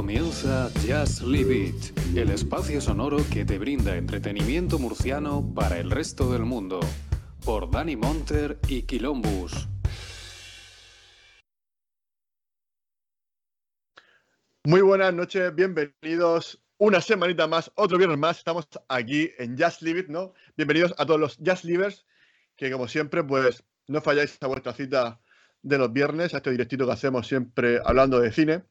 Comienza Just Live It, el espacio sonoro que te brinda entretenimiento murciano para el resto del mundo, por Dani Monter y Quilombus. Muy buenas noches, bienvenidos una semanita más, otro viernes más. Estamos aquí en Just Live It, ¿no? Bienvenidos a todos los Just Livers, que como siempre, pues no falláis a vuestra cita de los viernes, a este directito que hacemos siempre hablando de cine.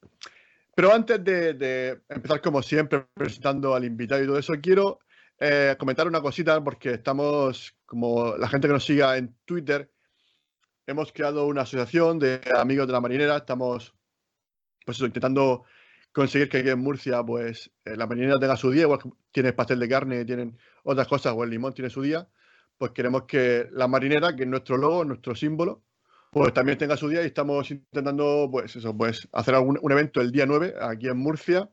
Pero antes de, empezar, como siempre, presentando al invitado y todo eso, quiero eh, comentar una cosita porque estamos, como la gente que nos siga en Twitter, hemos creado una asociación de amigos de la marinera. Estamos, pues intentando conseguir que aquí en Murcia, pues, eh, la marinera tenga su día, igual que tiene pastel de carne, tienen otras cosas, o el limón tiene su día. Pues queremos que la marinera, que es nuestro logo, nuestro símbolo, pues también tenga su día y estamos intentando, pues eso, pues hacer algún, un evento el día 9 aquí en Murcia.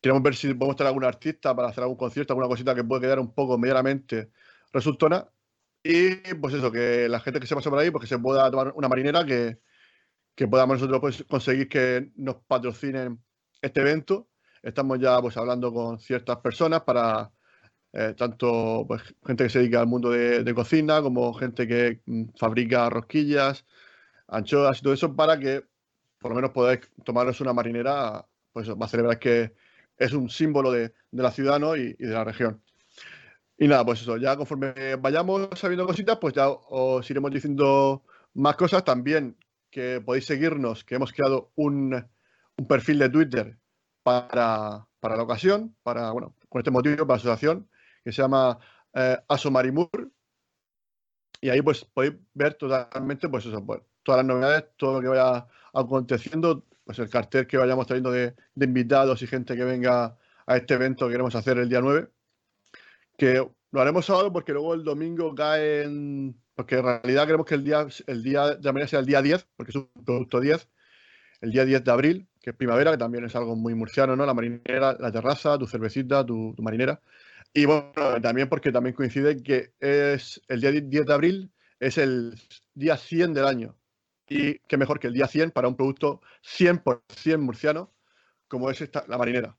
Queremos ver si podemos traer algún artista para hacer algún concierto, alguna cosita que puede quedar un poco medianamente resultona. Y pues eso, que la gente que se pase por ahí, pues que se pueda tomar una marinera, que, que podamos nosotros pues, conseguir que nos patrocinen este evento. Estamos ya pues hablando con ciertas personas para eh, tanto pues, gente que se dedica al mundo de, cocina como gente que mm, fabrica rosquillas, anchoas y todo eso para que por lo menos podáis tomaros una marinera, pues va a celebrar que es un símbolo de, la ciudad y, de la región. Y nada, pues eso, ya conforme vayamos sabiendo cositas, pues ya os iremos diciendo más cosas. También que podéis seguirnos, que hemos creado un, perfil de Twitter para, para, la ocasión, para, bueno, con este motivo, para la asociación, que se llama eh, Asomarimur. Y ahí pues podéis ver totalmente pues pues, todas las novedades, todo lo que vaya aconteciendo, pues el cartel que vayamos trayendo de, invitados y gente que venga a este evento que queremos hacer el día 9. Que lo haremos sábado porque luego el domingo cae en... Porque en realidad queremos que el día, el día de manera sea el día 10, porque es un producto 10, el día 10 de abril, que es primavera, que también es algo muy murciano, ¿no? La marinera, la terraza, tu cervecita, tu marinera. Y bueno, también porque también coincide que es el día 10 de abril, es el día 100 del año. Y qué mejor que el día 100 para un producto 100% murciano, como es esta, la marinera.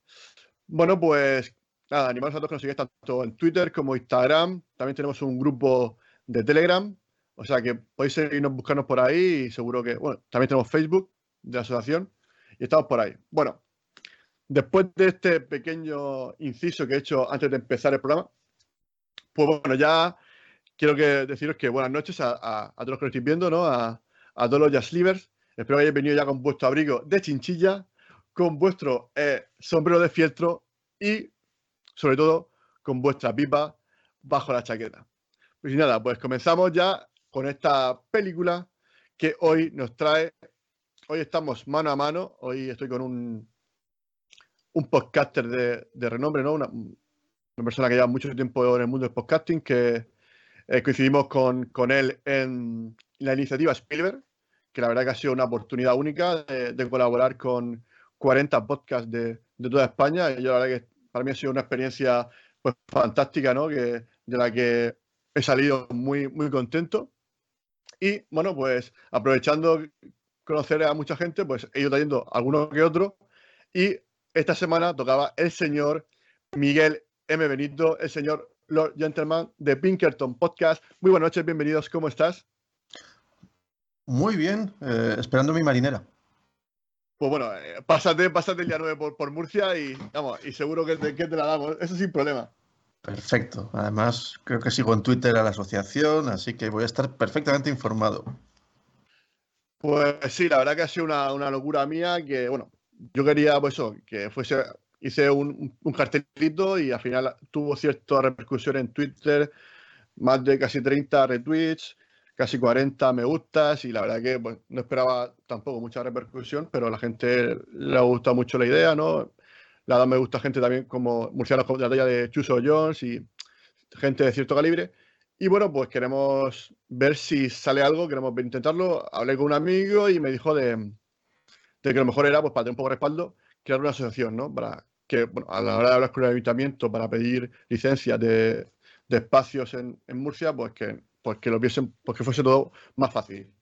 Bueno, pues nada, animaros a todos que nos sigáis tanto en Twitter como Instagram. También tenemos un grupo de Telegram. O sea que podéis seguirnos, buscarnos por ahí y seguro que, bueno, también tenemos Facebook de la asociación y estamos por ahí. Bueno, Después de este pequeño inciso que he hecho antes de empezar el programa, pues bueno, ya quiero que deciros que buenas noches a, todos los que lo estéis viendo, ¿no? A, todos los jazzlivers. Espero que hayáis venido ya con vuestro abrigo de chinchilla, con vuestro eh, sombrero de fieltro y, sobre todo, con vuestra pipa bajo la chaqueta. Pues nada, pues comenzamos ya con esta película que hoy nos trae. Hoy estamos mano a mano. Hoy estoy con un un podcaster de, renombre, ¿no? Una, persona que lleva mucho tiempo en el mundo del podcasting, que eh, coincidimos con, con, él en la iniciativa Spielberg, que la verdad que ha sido una oportunidad única de, colaborar con 40 podcasts de, toda España. Y yo la verdad que para mí ha sido una experiencia pues, fantástica, ¿no? Que, de la que he salido muy, muy contento. Y bueno, pues aprovechando conocer a mucha gente, pues he ido trayendo algunos que otros. Y esta semana tocaba el señor Miguel M. Benito, el señor Lord Gentleman de Pinkerton Podcast. Muy buenas noches, bienvenidos, ¿cómo estás? Muy bien, eh, esperando mi marinera. Pues bueno, eh, pásate, pásate el día 9 por, Murcia y, vamos, y seguro que te, que te la damos, eso sin problema. Perfecto. Además, creo que sigo en Twitter a la asociación, así que voy a estar perfectamente informado. Pues sí, la verdad que ha sido una, una locura mía que, bueno, yo quería, pues eso, que fuese, hice un, un, cartelito y al final tuvo cierta repercusión en Twitter, más de casi 30 retweets, casi 40 me gustas y la verdad que pues, no esperaba tampoco mucha repercusión, pero a la gente le ha gustado mucho la idea, ¿no? Le ha dado me gusta gente también como murcianos de la talla de Chuso Jones y gente de cierto calibre. Y bueno, pues queremos ver si sale algo, queremos intentarlo. Hablé con un amigo y me dijo de, de que lo mejor era, pues para tener un poco de respaldo, crear una asociación, ¿no? Para que, bueno, a la hora de hablar con el ayuntamiento para pedir licencias de, espacios en, Murcia, pues que, pues que lo viesen, pues que fuese todo más fácil.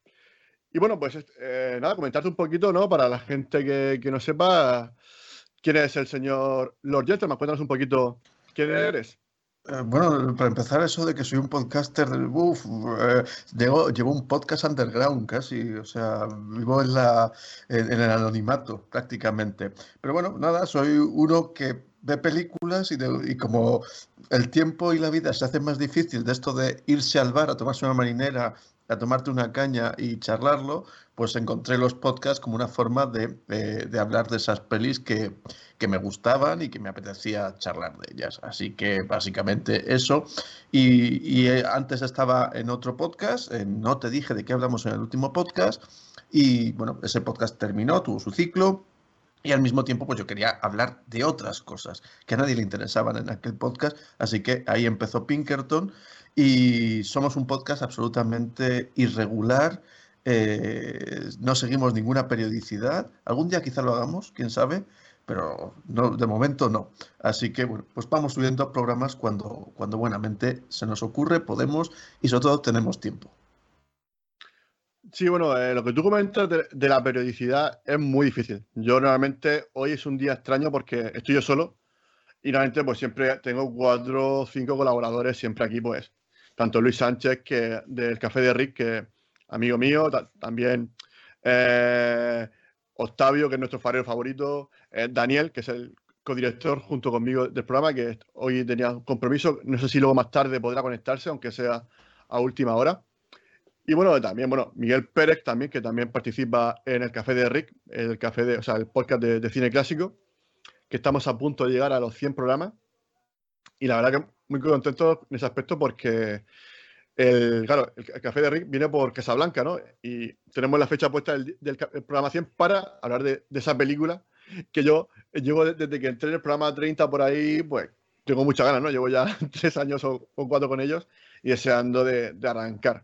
Y bueno, pues eh, nada, comentarte un poquito, ¿no? Para la gente que, que no sepa quién es el señor Lord Gentleman. Cuéntanos un poquito quién eres. Eh, bueno, para empezar, eso de que soy un podcaster, uff, eh, llevo, un podcast underground casi, o sea, vivo en, la, en, el anonimato prácticamente. Pero bueno, nada, soy uno que ve películas y, y, como el tiempo y la vida se hacen más difícil de esto de irse al bar a tomarse una marinera a tomarte una caña y charlarlo, pues encontré los podcasts como una forma de, de, hablar de esas pelis que, que, me gustaban y que me apetecía charlar de ellas. Así que básicamente eso. Y, eh, antes estaba en otro podcast, no te dije de qué hablamos en el último podcast, y bueno, ese podcast terminó, tuvo su ciclo. Y al mismo tiempo, pues yo quería hablar de otras cosas que a nadie le interesaban en aquel podcast. Así que ahí empezó Pinkerton y somos un podcast absolutamente irregular. Eh, no seguimos ninguna periodicidad. Algún día quizá lo hagamos, quién sabe, pero no, de momento no. Así que bueno, pues vamos subiendo programas cuando, cuando buenamente se nos ocurre, podemos y sobre todo tenemos tiempo. Sí, bueno, eh, lo que tú comentas de, la periodicidad es muy difícil. Yo normalmente hoy es un día extraño porque estoy yo solo y normalmente pues siempre tengo cuatro o cinco colaboradores siempre aquí pues tanto Luis Sánchez que del Café de Rick, que amigo mío, también eh, Octavio, que es nuestro farero favorito, eh, Daniel, que es el codirector junto conmigo del programa, que hoy tenía un compromiso, no sé si luego más tarde podrá conectarse, aunque sea a última hora. Y bueno, también, bueno, Miguel Pérez también, que también participa en el Café de Rick, el café de, o sea, el podcast de, de cine clásico, que estamos a punto de llegar a los 100 programas. Y la verdad que muy contento en ese aspecto porque el, claro, el, Café de Rick viene por Casablanca, ¿no? Y tenemos la fecha puesta del, del, programa 100 para hablar de, de, esa película que yo llevo desde que entré en el programa 30 por ahí, pues tengo muchas ganas, ¿no? Llevo ya tres años o, cuatro con ellos y deseando de, de arrancar.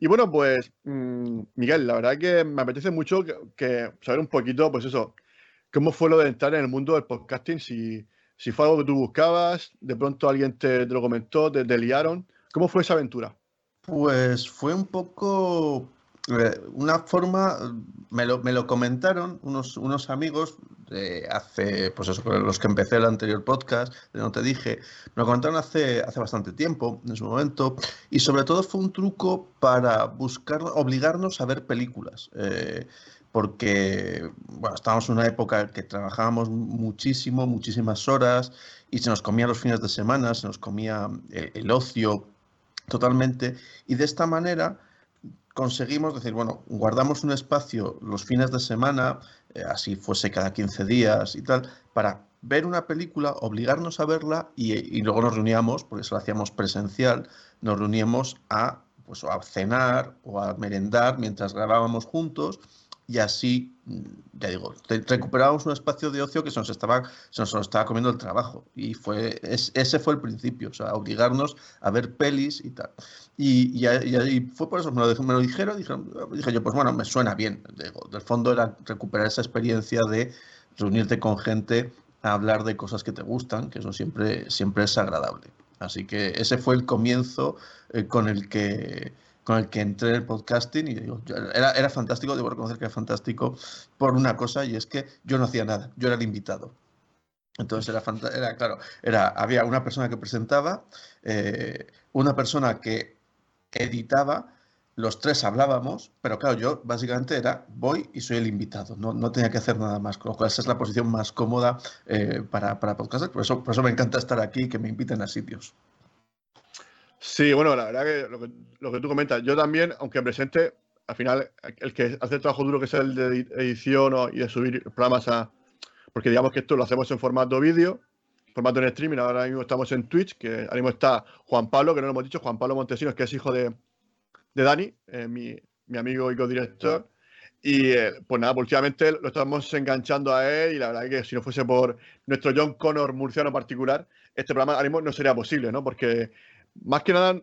Y bueno, pues, mmm, Miguel, la verdad que me apetece mucho que, saber un poquito, pues eso, cómo fue lo de entrar en el mundo del podcasting, si, si fue algo que tú buscabas, de pronto alguien te, te lo comentó, te, te, liaron. ¿Cómo fue esa aventura? Pues fue un poco eh, una forma, me lo, me lo, comentaron unos, unos amigos hace, pues eso, los que empecé el anterior podcast, de no te dije, me lo comentaron hace, hace bastante tiempo, en su momento, y sobre todo fue un truco para buscar, obligarnos a ver películas. Eh, porque bueno, estábamos en una época en que trabajábamos muchísimo, muchísimas horas y se nos comía los fines de semana, se nos comía el, ocio totalmente. Y de esta manera conseguimos decir, bueno, guardamos un espacio los fines de semana, eh, así fuese cada 15 días y tal, para ver una película, obligarnos a verla y, y luego nos reuníamos, porque eso lo hacíamos presencial, nos reuníamos a, pues, a cenar o a merendar mientras grabábamos juntos y así, mm, ya digo, recuperábamos un espacio de ocio que se nos estaba, se nos, estaba comiendo el trabajo. Y fue, es, ese fue el principio, o sea, obligarnos a ver pelis y tal. Y, y, y fue por eso, me lo, me lo dijeron, dije, dije, yo, pues bueno, me suena bien. Digo, del fondo era recuperar esa experiencia de reunirte con gente a hablar de cosas que te gustan, que eso siempre, siempre es agradable. Así que ese fue el comienzo eh, con el que con el que entré en el podcasting y digo, era, era fantástico, debo reconocer que era fantástico por una cosa y es que yo no hacía nada, yo era el invitado. Entonces era, era claro, era, había una persona que presentaba, eh, una persona que editaba, los tres hablábamos, pero claro, yo básicamente era voy y soy el invitado, no, no tenía que hacer nada más, con lo cual esa es la posición más cómoda eh, para, para podcasters, por eso, por eso me encanta estar aquí y que me inviten a sitios. Sí, bueno, la verdad que lo, que lo que tú comentas, yo también, aunque presente, al final, el que hace el trabajo duro que es el de edición o, y de subir programas a. Porque digamos que esto lo hacemos en formato vídeo, formato en streaming. Ahora mismo estamos en Twitch, que ahora mismo está Juan Pablo, que no lo hemos dicho, Juan Pablo Montesinos, que es hijo de, de Dani, eh, mi, mi, amigo y codirector. Y eh, pues nada, últimamente lo estamos enganchando a él y la verdad es que si no fuese por nuestro John Connor murciano particular, este programa ahora mismo no sería posible, ¿no? Porque más que nada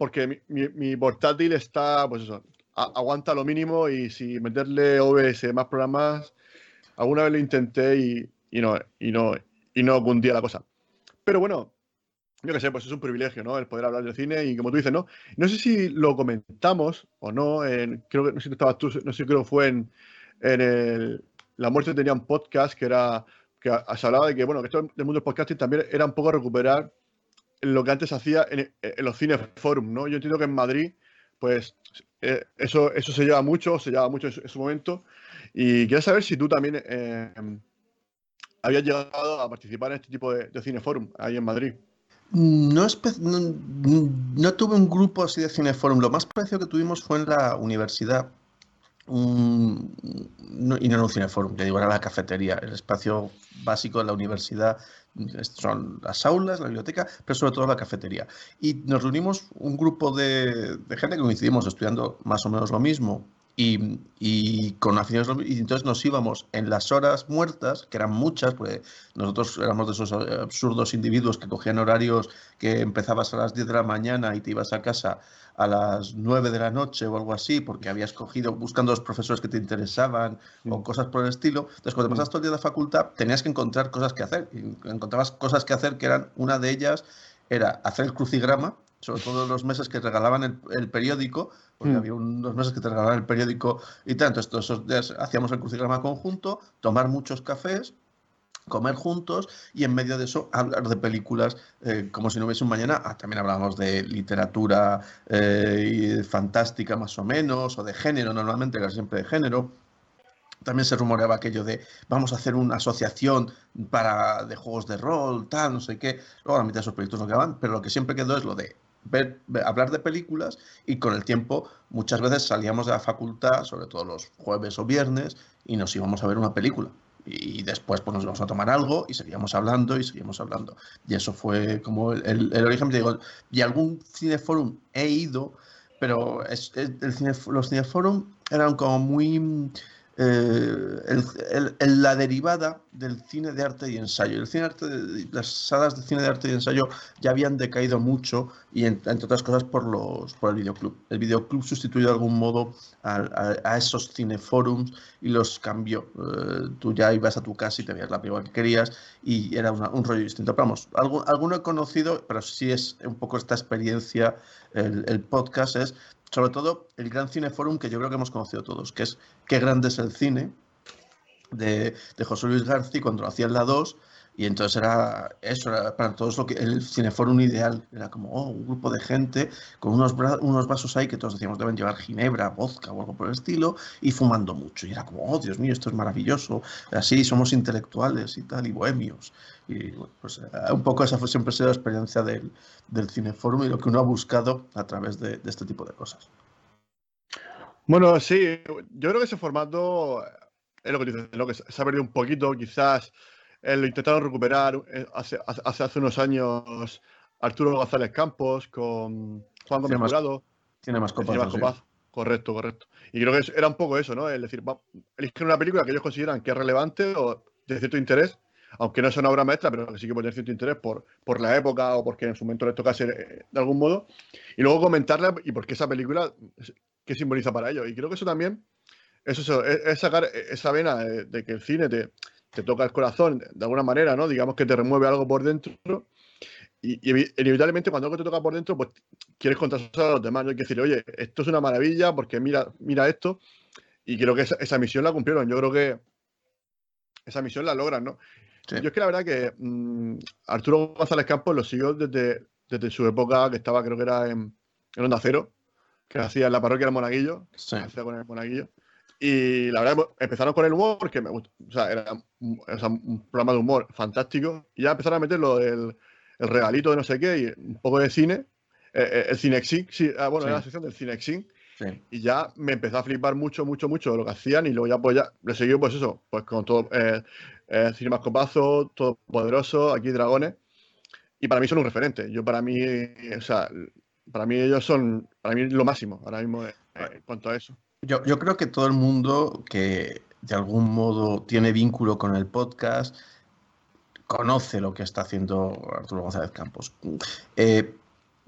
porque mi, portátil está, pues eso, aguanta lo mínimo y si meterle OBS más programas, alguna vez lo intenté y, no, y, no, y no cundía la cosa. Pero bueno, yo qué sé, pues es un privilegio, ¿no? El poder hablar del cine y como tú dices, ¿no? No sé si lo comentamos o no, creo que, no sé si estabas tú, no sé, creo que fue en, en el, La Muerte tenía un podcast que era, que se hablaba de que, bueno, que esto del mundo del podcasting también era un poco recuperar lo que antes hacía en, los cines forum, ¿no? Yo entiendo que en Madrid, pues eh, eso, eso se lleva mucho, se lleva mucho en su, momento. Y quiero saber si tú también eh, habías llegado a participar en este tipo de, de cineforum ahí en Madrid. No, no, tuve un grupo así de cineforum. Lo más parecido que tuvimos fue en la universidad. y no en un cineforum, que digo, era la cafetería, el espacio básico de la universidad. Son las aulas, la biblioteca, pero sobre todo la cafetería. Y nos reunimos un grupo de, gente que coincidimos estudiando más o menos lo mismo y, con aficiones, y entonces nos íbamos en las horas muertas, que eran muchas, porque nosotros éramos de esos absurdos individuos que cogían horarios que empezabas a las 10 de la mañana y te ibas a casa a las 9 de la noche o algo así, porque habías cogido buscando los profesores que te interesaban o cosas por el estilo. Entonces, cuando te mm. todo el día de la facultad, tenías que encontrar cosas que hacer. Y encontrabas cosas que hacer que eran, una de ellas era hacer el crucigrama, sobre todo los meses que regalaban el, periódico, porque mm. había unos meses que te regalaban el periódico y tal. Entonces, todos esos días hacíamos el crucigrama conjunto, tomar muchos cafés, comer juntos y en medio de eso hablar de películas eh, como si no hubiese un mañana. Ah, también hablábamos de literatura eh, fantástica más o menos, o de género normalmente, casi siempre de género. También se rumoreaba aquello de vamos a hacer una asociación para, de juegos de rol, tal, no sé qué. Luego la mitad de esos proyectos no quedaban, pero lo que siempre quedó es lo de ver, hablar de películas y con el tiempo muchas veces salíamos de la facultad, sobre todo los jueves o viernes, y nos íbamos a ver una película. Y después pues, nos íbamos a tomar algo y seguíamos hablando y seguíamos hablando. Y eso fue como el, el, origen. Digo, y algún cineforum he ido, pero es, el los cineforum eran como muy eh, la derivada del cine de arte y ensayo. El cine arte, las salas de cine de arte y ensayo ya habían decaído mucho y entre otras cosas por los por el videoclub. El videoclub sustituyó de algún modo a, esos cineforums y los cambió. Eh, tú ya ibas a tu casa y te veías la película que querías y era un rollo distinto. Pero vamos, alguno he conocido, pero sí es un poco esta experiencia, el podcast es sobre todo el gran cineforum que yo creo que hemos conocido todos, que es Qué grande es el cine, de, José Luis García cuando lo hacía en la 2, y entonces era eso, era para todos lo que el cineforum ideal, era como oh, un grupo de gente con unos, unos vasos ahí que todos decíamos deben llevar ginebra, vodka o algo por el estilo, y fumando mucho, y era como, oh Dios mío, esto es maravilloso, así somos intelectuales y tal, y bohemios. Y pues eh, un poco esa fue siempre la experiencia del, del Cineforum y lo que uno ha buscado a través de, este tipo de cosas. Bueno, sí, yo creo que ese formato es lo que dices, lo que se ha perdido un poquito, quizás eh, lo intentaron recuperar eh, hace, hace, hace, unos años Arturo González Campos con Juan Gómez Jurado. Tiene más copas. Correcto, correcto. Y creo que era un poco eso, ¿no? Es decir, eligen una película que ellos consideran que es relevante o de cierto interés aunque no sea una obra maestra, pero que sí que puede tener cierto interés por, por la época o porque en su momento les tocase eh, de algún modo, y luego comentarla y por qué esa película, qué simboliza para ellos. Y creo que eso también, eso, es, sacar esa vena de, que el cine te, te, toca el corazón de alguna manera, ¿no? Digamos que te remueve algo por dentro. Y, inevitablemente cuando algo te toca por dentro, pues quieres contarse a los demás. ¿no? Hay que decir, oye, esto es una maravilla porque mira, mira esto. Y creo que esa, esa misión la cumplieron. Yo creo que esa misión la logran, ¿no? Yo es que la verdad que mm, Arturo González Campos lo siguió desde, desde su época, que estaba, creo que era en, Onda Cero, que hacía en la parroquia del Monaguillo. Hacía con el Monaguillo. Y la verdad, pues, empezaron con el humor, porque me gustó. O sea, era un, programa de humor fantástico. Y ya empezaron a meter lo del el regalito de no sé qué y un poco de cine. Eh, eh, el Cinexin, sí, ah, bueno, era la sección del Cinexin. Y ya me empezó a flipar mucho, mucho, mucho de lo que hacían y luego ya pues ya le seguí pues eso, pues con todo eh, eh, Cinemascopazo, Todopoderoso, aquí Dragones. Y para mí son un referente. Yo para mí, o sea, para mí ellos son, para mí lo máximo ahora mismo eh, en cuanto a eso. Yo, yo creo que todo el mundo que de algún modo tiene vínculo con el podcast conoce lo que está haciendo Arturo González Campos. Eh,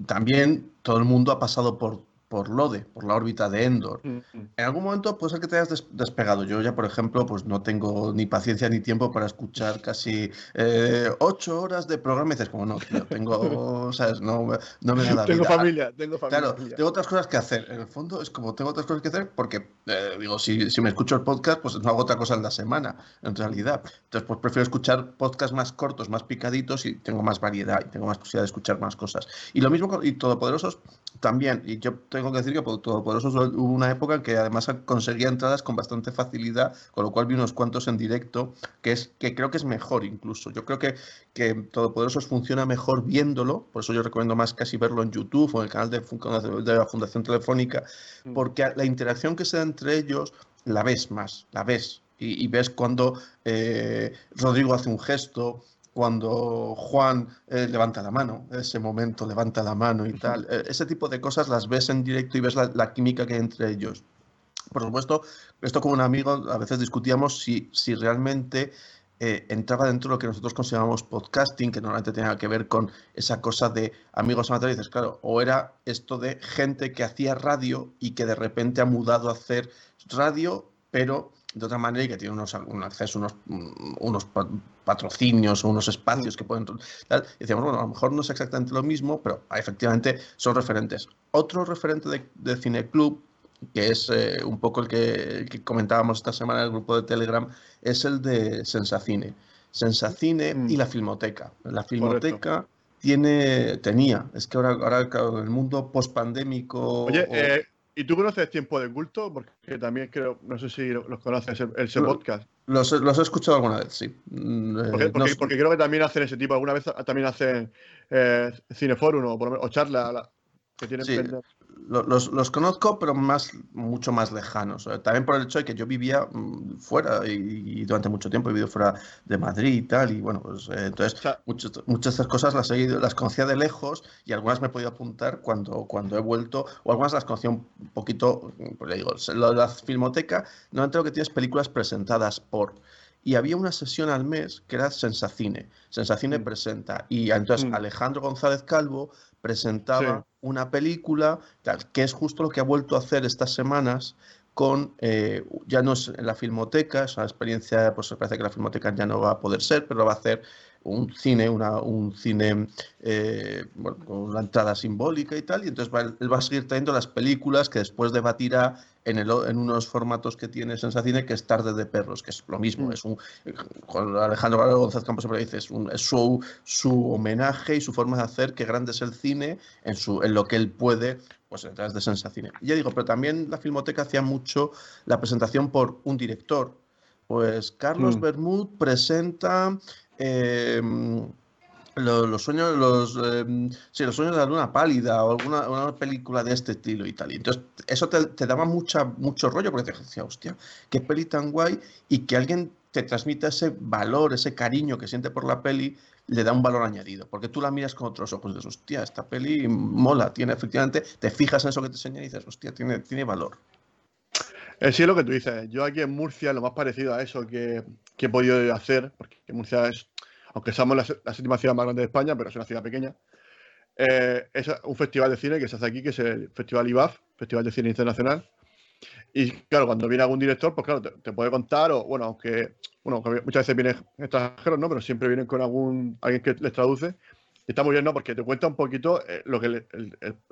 también todo el mundo ha pasado por por LODE, por la órbita de Endor. Mm, mm. En algún momento puede ser que te hayas despegado. Yo ya, por ejemplo, pues no tengo ni paciencia ni tiempo para escuchar casi eh, ocho horas de programa y dices, como no, tío, tengo, ¿sabes? No, no me da la Tengo familia, tengo familia. Claro, tengo otras cosas que hacer. En el fondo es como tengo otras cosas que hacer porque, eh, digo, si, si me escucho el podcast, pues no hago otra cosa en la semana, en realidad. Entonces, pues prefiero escuchar podcasts más cortos, más picaditos y tengo más variedad y tengo más posibilidad de escuchar más cosas. Y lo mismo con y Todopoderosos también. Y yo tengo que decir que Todopoderosos hubo una época en que además conseguía entradas con bastante facilidad, con lo cual vi unos cuantos en directo, que es que creo que es mejor incluso. Yo creo que, que Todopoderosos funciona mejor viéndolo, por eso yo recomiendo más casi verlo en YouTube o en el canal de, de la Fundación Telefónica, mm. porque la interacción que se da entre ellos la ves más, la ves. Y, ves cuando eh, Rodrigo hace un gesto, cuando Juan eh, levanta la mano, ese momento levanta la mano y tal. Eh, ese tipo de cosas las ves en directo y ves la, química que hay entre ellos. Por supuesto, esto como un amigo a veces discutíamos si, si realmente eh, entraba dentro de lo que nosotros consideramos podcasting, que normalmente tenía que ver con esa cosa de amigos amateur. claro, o era esto de gente que hacía radio y que de repente ha mudado a hacer radio, pero de otra manera y que tiene unos, un acceso, unos, mm, unos patrocinios o unos espacios que pueden... Tal. Y decíamos, bueno, a lo mejor no es exactamente lo mismo, pero efectivamente son referentes. Otro referente de, de Cineclub, que es eh, un poco el que, comentábamos esta semana en el grupo de Telegram, es el de Sensacine. Sensacine mm. y la Filmoteca. La Filmoteca... tiene, tenía, es que ahora, ahora el mundo post-pandémico... Oye, eh, ¿Y tú conoces Tiempo de Culto? Porque también creo, no sé si los conoces, ese podcast. Los, los, he escuchado alguna vez, sí. Mm, eh, porque, creo que también hacen ese tipo, alguna vez también hacen eh, Cineforum o, o charla que tienen sí. Los, los, conozco, pero más, mucho más lejanos. También por el hecho de que yo vivía mm, fuera y, durante mucho tiempo he vivido fuera de Madrid y tal. Y bueno, pues eh, entonces muchas, muchas de estas cosas las, he las conocía de lejos y algunas me he podido apuntar cuando, cuando he vuelto, o algunas las conocía un poquito, pues le digo, la filmoteca, no entiendo que tienes películas presentadas por y había una sesión al mes que era Sensacine. Sensacine mm. presenta. Y entonces mm. Alejandro González Calvo presentaba una película que es justo lo que ha vuelto a hacer estas semanas con, eh, ya no es en la filmoteca, es una experiencia, pues parece que la filmoteca ya no va a poder ser, pero va a hacer un cine, una, un cine eh, con una entrada simbólica y tal, y entonces va, él va a seguir trayendo las películas que después debatirá en, el, en unos formatos que tiene Sensacine, que es Tarde de Perros, que es lo mismo, mm. es un, Alejandro González Campos siempre dice, es, un, es su, su, homenaje y su forma de hacer que grande es el cine en, su, en lo que él puede pues detrás de Sensacine. Ya digo, pero también la Filmoteca hacía mucho la presentación por un director. Pues Carlos mm. Bermud presenta Em, los, sueños, los, em, los sueños de la luna pálida o alguna una película de este estilo y tal. Y entonces, eso te, daba mucha, mucho rollo porque te decía, hostia, qué peli tan guay y que alguien te transmita ese valor, ese cariño que siente por la peli, le da un valor añadido. Porque tú la miras con otros ojos y dices, hostia, esta peli mola, tiene efectivamente, te fijas en eso que te enseña y dices, hostia, tiene, tiene valor. Eh, sí, es lo que tú dices. Yo aquí en Murcia, lo más parecido a eso que, he podido hacer, porque Murcia es, aunque somos la, séptima ciudad más grande de España, pero es una ciudad pequeña, eh, es un festival de cine que se hace aquí, que es el Festival IBAF, Festival de Cine Internacional. Y claro, cuando viene algún director, pues claro, te, puede contar, o bueno, aunque, bueno, muchas veces vienen extranjeros, ¿no? Pero siempre vienen con algún, alguien que les traduce. Y está muy bien, ¿no? Porque te cuenta un poquito eh, lo que el,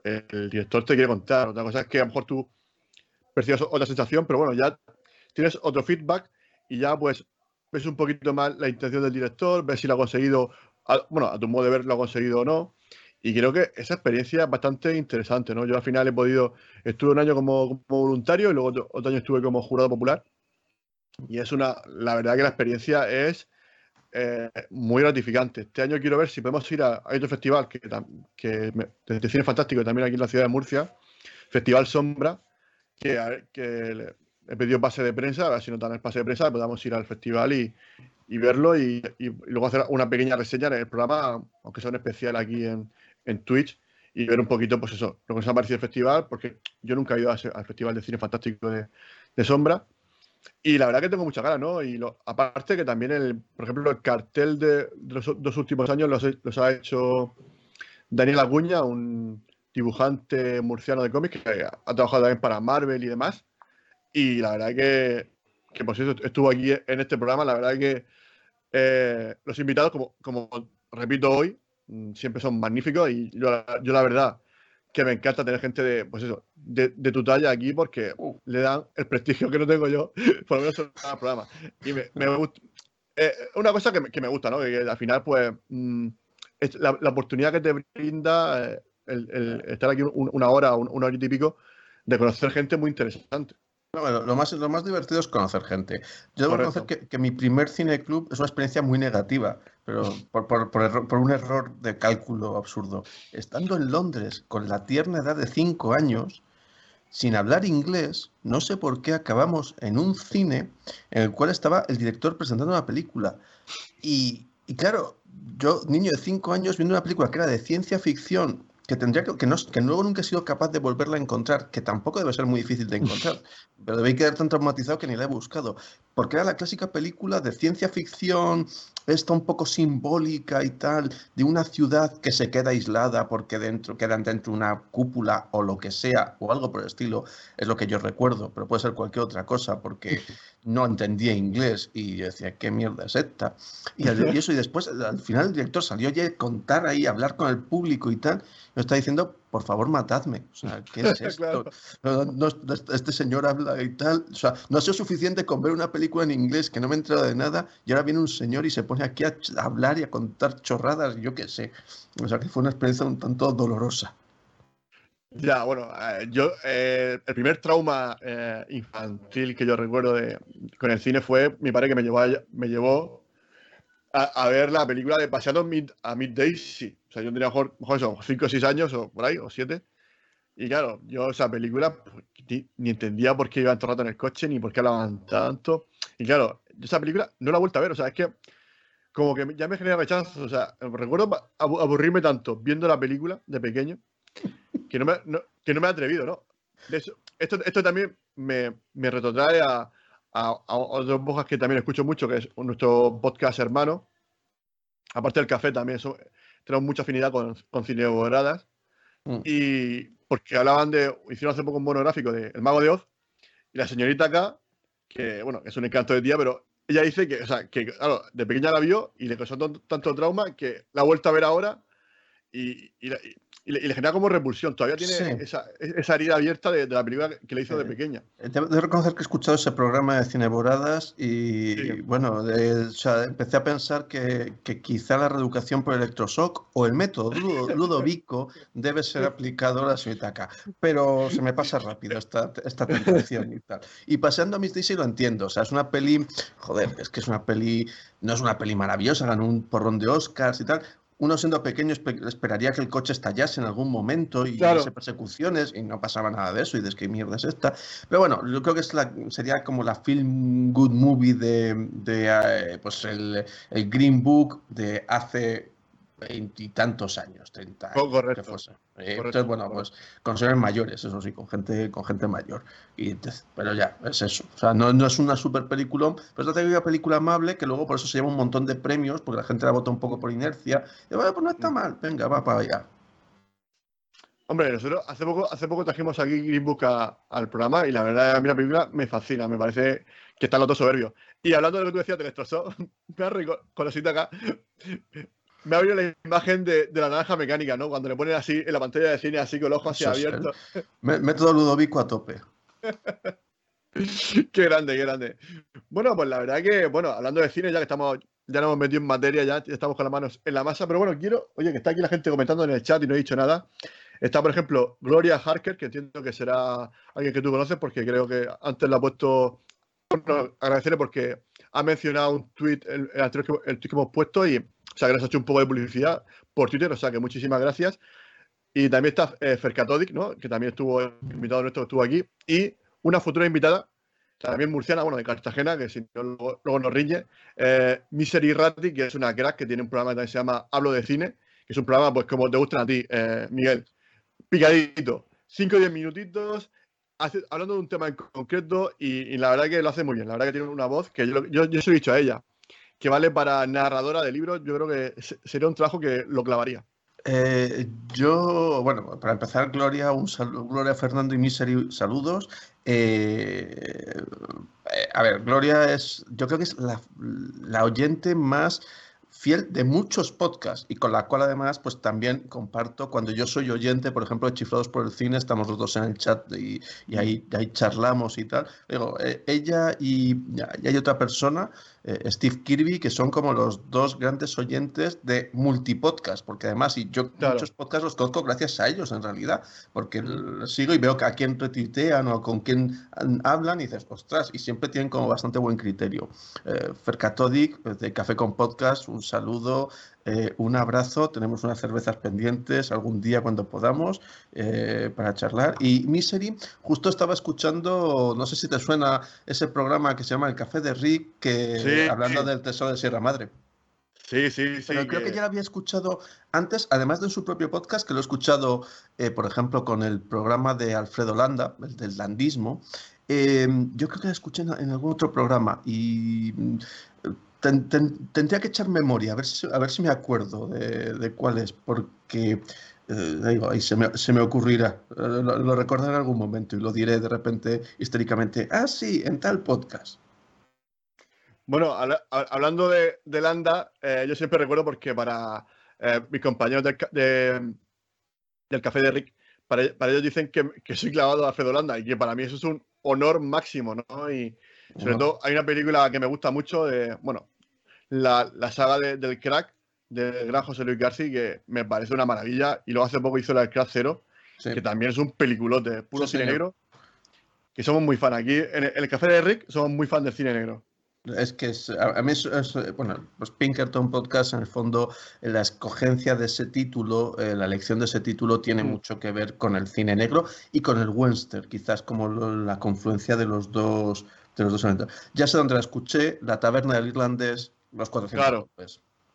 el, director te quiere contar. Otra cosa es que a lo mejor tú percibes otra sensación, pero bueno, ya tienes otro feedback y ya pues ves un poquito más la intención del director, ves si lo ha conseguido, bueno, a tu modo de ver lo ha conseguido o no. Y creo que esa experiencia es bastante interesante, ¿no? Yo al final he podido, estuve un año como, voluntario y luego otro, año estuve como jurado popular. Y es una, la verdad que la experiencia es eh, muy gratificante. Este año quiero ver si podemos ir a, otro festival que, que cine fantástico también aquí en la ciudad de Murcia, Festival Sombra, que, he pedido pase de prensa, a ver si no dan el pase de prensa, podamos ir al festival y, verlo y, luego hacer una pequeña reseña en el programa, aunque sea un especial aquí en, Twitch, y ver un poquito, pues eso, lo que nos ha parecido el festival, porque yo nunca he ido al Festival de Cine Fantástico de, Sombra. Y la verdad que tengo mucha ganas, ¿no? Y lo, aparte que también, por ejemplo, el cartel de, los dos últimos años los, los, ha hecho Daniel Aguña, un, dibujante murciano de cómics que ha trabajado también para Marvel y demás. Y la verdad que, que por cierto, estuvo aquí en este programa. La verdad que eh, los invitados, como, como repito hoy, mm, siempre son magníficos y yo, yo la verdad que me encanta tener gente de, pues eso, de, de tu talla aquí porque uh, le dan el prestigio que no tengo yo, por lo menos en el programa. Y me, me gusta, eh, una cosa que me, que me, gusta, ¿no? Que, al final, pues, mmm, la, la, oportunidad que te brinda eh, el, el, estar aquí un, una hora, un, una hora y pico, de conocer gente muy interesante. Bueno, lo más, lo más divertido es conocer gente. Yo debo reconocer que, que, mi primer cine club es una experiencia muy negativa, pero por, por, por, error, por, un error de cálculo absurdo. Estando en Londres con la tierna edad de 5 años, sin hablar inglés, no sé por qué acabamos en un cine en el cual estaba el director presentando una película. Y, y claro, yo, niño de 5 años, viendo una película que era de ciencia ficción que tendría que, que, no, que luego nunca he sido capaz de volverla a encontrar, que tampoco debe ser muy difícil de encontrar, pero debe quedar tan traumatizado que ni la he buscado, porque era la clásica película de ciencia ficción, esta un poco simbólica y tal, de una ciudad que se queda aislada porque dentro quedan dentro una cúpula o lo que sea, o algo por el estilo, es lo que yo recuerdo, pero puede ser cualquier otra cosa, porque no entendía inglés y yo decía, ¿qué mierda es esta? Y, y eso, y después al final el director salió ya a contar ahí, a hablar con el público y tal, me está diciendo, por favor, matadme. O sea, ¿qué es esto? claro. no, no, este señor habla y tal. O sea, no ha sido suficiente con ver una película en inglés que no me he enterado de nada y ahora viene un señor y se pone aquí a hablar y a contar chorradas, yo qué sé. O sea, que fue una experiencia un tanto dolorosa. Ya, bueno, eh, yo, eh, el primer trauma eh, infantil que yo recuerdo de, con el cine fue mi padre que me llevó, a, me llevó a, a, ver la película de Paseando Mid, a Midday, sí. O sea, yo tenía mejor, mejor eso, 5 o 6 años o por ahí, o 7. Y claro, yo esa película pues, ni, ni, entendía por qué iban todo el rato en el coche, ni por qué hablaban tanto. Y claro, esa película no la he vuelto a ver. O sea, es que como que ya me genera rechazo. O sea, recuerdo aburrirme tanto viendo la película de pequeño que no me, no, que no me he atrevido, ¿no? De esto, esto también me, me retrotrae a, a, a otros podcasts que también escucho mucho, que es nuestro podcast hermano. Aparte del café también, eso, tenemos mucha afinidad con, con Cineboradas. Mm. Y porque hablaban de, hicieron hace poco un monográfico de El Mago de Oz, y la señorita acá, que bueno, es un encanto de tía, pero ella dice que, o sea, que claro, de pequeña la vio y le causó tanto trauma que la ha vuelto a ver ahora y, y, y y le, y le, genera como repulsión. Todavía tiene sí. esa, esa, herida abierta de, de, la película que le hizo de pequeña. Debo de reconocer que he escuchado ese programa de Cineboradas y, sí. bueno, de, o sea, empecé a pensar que, que, quizá la reeducación por electroshock o el método Ludovico debe ser aplicado a la señorita acá. Pero se me pasa rápido esta, esta tentación y tal. Y paseando a Miss Daisy lo entiendo. O sea, es una peli, joder, es que es una peli, no es una peli maravillosa, ganó un porrón de Oscars y tal, uno siendo pequeño esperaría que el coche estallase en algún momento y claro. persecuciones y no pasaba nada de eso y de que mierda es esta. Pero bueno, yo creo que es la, sería como la film good movie de, de eh, pues el, el, Green Book de hace veintitantos años, 30 años. Oh, correcto. Fuese. Eh, entonces, bueno, pues con seres mayores, eso sí, con gente, con gente mayor. Y, pero ya, es eso. O sea, no, no es una super película, pero es una película amable que luego por eso se lleva un montón de premios, porque la gente la vota un poco por inercia. Y bueno, pues no está mal, venga, va para allá. Hombre, nosotros hace poco, hace poco trajimos aquí Green Book a, al programa y la verdad a mí la película me fascina, me parece que está en los soberbio. Y hablando de lo que tú decías, te destrozó, me ha rico, con la acá, me ha abierto la imagen de, de, la naranja mecánica, ¿no? Cuando le ponen así en la pantalla de cine, así con el ojo así abierto. Método Ludovico a tope. qué grande, qué grande. Bueno, pues la verdad que, bueno, hablando de cine, ya que estamos, ya nos hemos metido en materia, ya, ya estamos con las manos en la masa, pero bueno, quiero, oye, que está aquí la gente comentando en el chat y no he dicho nada. Está, por ejemplo, Gloria Harker, que entiendo que será alguien que tú conoces, porque creo que antes la ha puesto. Bueno, agradecerle porque ha mencionado un tweet, el, el el tweet que hemos puesto y o sea, que nos ha hecho un poco de publicidad por Twitter, o sea, que muchísimas gracias. Y también está eh, Fercatodic, ¿no? Que también estuvo invitado nuestro, estuvo aquí. Y una futura invitada, también murciana, bueno, de Cartagena, que si no, luego, nos riñe, eh, Misery Ratti, que es una crack que tiene un programa que también se llama Hablo de Cine, que es un programa, pues, como te gustan a ti, eh, Miguel. Picadito. 5 o 10 minutitos, hablando de un tema en concreto, y, y, la verdad que lo hace muy bien. La verdad que tiene una voz que yo, yo, yo se lo he dicho a ella que vale para narradora de libros, yo creo que sería un trabajo que lo clavaría. Eh, yo, bueno, para empezar, Gloria, un saludo, Gloria Fernando y Misery, saludos. Eh, eh, a ver, Gloria es, yo creo que es la, la oyente más fiel de muchos podcasts y con la cual además pues también comparto cuando yo soy oyente, por ejemplo, de Chiflados por el Cine, estamos los dos en el chat y, ahí, ahí, charlamos y tal. Digo, eh, ella y, y, hay otra persona eh, Steve Kirby, que son como los dos grandes oyentes de multipodcast, porque además, y yo muchos podcasts los conozco gracias a ellos en realidad, porque sigo y veo que a quién retuitean o con quién hablan y dices, ostras, y siempre tienen como bastante buen criterio. Eh, Fercatodic, de Café con Podcast, un saludo. Eh, un abrazo, tenemos unas cervezas pendientes algún día cuando podamos eh, para charlar. Y Misery, justo estaba escuchando, no sé si te suena ese programa que se llama El Café de Rick, que hablando del tesoro de Sierra Madre. Sí, sí, sí. Pero creo que... ya lo había escuchado antes, además de su propio podcast, que lo he escuchado, eh, por ejemplo, con el programa de Alfredo Landa, el del landismo. yo creo que lo escuché en algún otro programa y tendría que echar memoria, a ver si, a ver si me acuerdo de, cuál es, porque eh, ahí se me, se me ocurrirá, eh, lo, recordaré en algún momento y lo diré de repente históricamente, ah, sí, en tal podcast. Bueno, hablando de, de Landa, eh, yo siempre recuerdo porque para mis compañeros del, del Café de Rick, para, ellos dicen que, que, soy clavado a Alfredo Landa y que para mí eso es un honor máximo, ¿no? Y, sobre todo, hay una película que me gusta mucho, de, bueno, la, saga del crack del gran José Luis García, que me parece una maravilla. Y luego hace poco hizo la del crack cero, que también es un peliculote, puro cine negro. Que somos muy fan. Aquí en el, Café de Rick somos muy fan del cine negro. Es que es, a, mí es, bueno, pues Pinkerton Podcast en el fondo, la escogencia de ese título, eh, la elección de ese título tiene mm. mucho que ver con el cine negro y con el western, quizás como la confluencia de los dos de los dos elementos. Ya sé dónde la escuché, La Taberna del Irlandés, Los 400 claro.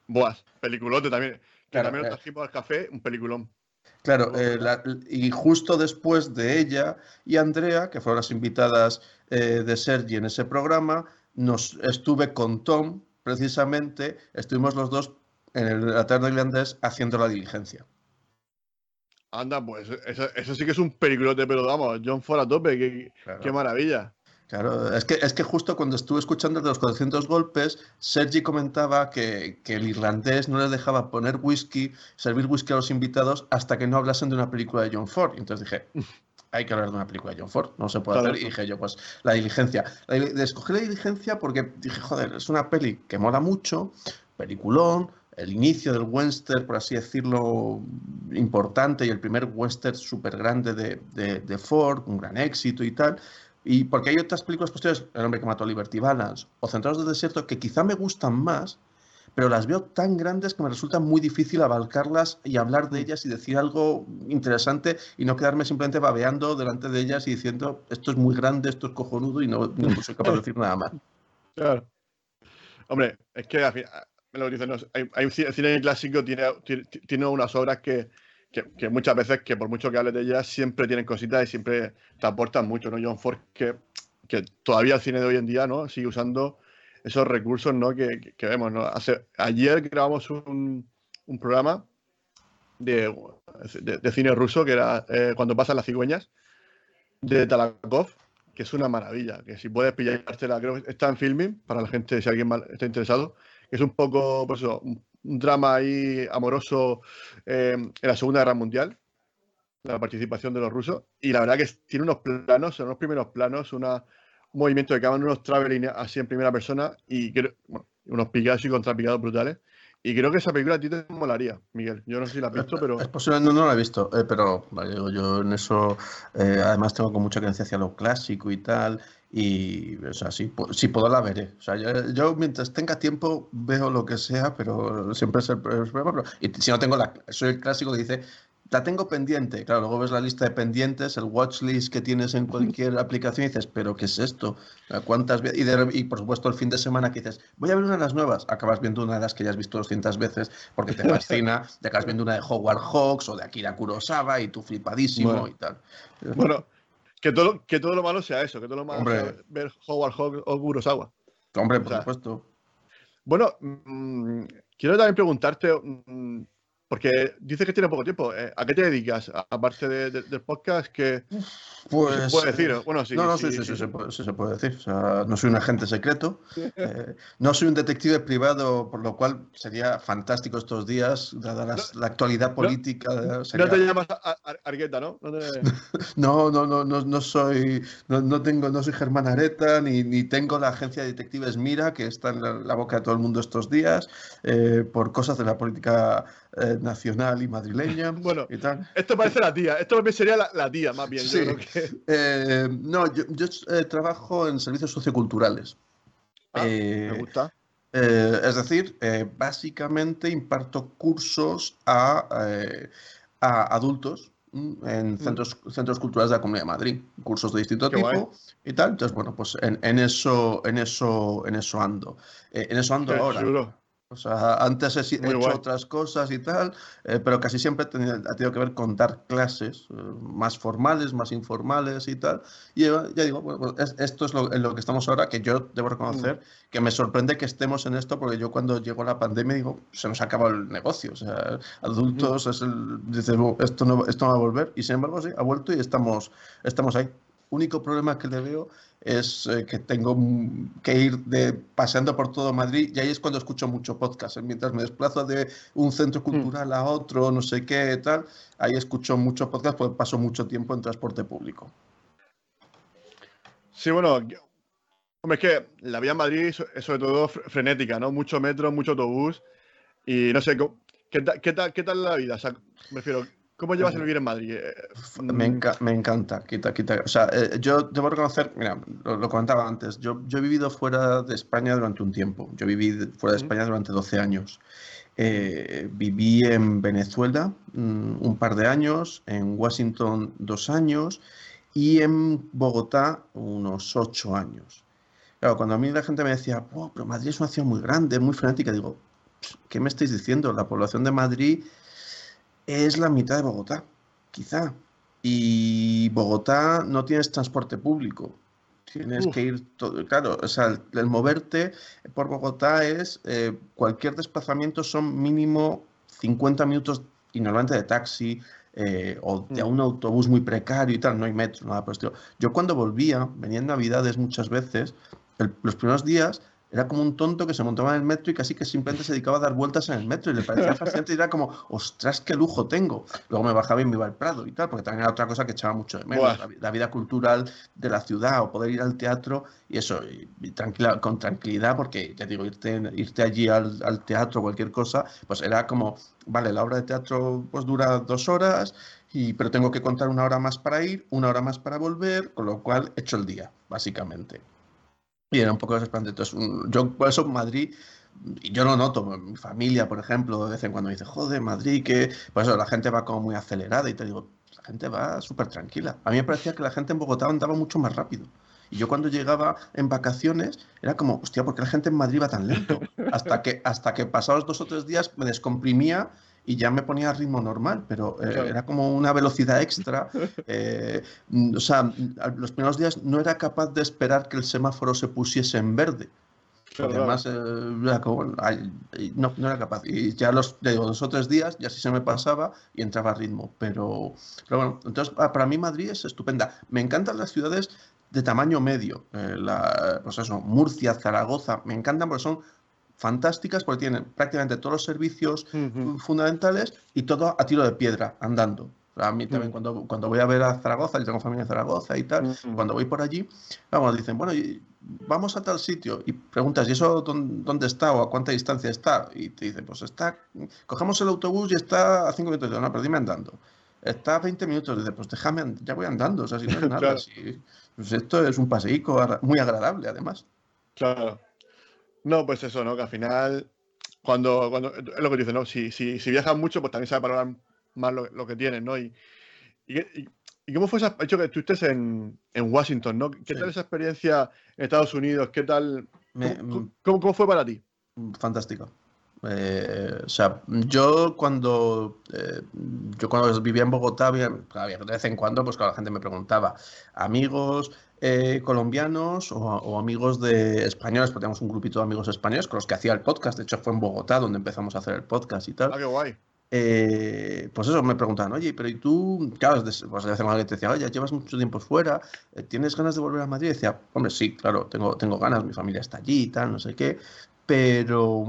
Buah, peliculote también. Claro, también eh, al café, un peliculón. Claro, eh, y justo después de ella y Andrea, que fueron las invitadas eh, de Sergi en ese programa, nos estuve con Tom, precisamente, estuvimos los dos en el la Taberna irlandés haciendo la diligencia. Anda, pues eso, sí que es un peliculote, pero vamos, John Ford a tope, qué, qué maravilla. Claro, es que, es que justo cuando estuve escuchando de los 400 golpes, Sergi comentaba que, el irlandés no les dejaba poner whisky, servir whisky a los invitados hasta que no hablasen de una película de John Ford. Y entonces dije, hay que hablar de una película de John Ford, no se puede hacer. Y dije yo, pues la diligencia. La, escogí la diligencia porque dije, joder, es una peli que mola mucho, peliculón, el inicio del western, por así decirlo, importante y el primer western súper grande de, de Ford, un gran éxito y tal. Y porque hay otras películas posteriores, El hombre que mató a Liberty Balance o Centrados del Desierto, que quizá me gustan más, pero las veo tan grandes que me resulta muy difícil abarcarlas y hablar de ellas y decir algo interesante y no quedarme simplemente babeando delante de ellas y diciendo esto es muy grande, esto es cojonudo y no, soy capaz de decir nada más. Claro. Hombre, es que me lo dicen, hay, hay, cine clásico tiene, tiene unas obras que, que, muchas veces, que por mucho que hables de ellas, siempre tienen cositas y siempre te aportan mucho, ¿no? John Ford, que, que todavía el cine de hoy en día, ¿no? Sigue usando esos recursos, ¿no? Que, que vemos, ¿no? Hace, ayer grabamos un, un programa de, de, cine ruso, que era eh, Cuando pasan las cigüeñas, de Talakov, que es una maravilla, que si puedes pillártela, creo que está en filming, para la gente, si alguien está interesado, es un poco, pues eso, drama ahí amoroso eh, en la Segunda Guerra Mundial, la participación de los rusos. Y la verdad que tiene unos planos, unos primeros planos, una, un movimiento de cámara, unos traveling así en primera persona y bueno, unos picados y contrapicados brutales. Y creo que esa película a ti te molaría, Miguel. Yo no sé si la has visto, pero. Es posible, no, no la he visto, eh, pero yo en eso, eh, además, tengo con mucha creencia hacia lo clásico y tal. Y, o sea, si, si puedo la veré. O sea, yo, mientras tenga tiempo veo lo que sea, pero siempre es el, problema. Y si no tengo la. Soy el clásico que dice, la tengo pendiente. Claro, luego ves la lista de pendientes, el watch list que tienes en cualquier aplicación y dices, ¿pero qué es esto? ¿Cuántas veces? Y, y, por supuesto el fin de semana que dices, voy a ver una de las nuevas. Acabas viendo una de las que ya has visto 200 veces porque te fascina. te acabas viendo una de Howard Hawks o de Akira Kurosawa y tú flipadísimo y tal. Bueno, que todo, que todo lo malo sea eso, que todo lo malo sea ver Howard Hawks o Kurosawa. Hombre, por supuesto. Bueno, mm, quiero también preguntarte. Mm, porque dices que tiene poco tiempo. Eh, ¿A qué te dedicas? Aparte del podcast, que pues, se puede decir? Bueno, sí. No, no, sí, sí, sí, se, puede, se, puede, decir. O sea, no soy un agente secreto, eh, no soy un detective privado, por lo cual sería fantástico estos días, dada la actualidad política. No, te llamas Argueta, ¿no? No, no, no, no, no, soy, no, tengo, no soy Germán Areta, ni, ni tengo la agencia de detectives Mira, que está en la, boca de todo el mundo estos días, eh, por cosas de la política eh, nacional y madrileña. Bueno, esto parece la tía, esto sería la, tía más bien. Eh, no, yo, eh, trabajo en servicios socioculturales. Ah, me gusta. es decir, básicamente imparto cursos a, a adultos en mm. centros, centros culturales de la Comunidad de Madrid, cursos de distinto tipo y tal. Entonces, bueno, pues en, en, eso, en eso, en eso ando. en eso ando ahora. O sea, antes he, hecho otras cosas y tal, eh, pero casi siempre ha tenido, que ver con dar clases eh, más formales, más informales y tal. Y ya digo, pues esto es lo, en lo que estamos ahora, que yo debo reconocer mm. que me sorprende que estemos en esto, porque yo cuando llegó la pandemia digo, se nos acaba el negocio. O sea, adultos, es el, esto, no, esto no va a volver. Y sin embargo, sí, ha vuelto y estamos, estamos ahí único problema que le veo es eh, que tengo que ir de, paseando por todo Madrid y ahí es cuando escucho mucho podcast. Mientras me desplazo de un centro mm. cultural a otro, no sé qué, tal, ahí escucho mucho podcast porque paso mucho tiempo en transporte público. Sí, bueno, es que la vía en Madrid es sobre todo frenética, ¿no? Mucho metro, mucho autobús y no sé, ¿qué, qué, tal, qué tal la vida? O sea, me refiero, ¿Cómo llevas el vivir en Madrid? Eh, me, mm. me, encanta, quita, quita. O sea, eh, yo debo reconocer, mira, lo, comentaba antes, yo, yo, he vivido fuera de España durante un tiempo. Yo viví fuera de España durante 12 años. Eh, viví en Venezuela mm, un par de años, en Washington dos años y en Bogotá unos ocho años. Claro, cuando a mí la gente me decía, pero Madrid es una ciudad muy grande, muy frenética, digo, ¿qué me estáis diciendo? La población de Madrid es la mitad de Bogotá, quizá. Y Bogotá no tienes transporte público. Tienes que ir todo. Claro, o sea, el, moverte por Bogotá es. Eh, cualquier desplazamiento son mínimo 50 minutos y normalmente de taxi eh, o de mm. un autobús muy precario y tal. No hay metro, nada por el estilo. Yo cuando volvía, venía en Navidades muchas veces, los primeros días era como un tonto que se montaba en el metro y casi que simplemente se dedicaba a dar vueltas en el metro y le parecía fascinante y era como, ostras, qué lujo tengo. Luego me bajaba y me iba al Prado y tal, porque también era otra cosa que echaba mucho de menos, la, vida cultural de la ciudad o poder ir al teatro y eso, y, tranquila, con tranquilidad, porque ya digo, irte, irte allí al, al teatro o cualquier cosa, pues era como, vale, la obra de teatro pues dura dos horas, y, pero tengo que contar una hora más para ir, una hora más para volver, con lo cual he hecho el día, básicamente. Y era un poco desesperante. Entonces, yo por eso Madrid, y yo lo noto, mi familia, por ejemplo, de vez en cuando dice, joder, Madrid, que. Por eso la gente va como muy acelerada y te digo, la gente va súper tranquila. A mí me parecía que la gente en Bogotá andaba mucho más rápido. Y yo cuando llegaba en vacaciones era como, hostia, ¿por qué la gente en Madrid va tan lento? Hasta que, hasta que pasados dos o tres días me descomprimía y ya me ponía a ritmo normal, pero eh, era como una velocidad extra. Eh, o sea, los primeros días no era capaz de esperar que el semáforo se pusiese en verde. además, eh, no, no, era capaz. Y ya los digo, dos o tres días ya sí se me pasaba y entraba a ritmo. Pero, pero bueno, entonces para mí Madrid es estupenda. Me encantan las ciudades de tamaño medio. la, pues eso, Murcia, Zaragoza, me encantan porque son fantásticas porque tienen prácticamente todos los servicios fundamentales y todo a tiro de piedra, andando. A mí también mm. cuando, cuando voy a ver a Zaragoza, yo tengo familia en Zaragoza y tal, cuando voy por allí, vamos, dicen, bueno, vamos a tal sitio y preguntas, ¿y eso dónde está o a cuánta distancia está? Y te dicen, pues está, cogemos el autobús y está a cinco minutos. no, pero dime andando. Está a 20 minutos. Dice, pues déjame, ya voy andando. O sea, si no es nada. pues esto es un paseico muy agradable, además. Claro. No, pues eso, ¿no? Que al final, cuando, cuando es lo que dices, ¿no? Si, si, si viajas mucho, pues también sabe valorar más lo, que tienes, ¿no? Y, y, cómo fue esa, hecho que estuviste en, en Washington, ¿no? ¿Qué tal esa experiencia en Estados Unidos? ¿Qué tal? ¿cómo, cómo, fue para ti? Fantástico. Eh, o sea, yo cuando eh, yo cuando vivía en Bogotá, había, de vez en cuando, pues la gente me preguntaba, amigos eh, colombianos o, amigos de españoles, porque tenemos un grupito de amigos españoles con los que hacía el podcast. De hecho, fue en Bogotá donde empezamos a hacer el podcast y tal. Ah, qué guay. eh, pues eso, me preguntaban, oye, pero ¿y tú? Claro, pues hace que te decía, oye, llevas mucho tiempo fuera, eh, ¿tienes ganas de volver a Madrid? Y decía, hombre, sí, claro, tengo, tengo ganas, mi familia está allí y tal, no sé qué, pero,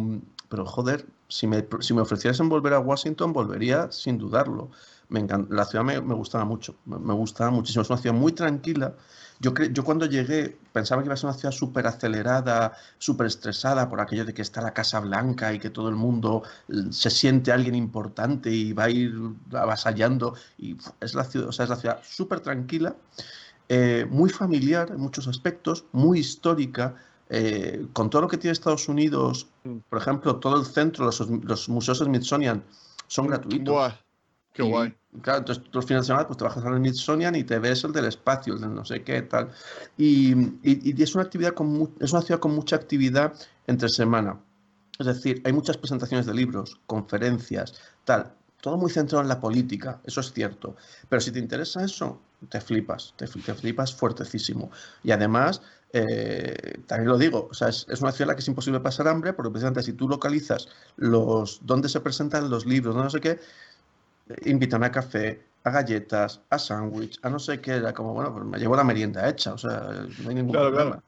pero joder, si me, si me ofreciesen volver a Washington, volvería sin dudarlo. Me la ciudad me, me gustaba mucho, me, me, gustaba muchísimo, es una ciudad muy tranquila, yo, yo cuando llegué pensaba que iba a ser una ciudad súper acelerada, súper estresada por aquello de que está la Casa Blanca y que todo el mundo eh, se siente alguien importante y va a ir avasallando. Y es la ciudad, o sea, es la ciudad súper tranquila, eh, muy familiar en muchos aspectos, muy histórica. Eh, con todo lo que tiene Estados Unidos, mm. por ejemplo, todo el centro, los, los museos Smithsonian son mm, gratuitos. Qué guay. Claro, entonces tú los fines de semana pues, te bajas al Smithsonian y te ves el del espacio, el de no sé qué, tal. Y, y, es, una actividad con, es una ciudad con mucha actividad entre semana. Es decir, hay muchas presentaciones de libros, conferencias, tal. Todo muy centrado en la política, eso es cierto. Pero si te interesa eso, te flipas, te, flipas fuertecísimo. Y además, eh, también lo digo, o sea, es, es, una ciudad en la que es imposible pasar hambre, porque precisamente si tú localizas los dónde se presentan los libros, no sé qué, invitan a café, a galletas, a sándwich, a no sé qué, era como, bueno, pues me llevo la merienda hecha, o sea, no hay ningún problema.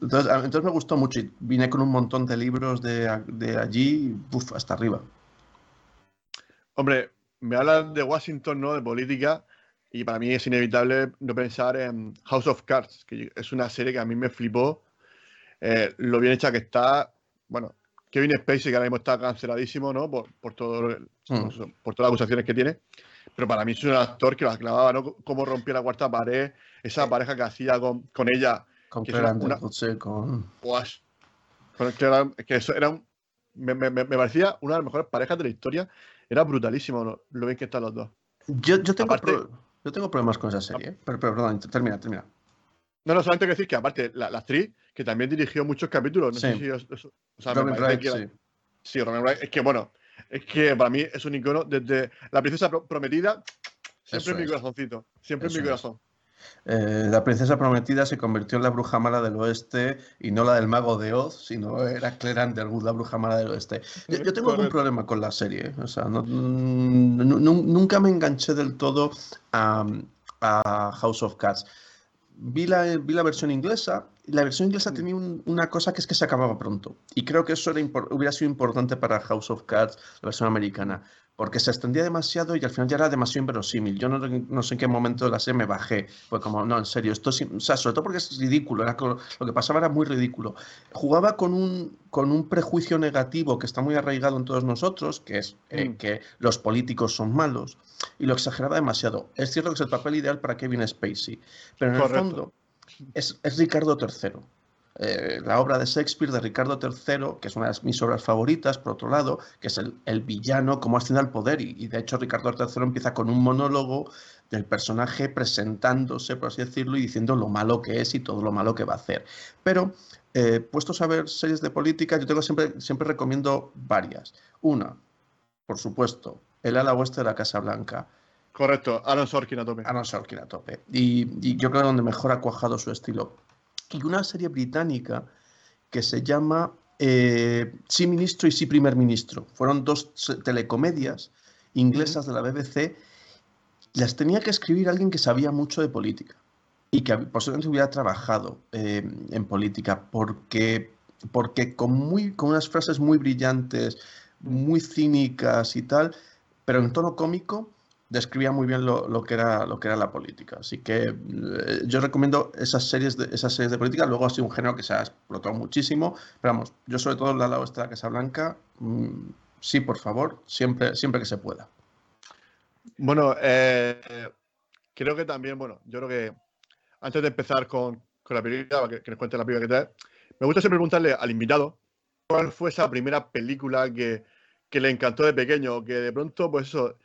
Entonces, entonces me gustó mucho y vine con un montón de libros de, de allí, uf, hasta arriba. Hombre, me hablan de Washington, ¿no? De política, y para mí es inevitable no pensar en House of Cards, que es una serie que a mí me flipó, eh, lo bien hecha que está, bueno, Kevin Spacey, que ahora mismo está canceladísimo, ¿no? Por, por, todo, hmm. por todas las acusaciones que tiene. Pero para mí es un actor que lo clavaba, ¿no? Cómo rompió la cuarta pared, esa pareja que hacía con, con ella. Con Claire una... con... que eso era un... me, me, me, parecía una de las mejores parejas de la historia. Era brutalísimo lo, lo bien que están los dos. Yo, yo, tengo, yo tengo problemas con esa serie, ¿eh? pero, pero, perdón, termina, termina. No, no, solamente que decir que aparte la, la actriz que también dirigió muchos capítulos. No sé si o sea, Robin Wright, sí. sí, Robin Wright. Es que bueno, es que para mí es un icono desde la princesa prometida, siempre en mi corazoncito, siempre en mi corazón. Eh, la princesa prometida se convirtió en la bruja mala del oeste y no la del mago de Oz, sino era Claire Underwood, la bruja mala del oeste. Yo, tengo algún problema con la serie, o sea, no, nunca me enganché del todo a, a House of Cards vi la, vi la versión inglesa y la versión inglesa tenía una cosa que es que se acababa pronto. Y creo que eso era hubiera sido importante para House of Cards, la versión americana, porque se extendía demasiado y al final ya era demasiado inverosímil. Yo no, no sé en qué momento de la serie me bajé. Fue como, no, en serio, esto es, o sea, sobre todo porque es ridículo, era, lo que pasaba era muy ridículo. Jugaba con un, con un prejuicio negativo que está muy arraigado en todos nosotros, que es eh, mm. que los políticos son malos, y lo exageraba demasiado. Es cierto que es el papel ideal para Kevin Spacey, pero en el fondo es, es Ricardo III. Eh, la obra de Shakespeare de Ricardo III, que es una de mis obras favoritas, por otro lado, que es el, el villano, cómo asciende al poder. Y, de hecho Ricardo III empieza con un monólogo del personaje presentándose, por así decirlo, y diciendo lo malo que es y todo lo malo que va a hacer. Pero, eh, puestos a ver series de política, yo tengo siempre, siempre recomiendo varias. Una, por supuesto, El ala oeste de la Casa Blanca. Correcto, Aaron Sorkin a tope. Aaron Sorkin a tope. Y, y yo creo que donde mejor ha cuajado su estilo y una serie británica que se llama eh, Sí Ministro y Sí Primer Ministro. Fueron dos telecomedias inglesas de la BBC. Las tenía que escribir alguien que sabía mucho de política y que posiblemente hubiera trabajado eh, en política, porque, porque con, muy, con unas frases muy brillantes, muy cínicas y tal, pero en tono cómico, describía muy bien lo, que era, lo que era la política. Así que eh, yo recomiendo esas series, de, esas series de política. Luego ha sido un género que se ha explotado muchísimo. Pero vamos, yo sobre todo la lado de la Casa Blanca, mm, sí, por favor, siempre, siempre que se pueda. Bueno, eh, creo que también, bueno, yo creo que antes de empezar con, la película, que, que, nos cuente la película que tal, me gusta siempre preguntarle al invitado cuál fue esa primera película que, que le encantó de pequeño, que de pronto, pues eso,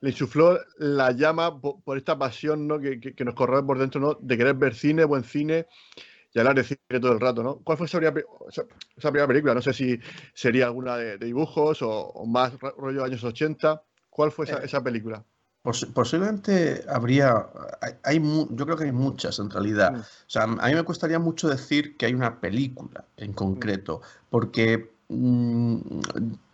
le insufló la llama por, esta pasión ¿no? que, que, nos corre por dentro ¿no? de querer ver cine, buen cine y hablar de cine todo el rato. ¿no? ¿Cuál fue esa primera, esa, primera película? No sé si sería alguna de, dibujos o, más rollo años 80. ¿Cuál fue esa, eh, esa película? posiblemente habría, hay, yo creo que hay muchas en realidad. Mm. O sea, a mí me costaría mucho decir que hay una película en concreto, porque Mm,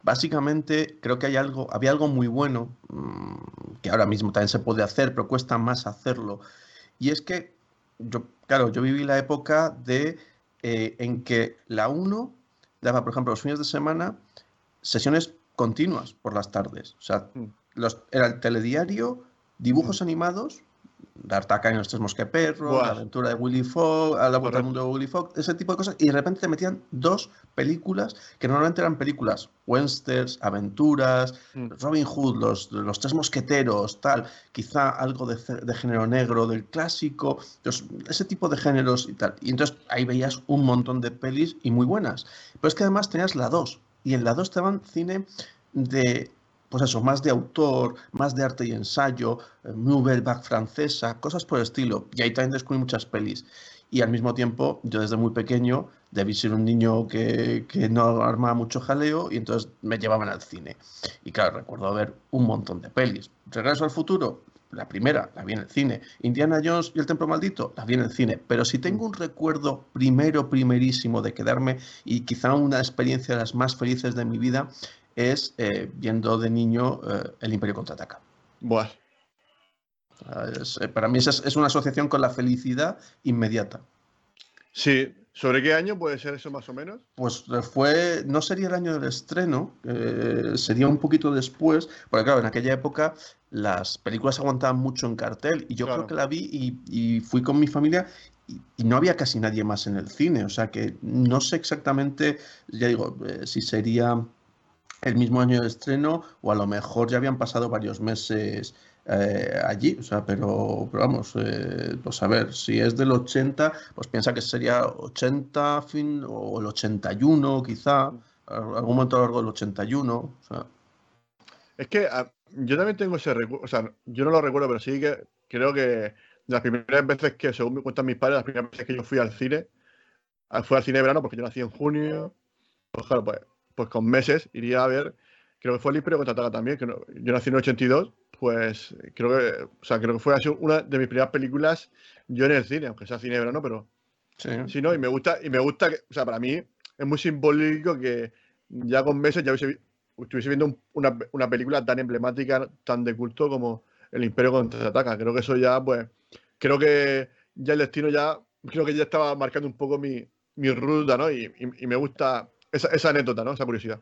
Básicamente, creo que hay algo, había algo muy bueno, mm, que ahora mismo también se puede hacer, pero cuesta más hacerlo. Y es que, yo, claro, yo viví la época de eh, en que la 1 daba, por ejemplo, los fines de semana, sesiones continuas por las tardes. O sea, mm. los, era el telediario, dibujos mm. Animados D'Artagnan y los tres mosqueperros, la aventura de Willy Fogg, a la vuelta al mundo de Willy Fogg, ese tipo de cosas, y de repente te metían dos películas que normalmente eran películas westerns, aventuras, mm. Robin Hood, los, los tres mosqueteros, tal, quizá algo de, de género negro, del clásico, ese tipo de géneros y tal. Y entonces ahí veías un montón de pelis y muy buenas. Pero es que además tenías la 2, y en la 2 te van cine de pues eso, más de autor, más de arte y ensayo, eh, nouvelle vague francesa, cosas por el estilo. Y ahí también descubrí muchas pelis. Y al mismo tiempo, yo desde muy pequeño debí ser un niño que, que, no armaba mucho jaleo y entonces me llevaban al cine. Y claro, recuerdo ver un montón de pelis. Regreso al futuro, la primera, la vi en el cine. Indiana Jones y el Templo Maldito, la vi en el cine. Pero si tengo un recuerdo primero, primerísimo de quedarme y quizá una experiencia de las más felices de mi vida, es eh, viendo de niño eh, El Imperio contraataca. Buah. Eh, para mí es, es, una asociación con la felicidad inmediata. Sí, ¿sobre qué año puede ser eso más o menos? Pues fue, no sería el año del estreno, sería un poquito después, porque claro, en aquella época las películas aguantaban mucho en cartel y yo creo que la vi y, fui con mi familia y, y, no había casi nadie más en el cine, o sea que no sé exactamente, ya digo, si sería el mismo año de estreno o a lo mejor ya habían pasado varios meses eh, allí, o sea, pero, vamos, eh, pues a ver, si es del 80, pues piensa que sería 80 fin, o el 81 quizá, algún momento a lo largo del 81, o sea. Es que ah, yo también tengo ese recuerdo, o sea, yo no lo recuerdo, pero sí que creo que las primeras veces que, según me cuentan mis padres, las primeras veces que yo fui al cine, ah, fui al cine de verano porque yo nací en junio, pues claro, pues pues con meses iría a ver, creo que fue el Imperio contraataca también, que yo nací en el 82, pues creo que, o sea, creo que fue una de mis primeras películas yo en el cine, aunque sea cine de verano, pero sí. sí, ¿no? Y me gusta, y me gusta que, o sea, para mí es muy simbólico que ya con meses ya estuviese viendo una, una, película tan emblemática, tan de culto como El Imperio contraataca. Creo que eso ya, pues, creo que ya el destino ya, creo que ya estaba marcando un poco mi, mi ruta, ¿no? y, y me gusta esa, anécdota, ¿no? Esa curiosidad.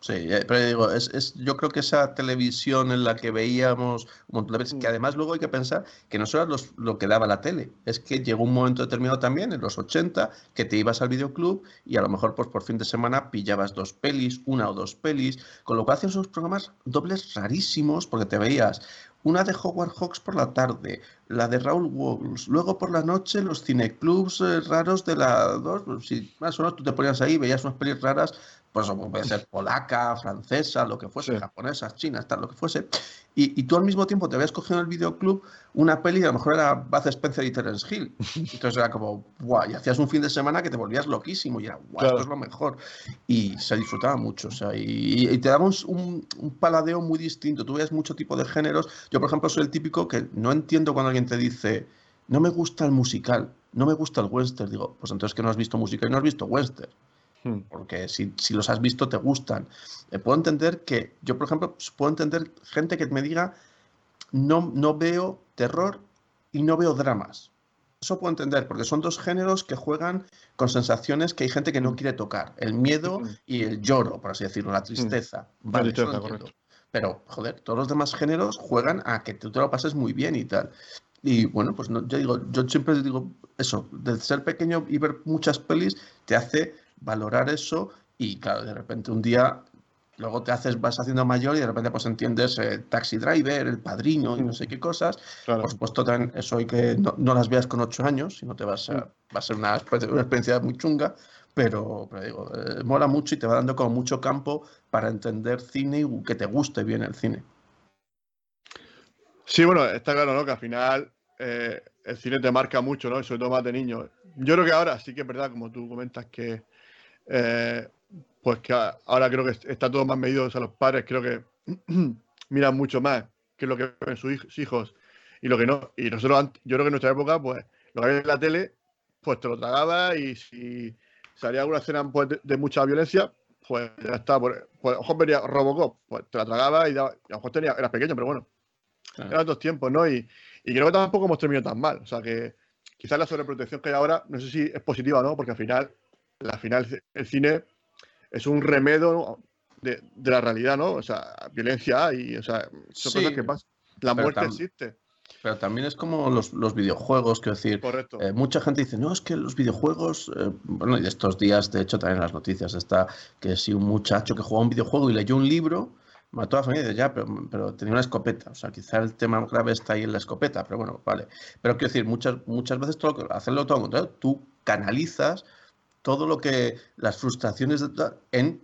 Sí, eh, pero digo, es, yo creo que esa televisión en la que veíamos un montón de veces, que mm. además luego hay que pensar que no solo era lo que daba la tele, es que llegó un momento determinado también, en los 80, que te ibas al videoclub y a lo mejor pues por fin de semana pillabas dos pelis, una o dos pelis, con lo cual hacías unos programas dobles rarísimos porque te veías una de Howard Hawks por la tarde, la de Raúl Walsh, luego por la noche los cineclubs eh, raros de la 2, pues, si más o menos tú te ponías ahí, veías unas pelis raras, pues puede ser polaca, francesa, lo que fuese, japonesa, china, tal, lo que fuese, y, y, tú al mismo tiempo te habías cogido en el videoclub una peli, a lo mejor era Buzz Spencer y Terence Hill, entonces era como, guau, y hacías un fin de semana que te volvías loquísimo, y era, guau, esto es lo mejor, y se disfrutaba mucho, o sea, y, y te daba un, un, paladeo muy distinto, tú veías mucho tipo de géneros, yo por ejemplo soy el típico que no entiendo cuando alguien te dice, no me gusta el musical, no me gusta el western. Digo, pues entonces que no has visto musical y no has visto western. Hmm. Porque si, si, los has visto, te gustan. Eh, puedo entender que, yo por ejemplo, puedo entender gente que me diga, no, no veo terror y no veo dramas. Eso puedo entender, porque son dos géneros que juegan con sensaciones que hay gente que no hmm. quiere tocar. El miedo hmm. y el lloro, por así decirlo, la tristeza. Vale, Pero, joder, todos los demás géneros juegan a que tú te lo pases muy bien y tal. Y bueno, pues no, yo digo, yo siempre digo eso, de ser pequeño y ver muchas pelis te hace valorar eso y claro, de repente un día luego te haces, vas haciendo mayor y de repente pues entiendes el Taxi Driver, El Padrino y no sé qué cosas. Por supuesto también eso hay que no, no, las veas con ocho años, sino te vas a, va a ser una, una experiencia muy chunga, pero, pero digo, eh, mola mucho y te va dando como mucho campo para entender cine y que te guste bien el cine. Sí, bueno, está claro, ¿no? Que al final eh, el cine te marca mucho, ¿no? Y sobre todo más de niños. Yo creo que ahora sí que es verdad, como tú comentas, que eh, pues que ahora creo que está todo más medido. O sea, los padres creo que miran mucho más que lo que ven sus hijos y lo que no. Y nosotros, yo creo que en nuestra época, pues lo que había en la tele, pues te lo tragaba y si salía alguna escena pues, de, mucha violencia, pues ya está. Pues, pues mejor venía Robocop, pues te la tragaba y, daba, a lo mejor tenía, eras pequeño, pero bueno. Eran otros tiempos, ¿no? Y, y, creo que tampoco hemos terminado tan mal. O sea que quizás la sobreprotección que hay ahora, no sé si es positiva o no, porque al final, la final, el cine es un remedio de, de la realidad, ¿no? O sea, violencia hay, o sea, son cosas que pasan. La muerte existe. Pero también es como los, los videojuegos, quiero decir. Correcto. Eh, mucha gente dice, no, es que los videojuegos. Eh, bueno, y estos días, de hecho, también en las noticias está que si un muchacho que juega un videojuego y leyó un libro, mató a la familia, ya, pero, pero, tenía una escopeta. O sea, quizá el tema grave está ahí en la escopeta, pero bueno, vale. Pero quiero decir, muchas, muchas veces todo, hacerlo todo contrario, tú canalizas todo lo que. las frustraciones en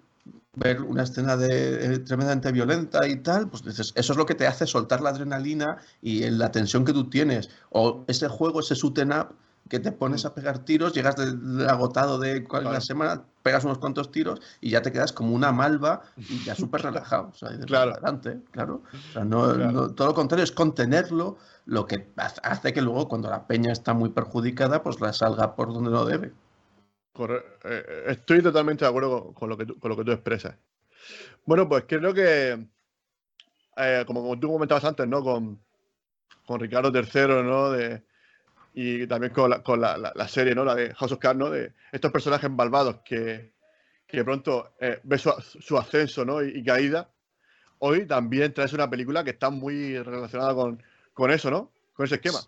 ver una escena de, eh, tremendamente violenta y tal, pues dices, eso es lo que te hace soltar la adrenalina y la tensión que tú tienes. O ese juego, ese shoot up que te pones a pegar tiros, llegas de, agotado de claro. la semana, pegas unos cuantos tiros y ya te quedas como una malva y ya súper relajado. O sea, claro. Adelante, claro. O sea, no, claro. no, todo lo contrario, es contenerlo, lo que hace que luego cuando la peña está muy perjudicada, pues la salga por donde no debe. Eh, estoy totalmente de acuerdo con, lo que tú, con lo que tú expresas. Bueno, pues creo que, eh, como, como, tú comentabas antes, ¿no? Con, con Ricardo III, ¿no? De, y también con, la, con la, la, la, serie, ¿no? La de House of Cards, ¿no? De estos personajes malvados que, que de pronto eh, ves su, su, ascenso, ¿no? Y, y, caída. Hoy también traes una película que está muy relacionada con, con eso, ¿no? Con ese esquema.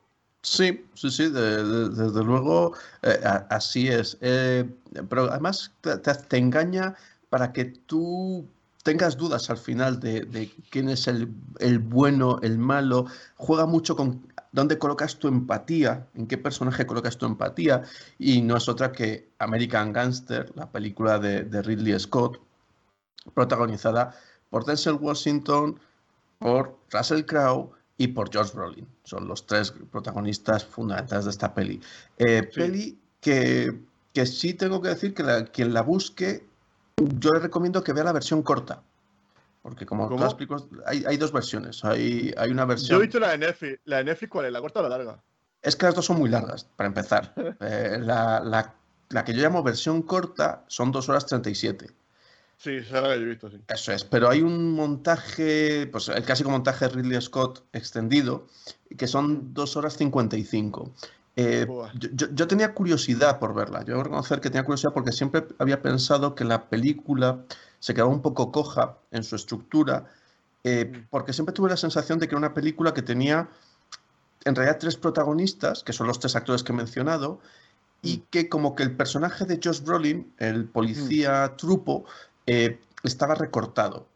Sí, sí, sí, de, de, desde luego eh, así es. Eh, pero además te, engaña para que tú tengas dudas al final de, de quién es el, el, bueno, el malo. Juega mucho con dónde colocas tu empatía, en qué personaje colocas tu empatía. Y no es otra que American Gangster, la película de, de Ridley Scott, protagonizada por Denzel Washington, por Russell Crowe y por George Brolin. Son los tres protagonistas fundamentales de esta peli. Eh, sí. Peli que, que, sí tengo que decir que la, quien la busque, yo le recomiendo que vea la versión corta. Porque como te explico, hay, hay, dos versiones. Hay, hay una versión... Yo he visto la de Netflix. ¿La de Netflix cuál es? ¿La corta o la larga? Es que las dos son muy largas, para empezar. eh, la, la, la, que yo llamo versión corta son 2 horas 37. Sí, esa es la que yo he visto, sí. Eso es, pero hay un montaje, pues el clásico montaje de Ridley Scott extendido, que son 2 horas 55. Eh, yo, yo, tenía curiosidad por verla, yo a reconocer que tenía curiosidad porque siempre había pensado que la película se quedaba un poco coja en su estructura, eh, porque siempre tuve la sensación de que era una película que tenía en realidad tres protagonistas, que son los tres actores que he mencionado, y que como que el personaje de Josh Brolin, el policía trupo, eh, estaba recortado.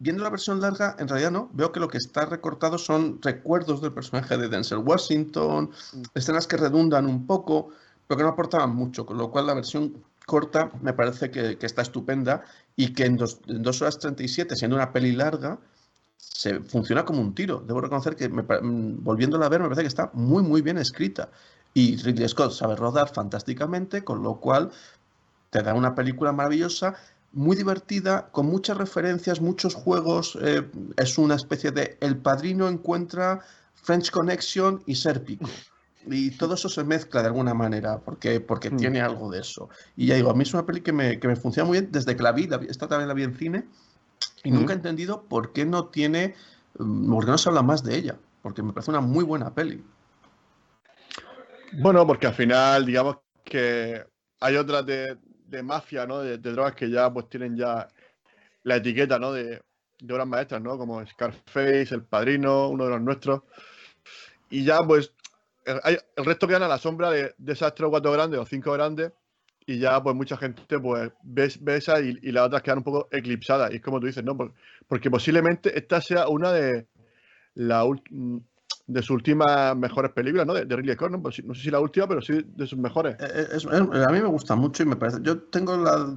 Viendo la versión larga, en realidad no. Veo que lo que está recortado son recuerdos del personaje de Denzel Washington, mm. escenas que redundan un poco, pero que no aportaban mucho, con lo cual la versión corta me parece que, que está estupenda y que en 2 horas 37, siendo una peli larga, se funciona como un tiro. Debo reconocer que me, volviéndola a ver me parece que está muy muy bien escrita. Y Ridley Scott sabe rodar fantásticamente, con lo cual te da una película maravillosa muy divertida, con muchas referencias, muchos juegos. Eh, es una especie de El Padrino encuentra French Connection y Serpico. Y todo eso se mezcla de alguna manera, porque, porque mm. tiene algo de eso. Y ya digo, a mí es una peli que me, que me funciona muy bien desde que la vi, la, esta también la vi en cine, y mm. nunca he entendido por qué no tiene, mm, por qué no se habla más de ella, porque me parece una muy buena peli. Bueno, porque al final, digamos que hay otras de, de mafia, ¿no? De, drogas que ya pues tienen ya la etiqueta, ¿no? De, de obras maestras, ¿no? Como Scarface, El Padrino, uno de los nuestros. Y ya pues el, el resto quedan a la sombra de, de esas tres o cuatro grandes o cinco grandes y ya pues mucha gente pues ve, ve esa y, y, las otras quedan un poco eclipsadas. Y es como tú dices, ¿no? Porque posiblemente esta sea una de la de sus últimas mejores películas, ¿no? De, Ridley Scott, ¿no? Pues, no sé si la última, pero sí de sus mejores. Es, es, a mí me gusta mucho y me parece. Yo tengo la.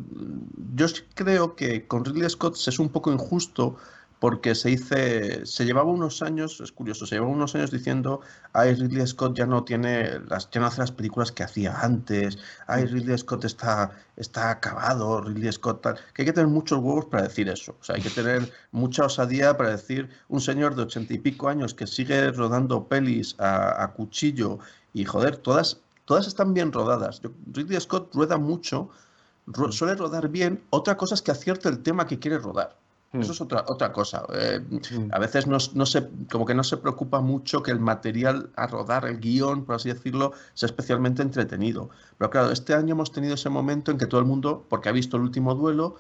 Yo creo que con Ridley Scott es un poco injusto porque se dice, se llevaba unos años, es curioso, se llevaba unos años diciendo, ay, Ridley Scott ya no tiene, las, ya no hace las películas que hacía antes, ay, Ridley Scott está, está acabado, Ridley Scott tal, que hay que tener muchos huevos para decir eso, o sea, hay que tener mucha osadía para decir, un señor de ochenta y pico años que sigue rodando pelis a, a cuchillo y joder, todas, todas están bien rodadas. Ridley Scott rueda mucho, suele rodar bien. Otra cosa es que acierte el tema que quiere rodar. Mm. Eso es otra, otra cosa. Eh, a veces no, no, se, como que no se preocupa mucho que el material a rodar, el guion, por así decirlo, sea especialmente entretenido. Pero claro, este año hemos tenido ese momento en que todo el mundo, porque ha visto el último duelo,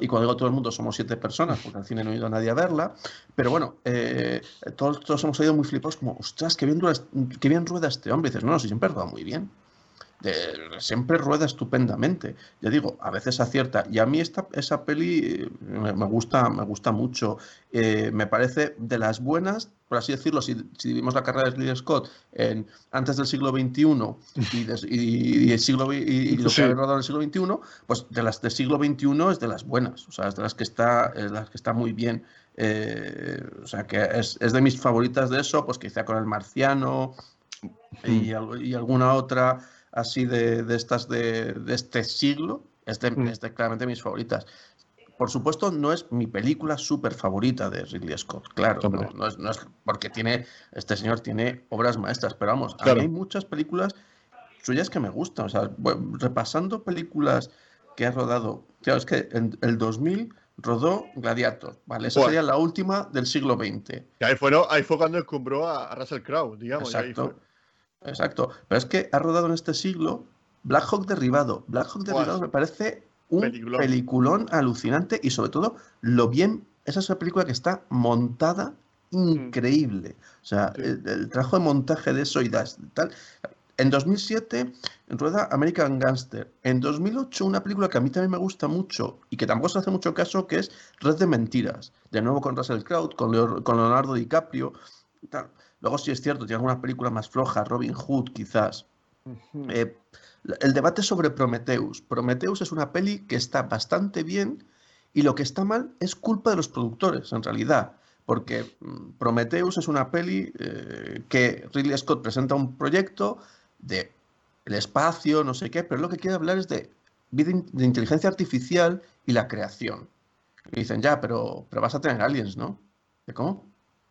y cuando digo todo el mundo somos siete personas, porque al cine no ha ido nadie a verla, pero bueno, eh, todos, todos, hemos ido muy flipados como, ostras, qué bien, qué bien rueda este hombre. Y dices, no, no, si siempre rueda muy bien siempre rueda estupendamente. Ya digo, a veces acierta. Y a mí esta, esa peli eh, me, gusta, me gusta mucho. Eh, me parece de las buenas, por así decirlo, si, si vivimos la carrera de Ridley Scott en, antes del siglo XXI y, el siglo, y, lo que ha rodado en el siglo XXI, pues de las del siglo XXI es de las buenas, o sea, es de las que está, es las que está muy bien. Eh, o sea, que es, es, de mis favoritas de eso, pues quizá con El Marciano y, y alguna otra así de, estas de, este siglo, es de, mm. claramente mis favoritas. Por supuesto, no es mi película súper favorita de Ridley Scott, claro, no, es, porque tiene, este señor tiene obras maestras, pero vamos, hay muchas películas suyas que me gustan, o sea, repasando películas que ha rodado, claro, es que en el 2000 rodó Gladiator, ¿vale? Esa sería la última del siglo XX. ahí, fue, ahí fue cuando encumbró a Russell Crowe, digamos. Exacto. Exacto. Pero es que ha rodado en este siglo Black Hawk Derribado. Black Hawk Derribado me parece un peliculón. alucinante y sobre todo lo bien, esa es una película que está montada increíble. O sea, el, trabajo de montaje de eso y tal. En 2007 rueda American Gangster. En 2008 una película que a mí también me gusta mucho y que tampoco se hace mucho caso, que es Red de Mentiras. De nuevo con Russell Crowe, con, Leonardo DiCaprio. Tal. Luego sí es cierto, tiene alguna película más floja, Robin Hood quizás. Eh, el debate sobre Prometheus. Prometheus es una peli que está bastante bien y lo que está mal es culpa de los productores, en realidad. Porque mm, Prometheus es una peli eh, que Ridley Scott presenta un proyecto de el espacio, no sé qué, pero lo que quiere hablar es de, de inteligencia artificial y la creación. Y dicen, ya, pero, pero vas a tener aliens, ¿no? ¿De cómo?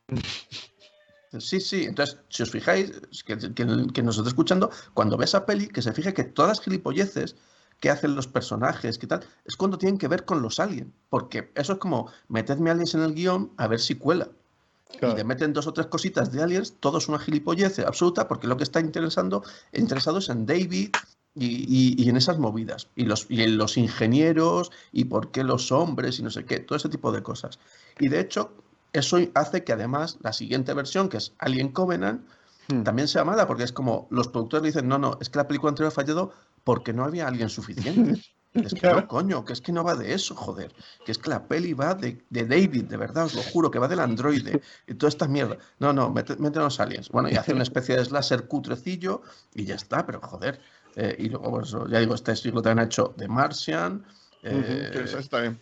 Sí, sí. Entonces, si os fijáis, que, que, nos está escuchando, cuando ve esa peli, que se fije que todas las gilipolleces que hacen los personajes, que tal, es cuando tienen que ver con los aliens. Porque eso es como, metedme aliens en el guion a ver si cuela. Y le meten dos o tres cositas de aliens, todo es una gilipollez absoluta, porque lo que está interesando, interesado es en David y, y, en esas movidas. Y, los, y en los ingenieros, y por qué los hombres, y no sé qué, todo ese tipo de cosas. Y de hecho, eso hace que además la siguiente versión, que es Alien Covenant, hmm. también sea mala, porque es como los productores dicen, no, no, es que la película anterior ha fallado porque no había alguien suficiente. Es que no, coño, que es que no va de eso, joder. Que es que la peli va de, David, de verdad, os lo juro, que va del androide y toda esta mierda. No, no, meten los aliens. Bueno, y hace una especie de slasher cutrecillo y ya está, pero joder. Eh, y luego, pues, ya digo, este siglo también ha hecho The Martian. Eh, está bien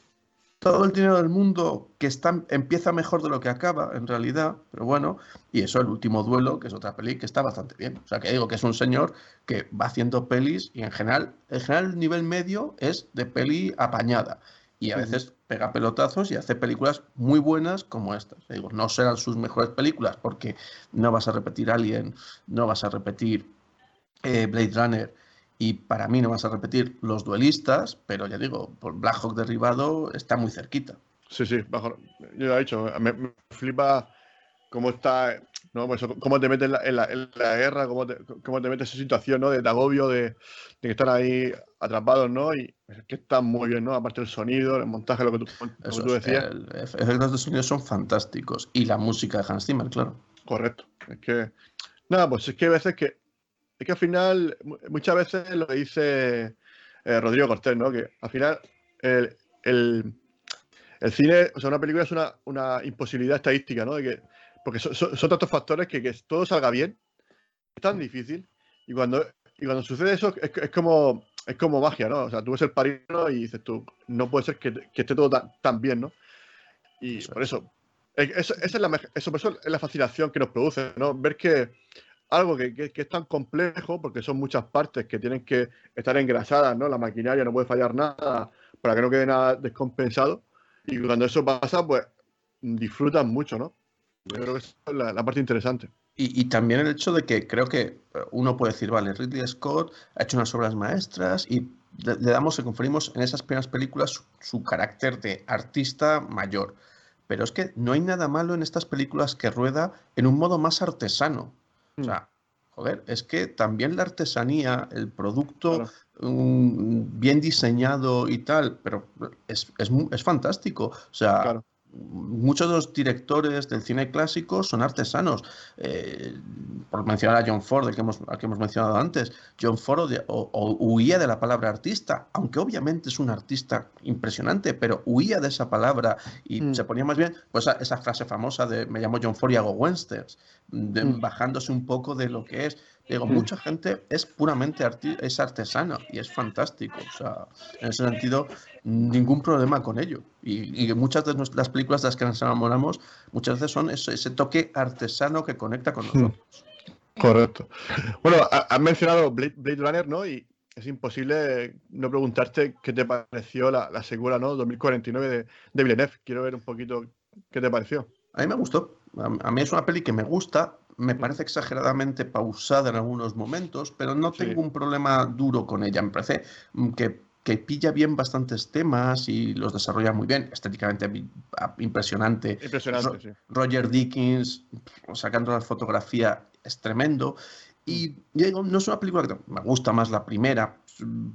todo el dinero del mundo que está, empieza mejor de lo que acaba, en realidad, pero bueno, y eso, el último duelo, que es otra peli que está bastante bien. O sea, que digo que es un señor que va haciendo pelis y en general, en general el nivel medio es de peli apañada. Y a veces pega pelotazos y hace películas muy buenas como estas. Digo, no serán sus mejores películas porque no vas a repetir Alien, no vas a repetir eh, Blade Runner, y para mí no vas a repetir los duelistas, pero ya digo, por Black Hawk derribado está muy cerquita. Sí, sí, bajo, yo lo he dicho, me, flipa cómo está, ¿no? Pues cómo te metes en la, guerra, cómo te, cómo te metes en esa situación, ¿no? De, agobio, de, de, estar ahí atrapados, ¿no? Y es que está muy bien, ¿no? Aparte del sonido, el montaje, lo que tú, tú decías. Los efectos de sonido son fantásticos. Y la música de Hans Zimmer, claro. Correcto. Es que, nada, pues es que a veces que es que al final, muchas veces lo dice eh, Rodrigo Cortés, ¿no? Que al final el, cine, o sea, una película es una, imposibilidad estadística, ¿no? De que, porque son, tantos factores que, que todo salga bien es tan difícil. Y cuando, y cuando sucede eso, es, como, es como magia, ¿no? O sea, tú ves el parino y dices tú, no puede ser que, esté todo tan, bien, ¿no? Y por eso, esa es la, eso, por eso es la fascinación que nos produce, ¿no? Ver que algo que, es tan complejo, porque son muchas partes que tienen que estar engrasadas, ¿no? La maquinaria no puede fallar nada para que no quede nada descompensado. Y cuando eso pasa, pues disfrutan mucho, ¿no? Yo creo que es la, parte interesante. Y, también el hecho de que creo que uno puede decir, vale, Ridley Scott ha hecho unas obras maestras y le, damos, le conferimos en esas primeras películas su, carácter de artista mayor. Pero es que no hay nada malo en estas películas que rueda en un modo más artesano. O mm. sea, joder, es que también la artesanía, el producto bien diseñado y tal, pero es, es, fantástico. O sea, muchos de los directores del cine clásico son artesanos. Eh, por mencionar a John Ford, el que hemos, que hemos mencionado antes, John Ford o, huía de la palabra artista, aunque obviamente es un artista impresionante, pero huía de esa palabra y mm. se ponía más bien pues esa, frase famosa de me llamo John Ford y hago westerns, mm. bajándose un poco de lo que es. Digo, mucha gente es puramente es artesano y es fantástico. O sea, en ese sentido, ningún problema con ello. Y, muchas de las películas de las que nos enamoramos, muchas veces son ese, toque artesano que conecta con nosotros. Correcto. Bueno, has mencionado Blade, Runner, ¿no? Y es imposible no preguntarte qué te pareció la, la secuela, ¿no? 2049 de, de Villeneuve. Quiero ver un poquito qué te pareció. A mí me gustó. A mí es una peli que me gusta, me parece exageradamente pausada en algunos momentos, pero no tengo un problema duro con ella. Me parece mm, que, que, pilla bien bastantes temas y los desarrolla muy bien, estéticamente impresionante. Impresionante, sí. Roger Dickens sacando la fotografía es tremendo. Y digo, no es una película que me gusta más la primera,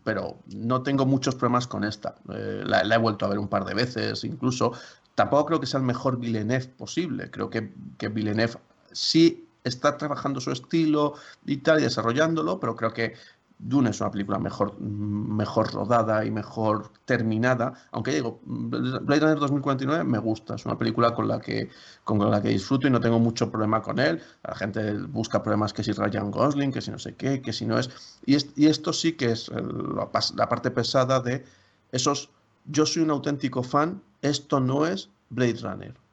pero no tengo muchos problemas con esta. Eh, la, la, he vuelto a ver un par de veces, incluso. Tampoco creo que sea el mejor Villeneuve posible. Creo que, que Villeneuve sí está trabajando su estilo y tal, y desarrollándolo, pero creo que Dune es una película mejor, mejor rodada y mejor terminada. Aunque digo, Blade Runner 2049 me gusta, es una película con la que, con la que disfruto y no tengo mucho problema con él. La gente busca problemas que si Ryan Gosling, que si no sé qué, que si no es. Y, y esto sí que es la parte pesada de esos. Yo soy un auténtico fan, esto no es Blade Runner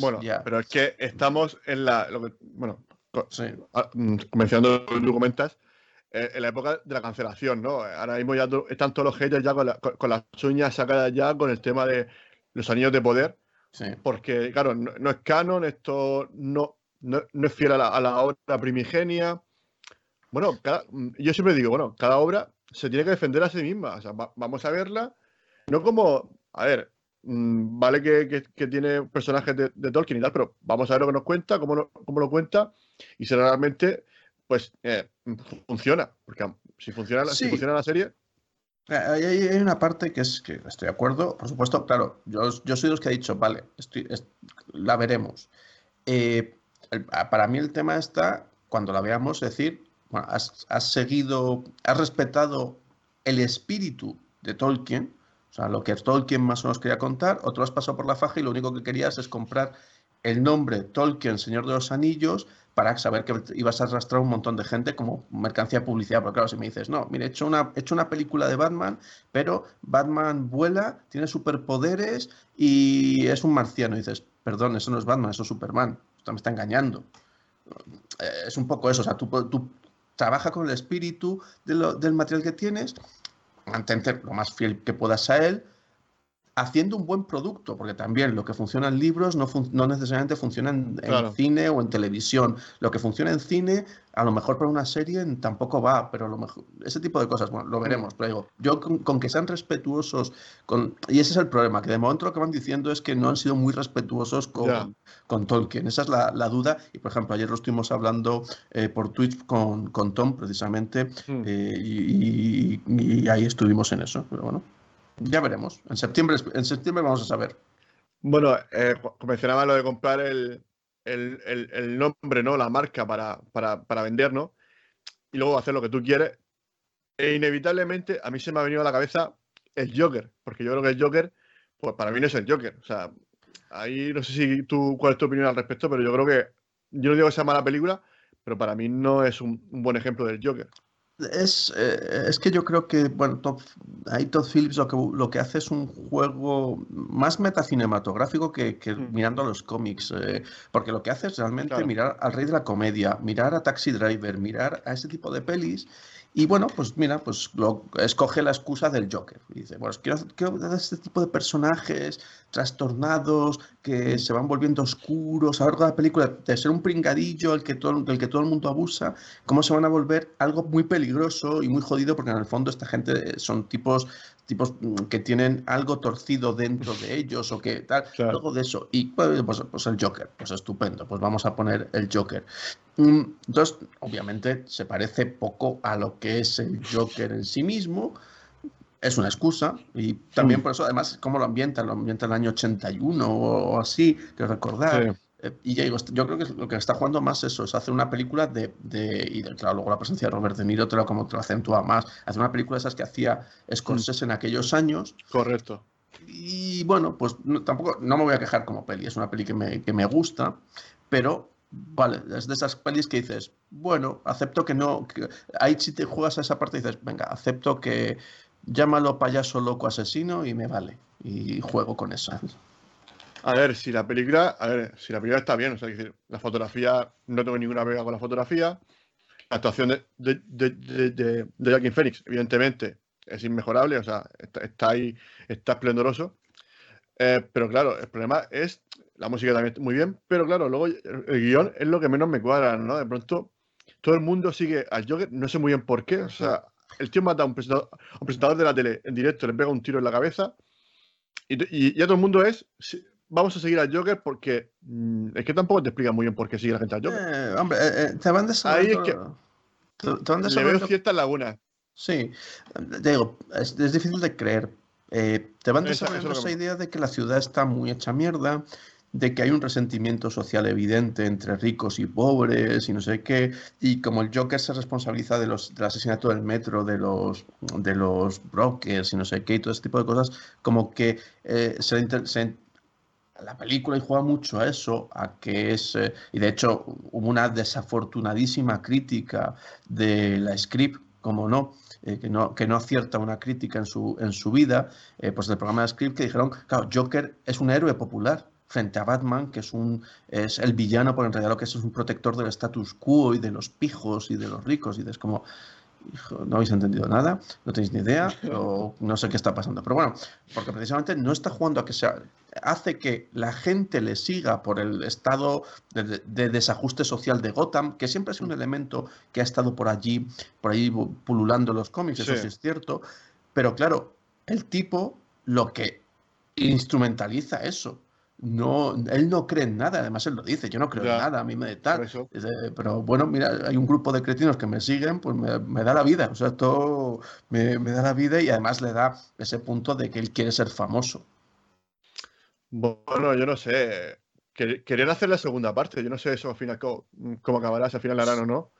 bueno, pero es que estamos en la. bueno, ah, mm, mencionando lo que tú comentas, eh, en la época de la cancelación, ¿no? Ahora mismo ya están todos los haters ya con, las uñas sacadas ya con el tema de los anillos de poder. Porque, claro, no, es canon, esto no, no, es fiel a la, obra primigenia. Bueno, mm, yo siempre digo, bueno, cada obra se tiene que defender a sí misma. O sea, vamos a verla, no como, a ver, Mm, vale que, tiene personajes de, Tolkien y tal, pero vamos a ver lo que nos cuenta, cómo, lo cuenta y si realmente pues eh, funciona. Porque si funciona, si funciona la serie. Eh, hay, una parte que es que estoy de acuerdo, por supuesto, claro, yo, yo soy de los que ha dicho, vale, estoy, la veremos. Eh, para mí el tema está, cuando la veamos, decir, has, has seguido, has respetado el espíritu de Tolkien, sea, lo que Tolkien más o menos quería contar, otro has pasado por la faja y lo único que querías es comprar el nombre Tolkien, Señor de los Anillos, para saber que ibas a arrastrar un montón de gente como mercancía publicidad. Porque claro, si me dices, no, mire, he hecho una, he hecho una película de Batman, pero Batman vuela, tiene superpoderes y es un marciano. Y dices, perdón, eso no es Batman, eso es Superman. Esto me está engañando. Eh, es un poco eso, o sea, tú, tú con el espíritu del material que tienes mantente lo más fiel que puedas a él, haciendo un buen producto, porque también lo que funciona en libros no, no necesariamente funciona en, cine o en televisión. Lo que funciona en cine, a lo mejor para una serie tampoco va, pero lo mejor, ese tipo de cosas, bueno, lo veremos. Pero digo, yo con, que sean respetuosos, con, y ese es el problema, que de momento lo que van diciendo es que no han sido muy respetuosos con, con Tolkien. Esa es la, la, duda. Y por ejemplo, ayer lo estuvimos hablando eh, por Twitch con, con, Tom, precisamente, hmm. eh, y, y ahí estuvimos en eso. Pero bueno. Ya veremos. En septiembre, en septiembre vamos a saber. Bueno, eh, mencionaba lo de comprar el, nombre, ¿no? La marca para, para, vender, ¿no? Y luego hacer lo que tú quieres. E inevitablemente a mí se me ha venido a la cabeza el Joker, porque yo creo que el Joker, pues para mí no es el Joker. O sea, ahí no sé si tú, cuál es tu opinión al respecto, pero yo creo que, yo no digo que sea mala película, pero para mí no es un buen ejemplo del Joker. Es, eh, es, que yo creo que, bueno, ahí Todd Phillips lo que, lo que hace es un juego más metacinematográfico que, que mm. mirando a los cómics, eh, porque lo que hace es realmente mirar al rey de la comedia, mirar a Taxi Driver, mirar a ese tipo de pelis Y bueno, pues mira, pues lo, escoge la excusa del Joker. Y dice, bueno, quiero, quiero este tipo de personajes trastornados que se van volviendo oscuros a lo largo de la película, de ser un pringadillo el que, todo, el que todo el mundo abusa, cómo se van a volver algo muy peligroso y muy jodido, porque en el fondo esta gente son tipos tipos mm, que tienen algo torcido dentro de ellos o que tal, algo de eso. Y pues, pues, pues, el Joker, pues estupendo, pues vamos a poner el Joker. Mm, entonces, obviamente se parece poco a lo que es el Joker en sí mismo. Es una excusa y también mm. por eso, además, cómo lo ambientan, lo ambientan en el año 81 o así, que recordar. Eh, y ya digo, yo creo que lo que está jugando más eso es hacer una película de, de y claro, luego la presencia de Robert De Niro te lo, como te lo acentúa más, hacer una película de esas que hacía Scorsese en aquellos años. Correcto. Y bueno, pues tampoco, no me voy a quejar como peli, es una peli que me, que me gusta, pero vale, es de esas pelis que dices, bueno, acepto que no, ahí si te juegas a esa parte dices, venga, acepto que llámalo payaso loco asesino y me vale, y juego con eso. A ver, si la película, a ver, si la película está bien, o sea, decir, la fotografía, no tengo ninguna pega con la fotografía. La actuación de, de, de, de, de Phoenix, evidentemente, es inmejorable, o sea, está, ahí, está esplendoroso. Eh, pero claro, el problema es la música también muy bien, pero claro, luego el, guion es lo que menos me cuadra, ¿no? De pronto, todo el mundo sigue al Joker, no sé muy bien por qué, o sea, el tío mata a un presentador, un presentador de la tele en directo, le pega un tiro en la cabeza y, y ya todo el mundo es vamos a seguir al Joker porque mm, es que tampoco te explica muy bien por qué sigue la gente al Joker. Eh, hombre, eh, eh, te van. Ahí es que le veo ciertas lagunas. Sí, te digo, es, difícil de creer. te van desarrollando esa, idea de que la ciudad está muy hecha mierda, de que hay un resentimiento social evidente entre ricos y pobres y no sé qué, y como el Joker se responsabiliza de los, del asesinato del metro, de los, de los brokers y no sé qué, y todo ese tipo de cosas, como que se, se, la película y juega mucho a eso, a que es, eh, y de hecho hubo una desafortunadísima crítica de la script, como no, eh, que no, que no acierta una crítica en su, en su vida, eh, pues del programa de script que dijeron, claro, Joker es un héroe popular frente a Batman, que es un es el villano, porque en realidad lo que es es un protector del status quo y de los pijos y de los ricos, y es como, no habéis entendido nada, no tenéis ni idea, o no sé qué está pasando. Pero bueno, porque precisamente no está jugando a que sea. Hace que la gente le siga por el estado de, desajuste social de Gotham, que siempre es un elemento que ha estado por allí, por ahí pululando los cómics, eso sí es cierto. Pero claro, el tipo lo que instrumentaliza eso no, él no cree en nada, además él lo dice, yo no creo en nada, a mí me tal. pero bueno, mira, hay un grupo de cretinos que me siguen, pues me, da la vida, o sea, esto me, da la vida y además le da ese punto de que él quiere ser famoso. Bueno, yo no sé, querían hacer la segunda parte, yo no sé eso al final cómo, cómo acabará, si al final la harán o no,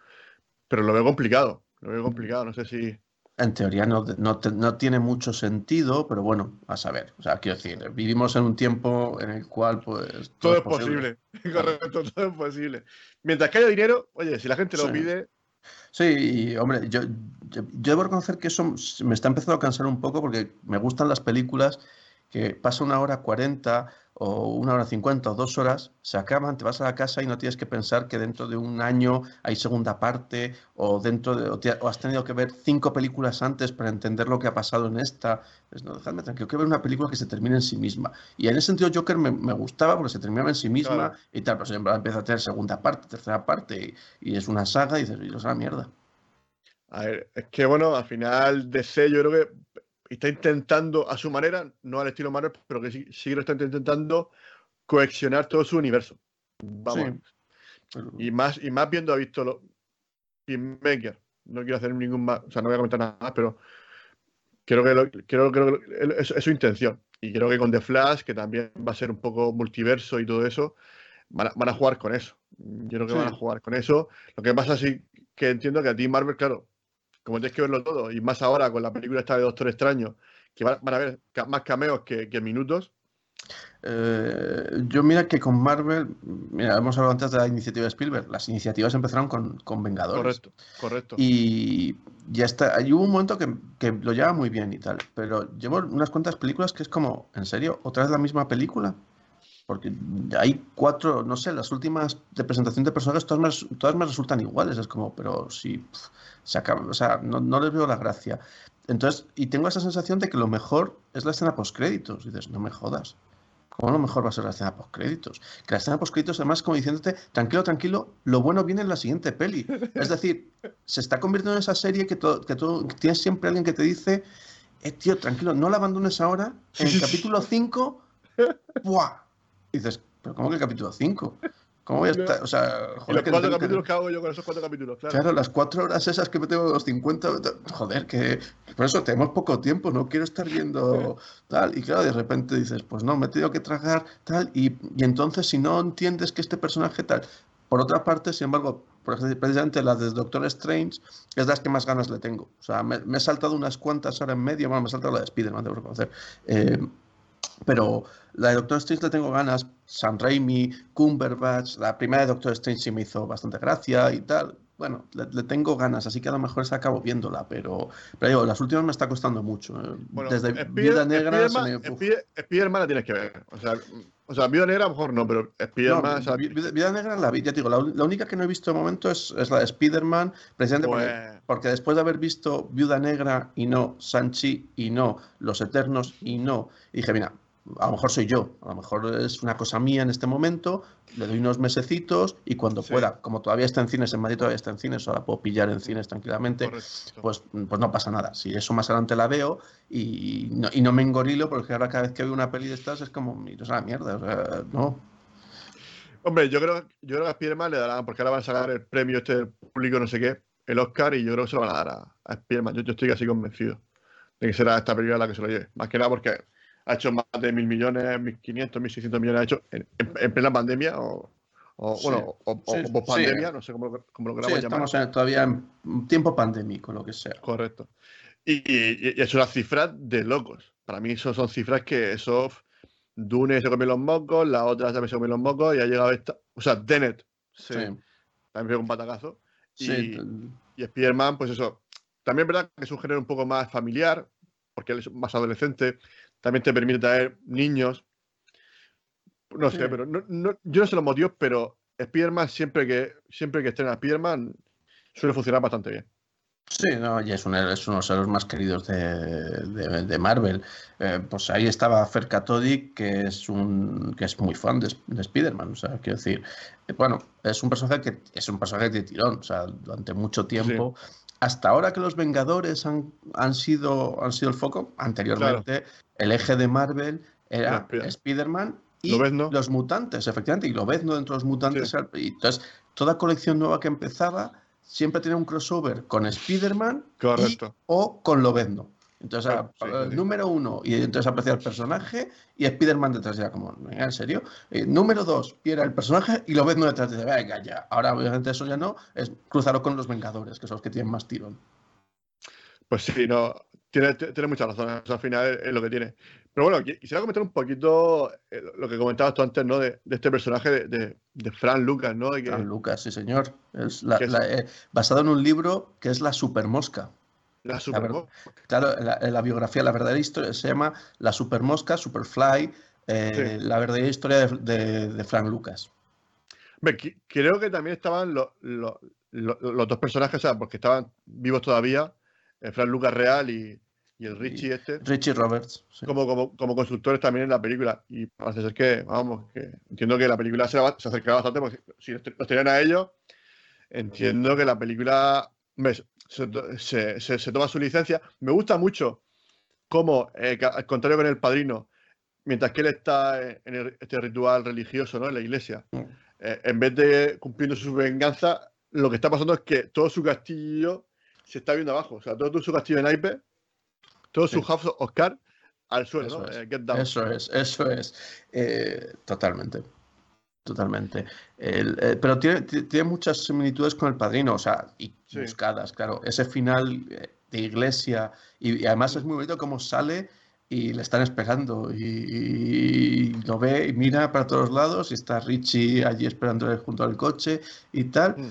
pero lo veo complicado, lo veo complicado, no sé si en teoría no, no, tiene mucho sentido, pero bueno, a saber. O sea, quiero decir, vivimos en un tiempo en el cual, pues. Todo, es posible. Correcto, todo es posible. Mientras que haya dinero, oye, si la gente lo pide. Sí, hombre, yo, yo, debo reconocer que eso me está empezando a cansar un poco porque me gustan las películas que pasa una hora cuarenta o una hora cincuenta o dos horas, se acaban, te vas a la casa y no tienes que pensar que dentro de un año hay segunda parte o dentro de, o, has tenido que ver cinco películas antes para entender lo que ha pasado en esta. Pues no, dejadme tranquilo, que ver una película que se termine en sí misma. Y en ese sentido Joker me, me gustaba porque se terminaba en sí misma y tal, pero siempre empieza a tener segunda parte, tercera parte y, es una saga y dices, y es una mierda. A ver, es que bueno, al final de C yo creo que está intentando a su manera, no al estilo Marvel, pero que sí, sí lo está intentando coexionar todo su universo. Vamos. Y más, y más viendo ha visto lo Maker. No quiero hacer ningún más, o sea, no voy a comentar nada más, pero creo que, lo, creo, creo que es, su intención. Y creo que con The Flash, que también va a ser un poco multiverso y todo eso, van a, jugar con eso. Yo creo que van a jugar con eso. Lo que pasa es que entiendo que a ti Marvel, claro, como tienes que verlo todo, y más ahora con la película esta de Doctor Extraño, que van, a ver más cameos que, minutos. Eh, yo mira que con Marvel, mira, hemos hablado antes de la iniciativa de Spielberg, las iniciativas empezaron con, con Vengadores. Correcto, correcto. Y ya está, hay hubo un momento que, que, lo lleva muy bien y tal, pero llevo unas cuantas películas que es como, ¿en serio? ¿Otra vez la misma película? Porque hay cuatro, no sé, las últimas de presentación de personajes todas me, todas me resultan iguales. Es como, pero si se acaba, o sea, no, no les veo la gracia. Entonces, y tengo esa sensación de que lo mejor es la escena post-créditos. Y dices, no me jodas. ¿Cómo lo mejor va a ser la escena post-créditos? Que la escena post-créditos, además, como diciéndote, tranquilo, tranquilo, lo bueno viene en la siguiente peli. Es decir, se está convirtiendo en esa serie que, que tú tienes siempre alguien que te dice, eh, tío, tranquilo, no la abandones ahora. En el capítulo 5, ¡buah! Y dices, ¿pero cómo que el capítulo 5? ¿Cómo voy a estar? O sea, joder, los cuatro capítulos que... hago yo con esos cuatro capítulos, claro. Claro, las cuatro horas esas que me tengo los 50. Joder, que. Por eso tenemos poco tiempo, no quiero estar viendo tal. Y claro, de repente dices, pues no, me he tenido que tragar tal. Y, y entonces, si no entiendes que este personaje tal. Por otra parte, sin embargo, precisamente la de Doctor Strange es las que más ganas le tengo. O sea, me, me he saltado unas cuantas horas en medio, bueno, me he saltado la de Spider-Man, debo reconocer. Eh, pero la de Doctor Strange le tengo ganas. Sam Raimi, Cumberbatch, la primera de Doctor Strange sí me hizo bastante gracia y tal. Bueno, le, tengo ganas, así que a lo mejor se acabo viéndola, pero, pero digo, las últimas me está costando mucho. ¿eh? Desde Vida Negra. Spiderman, la tienes que ver. O sea, o sea, Vida Negra a lo mejor no, pero Spiderman. No, Vida, Negra la vi, ya te digo, la, única que no he visto de momento es, es la de Spiderman, precisamente porque, pues porque, después de haber visto Viuda Negra y no Sanchi y no Los Eternos y no, dije, mira, a lo mejor soy yo, a lo mejor es una cosa mía en este momento, le doy unos mesecitos y cuando pueda, como todavía está en cines, en Madrid todavía está en cines, ahora puedo pillar en cines tranquilamente, pues, pues no pasa nada. Si eso más adelante la veo y no, y no me engorilo, porque ahora cada vez que veo una peli de estas es como, es la mierda, o sea, no. Hombre, yo creo, yo creo que a Spiderman le darán, porque ahora van a sacar el premio este del público, no sé qué, el Oscar, y yo creo que se lo van a dar a, a Spiderman. Yo, yo estoy casi convencido de que será esta película la que se lo lleve. Más que nada porque ha hecho más de mil millones, mil quinientos, mil seiscientos millones, ha hecho en, plena pandemia o, bueno, o, post pandemia, no sé cómo, cómo lo queramos llamar. Estamos todavía en tiempo pandémico, lo que sea. Correcto. Y, y, es una cifra de locos. Para mí eso son cifras que eso Dune se comió los mocos, la otra también se comió los mocos y ha llegado esta. O sea, Tenet sí. también pegó un patacazo. Y, y Spiderman, pues eso. También es verdad que es un género un poco más familiar, porque él es más adolescente también te permite traer niños. No sé, pero no, yo no sé los motivos, pero Spiderman siempre que siempre que estrena Spiderman suele funcionar bastante bien. Sí, no, y es, uno de los más queridos de, de, Marvel. Eh, pues ahí estaba Fer Cathodic, que es un que es muy fan de, de Spider-Man. O sea, quiero decir, eh, bueno, es un personaje que es un personaje de tirón. O sea, durante mucho tiempo hasta ahora que los Vengadores han, han, sido, han sido el foco, anteriormente el eje de Marvel era Spider-Man y los mutantes, efectivamente, y lo ves ¿no? dentro de los mutantes. Y entonces, toda colección nueva que empezaba siempre tenía un crossover con Spider-Man o con Lobezno. Entonces, número uno, y entonces aparecía el personaje y Spider-Man detrás ya como, ¿en serio? Eh, número dos, y era el personaje y lo ves no detrás de venga ya. Ahora, obviamente, eso ya no, es cruzarlo con los Vengadores, que son los que tienen más tirón. Pues sí, no, tiene, tiene mucha razón, al final es, lo que tiene. Pero bueno, quisiera comentar un poquito eh, lo que comentabas tú antes, ¿no? De, este personaje de, de, Fran Lucas, ¿no? Fran Lucas, sí, señor. Es eh, basado en un libro que es La Supermosca. La supermosca. Claro, la, biografía, la verdadera historia se llama La supermosca, Superfly, eh, la verdadera historia de, Frank Lucas. creo que también estaban los, dos personajes, o sea, porque estaban vivos todavía, eh, Frank Lucas real y, el Richie este. Richie Roberts. Como, como, como, constructores también en la película. Y parece ser que, vamos, que entiendo que la película se, se acercará bastante, porque si los tenían a ellos, entiendo que la película se, toma su licencia. Me gusta mucho cómo, eh, al contrario con el padrino, mientras que él está en este ritual religioso ¿no? en la iglesia, mm. eh, en vez de cumpliendo su venganza, lo que está pasando es que todo su castillo se está viendo abajo. O sea, todo su castillo de naipe, todo su house Oscar al suelo. Eso, es, eso es, eh, totalmente totalmente. Eh, pero tiene, tiene, muchas similitudes con el padrino, o sea, y buscadas, claro. Ese final eh, de iglesia, y, además es muy bonito cómo sale y le están esperando, y, lo ve y mira para todos lados, y está Richie allí esperándole junto al coche y tal. Mm.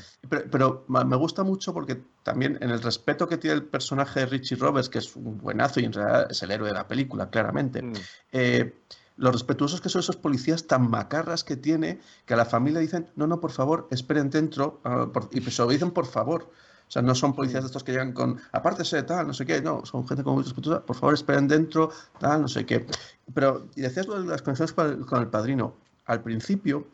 Pero, me gusta mucho porque también en el respeto que tiene el personaje de Richie Roberts, que es un buenazo y en realidad es el héroe de la película, claramente. Mm. Eh, lo respetuosos que son esos policías tan macarras que tiene, que a la familia dicen, no, no, por favor, esperen dentro, ah, y se lo dicen por favor. O sea, no son policías de estos que llegan con, apártese, tal, no sé qué, no, son gente con muy respetuosa, por favor, esperen dentro, tal, no sé qué. Pero, y decías las conexiones con el, padrino, al principio,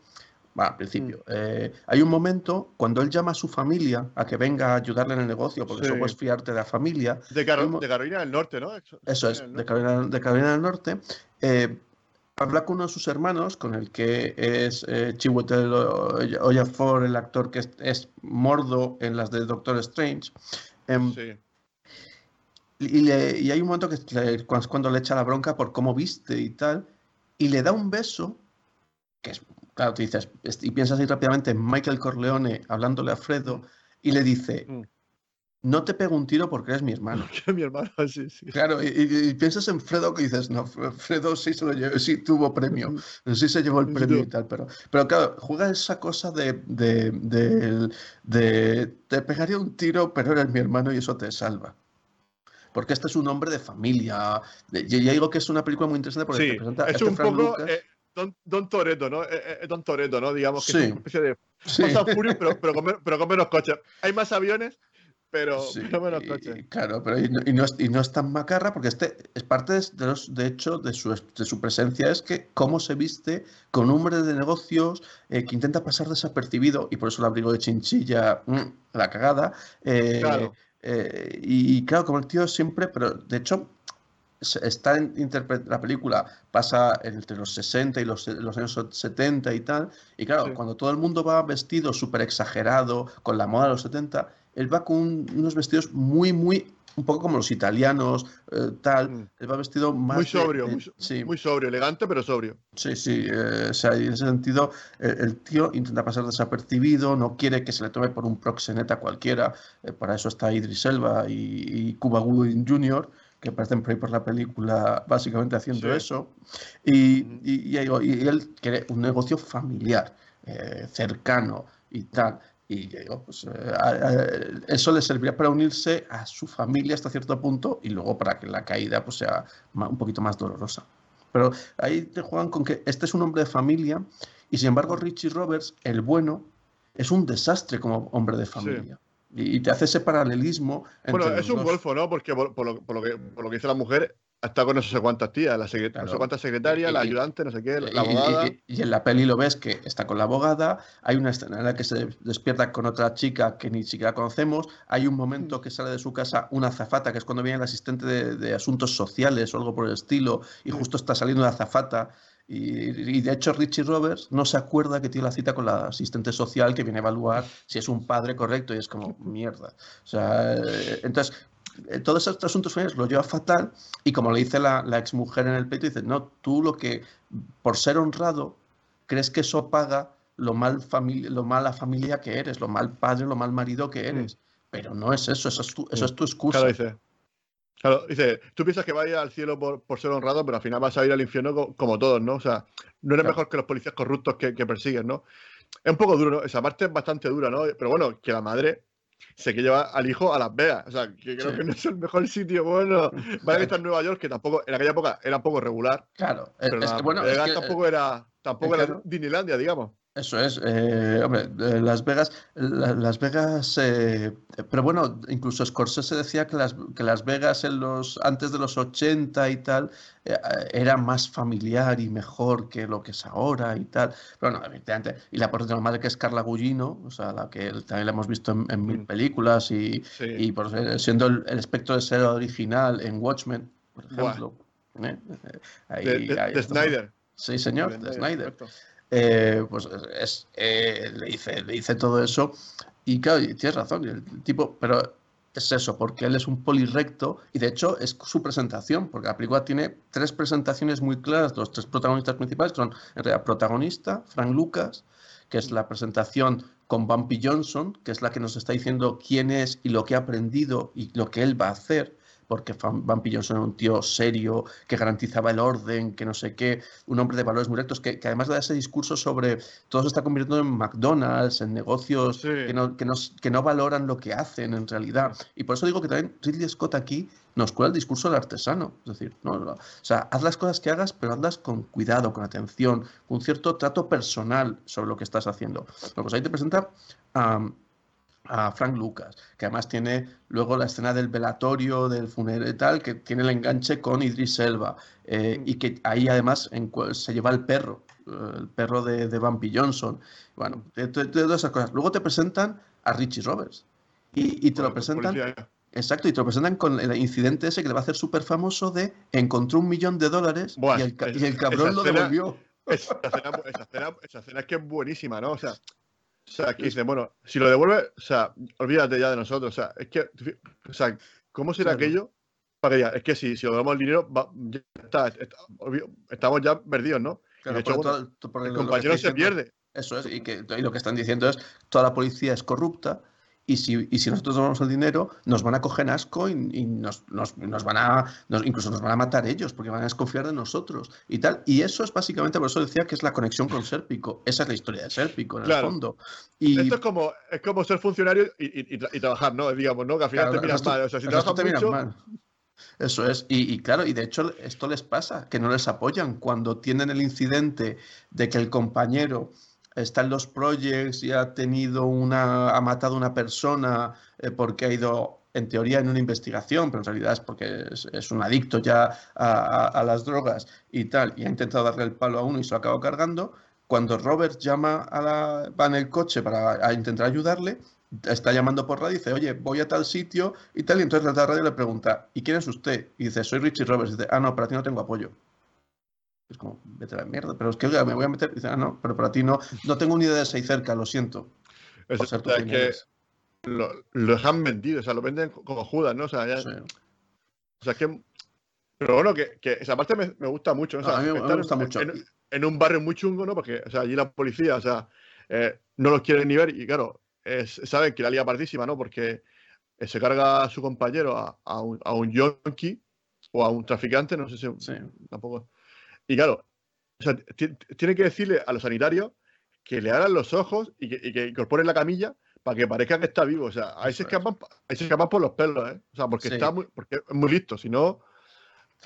bueno, al principio. Mm. Eh, hay un momento cuando él llama a su familia a que venga a ayudarle en el negocio, porque eso puedes fiarte de la familia. De, Carolina del Norte, ¿no? Eso, es, de, Carolina, de Carolina del Norte. Eh, habla con uno de sus hermanos, con el que es eh, Chiwetel Oyafor, el actor que es, Mordo en las de Doctor Strange. Em, sí. Y, hay un momento que es cuando le echa la bronca por cómo viste y tal, y le da un beso, que es, claro, tú dices, y piensas ahí rápidamente en Michael Corleone hablándole a Fredo, y le dice, mm no te pego un tiro porque eres mi hermano. Mi hermano, sí, sí. Claro, y, piensas en Fredo que dices, no, Fredo sí se lo llevó, sí tuvo premio, sí se llevó el premio y tal, pero, pero claro, juega esa cosa de, de, de, te pegaría un tiro, pero eres mi hermano y eso te salva. Porque este es un hombre de familia. Yo ya digo que es una película muy interesante porque presenta. Es este un poco eh, Don, Don, Toreto, ¿no? Eh, eh, Don Toreto, ¿no? Digamos que es una especie de. Sí. pero, pero, pero con menos coches. Hay más aviones, pero, claro, pero y no, y, no es, tan macarra porque este es parte de, los, de hecho de su, de su presencia es que cómo se viste con un hombre de negocios eh, que intenta pasar desapercibido y por eso el abrigo de chinchilla, mm, la cagada. Eh, eh, y, claro, como el tío siempre, pero de hecho está en la película pasa entre los 60 y los, los años 70 y tal, y claro, cuando todo el mundo va vestido súper exagerado con la moda de los 70, él va con unos vestidos muy, muy, un poco como los italianos, eh, tal. Mm. Él va vestido más. Muy sobrio, muy, sí. muy, sobrio, elegante, pero sobrio. Sí, sí. Eh, o sea, en ese sentido, el tío intenta pasar desapercibido, no quiere que se le tome por un proxeneta cualquiera. Eh, para eso está Idris Elba y, Cuba Gooding Jr., que aparecen por ahí por la película, básicamente haciendo eso. Y, y, y, él quiere un negocio familiar, cercano y tal. Y pues, eh, eso le serviría para unirse a su familia hasta cierto punto y luego para que la caída pues, sea un poquito más dolorosa. Pero ahí te juegan con que este es un hombre de familia y sin embargo Richie Roberts, el bueno, es un desastre como hombre de familia. Y, te hace ese paralelismo. Entre bueno, es un golfo, ¿no? Porque por, lo, por, lo que, por lo que dice la mujer, está con no sé cuantas tías, la no sé cuántas secretarias, la ayudante, no sé qué, la abogada. Y, en la peli lo ves que está con la abogada, hay una escena en la que se despierta con otra chica que ni siquiera conocemos, hay un momento mm. que sale de su casa una azafata, que es cuando viene el asistente de, asuntos sociales o algo por el estilo, y justo está saliendo la azafata. Y, de hecho Richie Roberts no se acuerda que tiene la cita con la asistente social que viene a evaluar si es un padre correcto y es como mierda. O sea, eh, entonces todos estos asuntos lo lleva fatal y como le dice la, la exmujer en el peito, dice, no, tú lo que, por ser honrado, crees que eso paga lo mal, familia, lo mala familia que eres, lo mal padre, lo mal marido que eres. Mm. Pero no es eso, eso es tu, eso es tu excusa. Claro, dice. Claro, dice, tú piensas que vas a ir al cielo por, por, ser honrado, pero al final vas a ir al infierno como, todos, ¿no? O sea, no eres mejor que los policías corruptos que, que persiguen, ¿no? Es un poco duro, ¿no? Esa parte es bastante dura, ¿no? Pero bueno, que la madre sé que lleva al hijo a Las Vegas. O sea, que creo que no es el mejor sitio. Bueno, vale que está en Nueva York, que tampoco, en aquella época era un poco regular. Claro, pero es que, bueno, tampoco era, tampoco era Disneylandia, digamos. Eso es, eh, hombre, Las Vegas, Las Vegas, eh, pero bueno, incluso Scorsese decía que Las, que Las Vegas en los, antes de los 80 y tal, eh, era más familiar y mejor que lo que es ahora y tal. Pero bueno, evidentemente, y la por de la madre que es Carla Gugino, o sea, la que también la hemos visto en, mil mm. películas y, y por, siendo el, espectro de ser original en Watchmen, por ejemplo. de, Snyder. Sí, señor, de, Snyder. Eh, pues es, eh, le, hice, le hice todo eso. Y claro, tienes razón, el tipo, pero es eso, porque él es un polirrecto y de hecho es su presentación, porque la película tiene tres presentaciones muy claras, los tres protagonistas principales, que son en realidad protagonista, Frank Lucas, que es la presentación con Bumpy Johnson, que es la que nos está diciendo quién es y lo que ha aprendido y lo que él va a hacer porque Van Johnson era un tío serio, que garantizaba el orden, que no sé qué, un hombre de valores muy rectos, que, además de ese discurso sobre todo se está convirtiendo en McDonald's, en negocios que, no, que, no, que no valoran lo que hacen en realidad. Y por eso digo que también Ridley Scott aquí nos cuela el discurso del artesano. Es decir, no, o sea, haz las cosas que hagas, pero hazlas con cuidado, con atención, con un cierto trato personal sobre lo que estás haciendo. Bueno, pues ahí te presenta a, a Frank Lucas, que además tiene luego la escena del velatorio, del funeral y tal, que tiene el enganche con Idris Elba, eh, y que ahí además se lleva el perro, eh, el perro de, de Bumpy Johnson. Bueno, de, todas esas cosas. Luego te presentan a Richie Roberts y, te lo presentan. Exacto, y te lo presentan con el incidente ese que le va a hacer súper famoso de encontró un millón de dólares y, el, cabrón lo devolvió. Esa escena, esa, escena, es que es buenísima, ¿no? O sea, o sea, que dice, bueno, si lo devuelve, o sea, olvídate ya de nosotros. O sea, es que, o sea, ¿cómo será aquello? Para que ya, es que si, si lo damos el dinero, ya está, estamos ya perdidos, ¿no? de hecho, el compañero se pierde. Eso es, y, que, y lo que están diciendo es, toda la policía es corrupta, y si, y si nosotros damos el dinero, nos van a coger asco y, nos, nos, nos, van a, incluso nos van a matar ellos porque van a desconfiar de nosotros y tal. Y eso es básicamente, por eso decía que es la conexión con Serpico. Esa es la historia de Serpico, en el fondo. Y... Esto es como, es como ser funcionario y, y, trabajar, ¿no? Digamos, ¿no? Que al final te miras mal. O sea, si trabajas mucho... Mal. Eso es, y, y, claro, y de hecho esto les pasa, que no les apoyan cuando tienen el incidente de que el compañero está en los projects y ha tenido una, ha matado a una persona eh, porque ha ido en teoría en una investigación, pero en realidad es porque es, un adicto ya a, las drogas y tal, y ha intentado darle el palo a uno y se lo acaba cargando. Cuando Robert llama a la, va en el coche para intentar ayudarle, está llamando por radio y dice, oye, voy a tal sitio y tal, y entonces la radio le pregunta, ¿y quién es usted? Y dice, soy Richie Roberts. Y dice, ah, no, para ti no tengo apoyo. Es como, vete a la mierda, pero es que me voy a meter. Dice, ah, no, pero para ti no, no tengo ni idea de seis cerca, lo siento. Es, o sea, que lo, lo han vendido, o sea, lo venden como Judas, ¿no? O sea, ya, o sea, que. Pero bueno, que, que esa parte me, me gusta mucho, ¿no? O sea, a mí me, gusta mucho. En, un barrio muy chungo, ¿no? Porque, o sea, allí la policía, o sea, eh, no los quieren ni ver y, claro, es, saben que la liga partísima, ¿no? Porque eh, se carga a su compañero a, a, un, a un yonki o a un traficante, no sé si sí. tampoco. Y claro, tiene que decirle a los sanitarios que le abran los ojos y que, incorporen la camilla para que parezca que está vivo. O sea, ahí se escapan, ahí se escapan por los pelos, ¿eh? O sea, porque está muy, porque es muy listo, si no.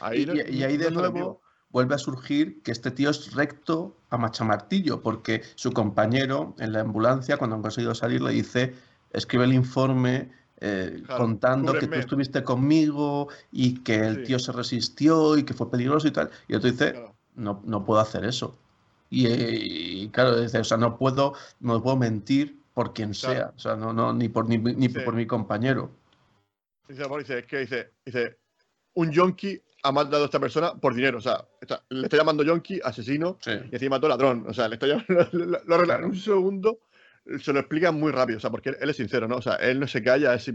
Ahí y, ahí de nuevo vuelve a surgir que este tío es recto a machamartillo, porque su compañero en la ambulancia, cuando han conseguido salir, le dice: escribe el informe eh, contando que tú estuviste conmigo y que el tío se resistió y que fue peligroso y tal. Y otro dice, no, no puedo hacer eso. Y, claro, dice, o sea, no puedo, no puedo mentir por quien sea, o sea, no, no, ni por ni, ni por mi compañero. Dice, dice, que dice, dice, un yonki ha matado a esta persona por dinero, o sea, le está llamando yonki, asesino, y encima mató ladrón, o sea, le está llamando, lo, lo en un segundo se lo explica muy rápido, o sea, porque él es sincero, ¿no? O sea, él no se calla, es,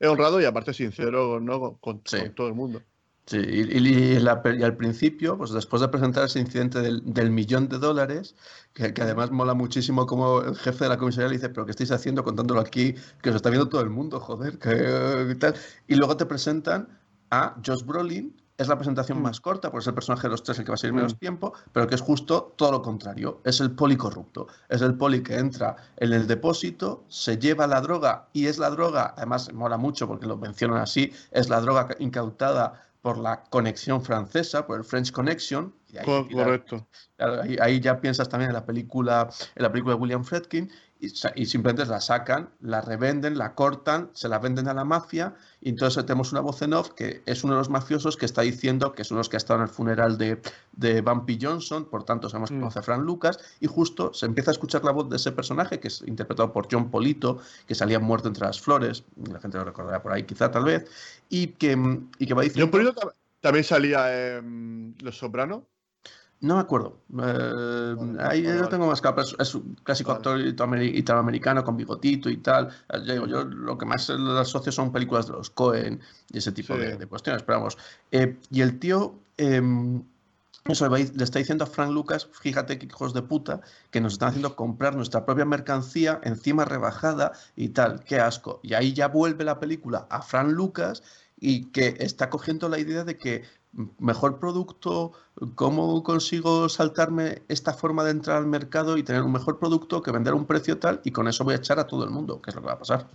honrado y aparte es sincero, ¿no? Con, todo el mundo. Sí, y, al principio, pues después de presentar ese incidente del, millón de dólares, que, además mola muchísimo como el jefe de la comisaría le dice, pero ¿qué estáis haciendo contándolo aquí? Que os está viendo todo el mundo, joder, que tal. Y luego te presentan a Josh Brolin, es la presentación mm. más corta, porque es el personaje de los tres el que va a ser menos mm. tiempo, pero que es justo todo lo contrario. Es el poli corrupto. Es el poli que entra en el depósito, se lleva la droga y es la droga, además mola mucho porque lo mencionan así, es la droga incautada por la conexión francesa, por el French Connection. Correcto. ahí, ya piensas también en la película, en la película de William Fredkin, y, simplemente la sacan, la revenden, la cortan, se la venden a la mafia y entonces tenemos una voz en off que es uno de los mafiosos que está diciendo que son los que ha estado en el funeral de, de Bumpy Johnson, por tanto sabemos que mm. conoce a Frank Lucas y justo se empieza a escuchar la voz de ese personaje que es interpretado por John Polito, que salía muerto entre las flores, la gente lo recordará por ahí quizá tal vez, y que, y que va diciendo... John Polito también salía en Los Sopranos. No me acuerdo. Eh, ahí yo tengo más capas. Es un clásico actor italoamericano con bigotito y tal. Yo, yo, lo que más lo asocio son películas de los Cohen y ese tipo de, cuestiones. Pero vamos. Eh, y el tío. Em, eso le está diciendo a Frank Lucas, fíjate que hijos de puta, que nos están haciendo comprar nuestra propia mercancía encima rebajada y tal, qué asco. Y ahí ya vuelve la película a Frank Lucas y que está cogiendo la idea de que mejor producto, cómo consigo saltarme esta forma de entrar al mercado y tener un mejor producto que vender a un precio tal y con eso voy a echar a todo el mundo, que es lo que va a pasar.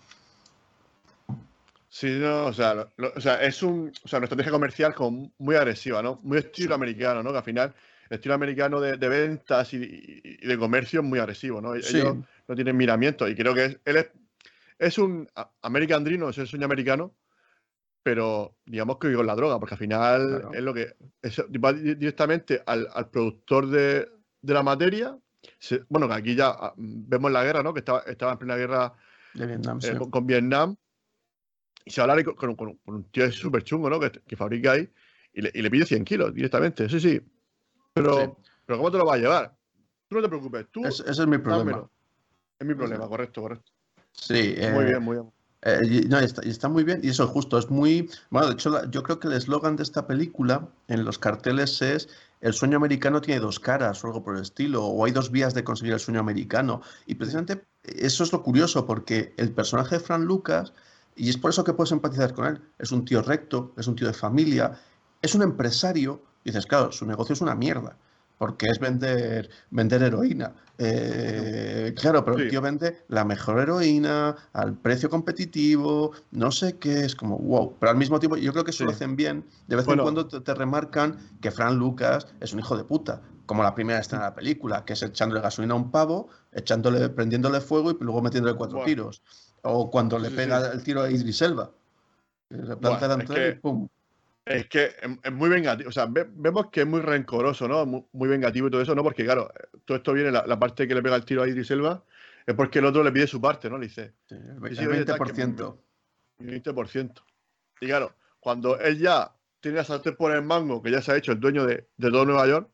Sí, no, o sea, o sea, es un, o sea, una estrategia comercial como muy agresiva, ¿no? Muy estilo americano, ¿no? Que al final el estilo americano de, ventas y, de comercio es muy agresivo, ¿no? Ellos no tienen miramiento y creo que es, él es, es un American Dream, no es el sueño americano, pero digamos que con la droga, porque al final es lo que es, va directamente al, productor de, la materia. bueno, que aquí ya ah, vemos la guerra, ¿no? Que estaba, estaba en plena guerra eh, con, Vietnam y se habla con, con, un tío súper chungo, ¿no? Que, fabrica ahí y le, y le, pide 100 kilos directamente. Sí, sí. Pero, pero ¿cómo te lo vas a llevar? Tú no te preocupes. Tú, ese, es mi problema. Es mi problema, correcto, correcto. Sí. muy eh, bien, muy bien. Eh, no, está, está, muy bien y eso justo es muy... Bueno, de hecho yo creo que el eslogan de esta película en los carteles es el sueño americano tiene dos caras o algo por el estilo, o hay dos vías de conseguir el sueño americano. Y precisamente eso es lo curioso porque el personaje de Fran Lucas y es por eso que puedes empatizar con él. Es un tío recto, es un tío de familia, es un empresario. Y dices, claro, su negocio es una mierda, porque es vender, vender heroína. Eh, claro, pero el tío vende la mejor heroína al precio competitivo, no sé qué, es como wow. Pero al mismo tiempo, yo creo que eso lo hacen bien. De vez en cuando te, remarcan que Fran Lucas es un hijo de puta, como la primera escena de la película, que es echándole gasolina a un pavo, echándole, prendiéndole fuego y luego metiéndole cuatro tiros. O cuando le pega el tiro a Idris Elba. Se planta delante y pum. Es que es muy vengativo, o sea, vemos que es muy rencoroso, ¿no? Muy, vengativo y todo eso, ¿no? Porque, claro, todo esto viene, la, parte que le pega el tiro a Idris Elba, es porque el otro le pide su parte, ¿no? Le dice. Sí, el 20%. 20%. Y claro, cuando él ya tiene la sartén por el mango, que ya se ha hecho el dueño de, todo Nueva York,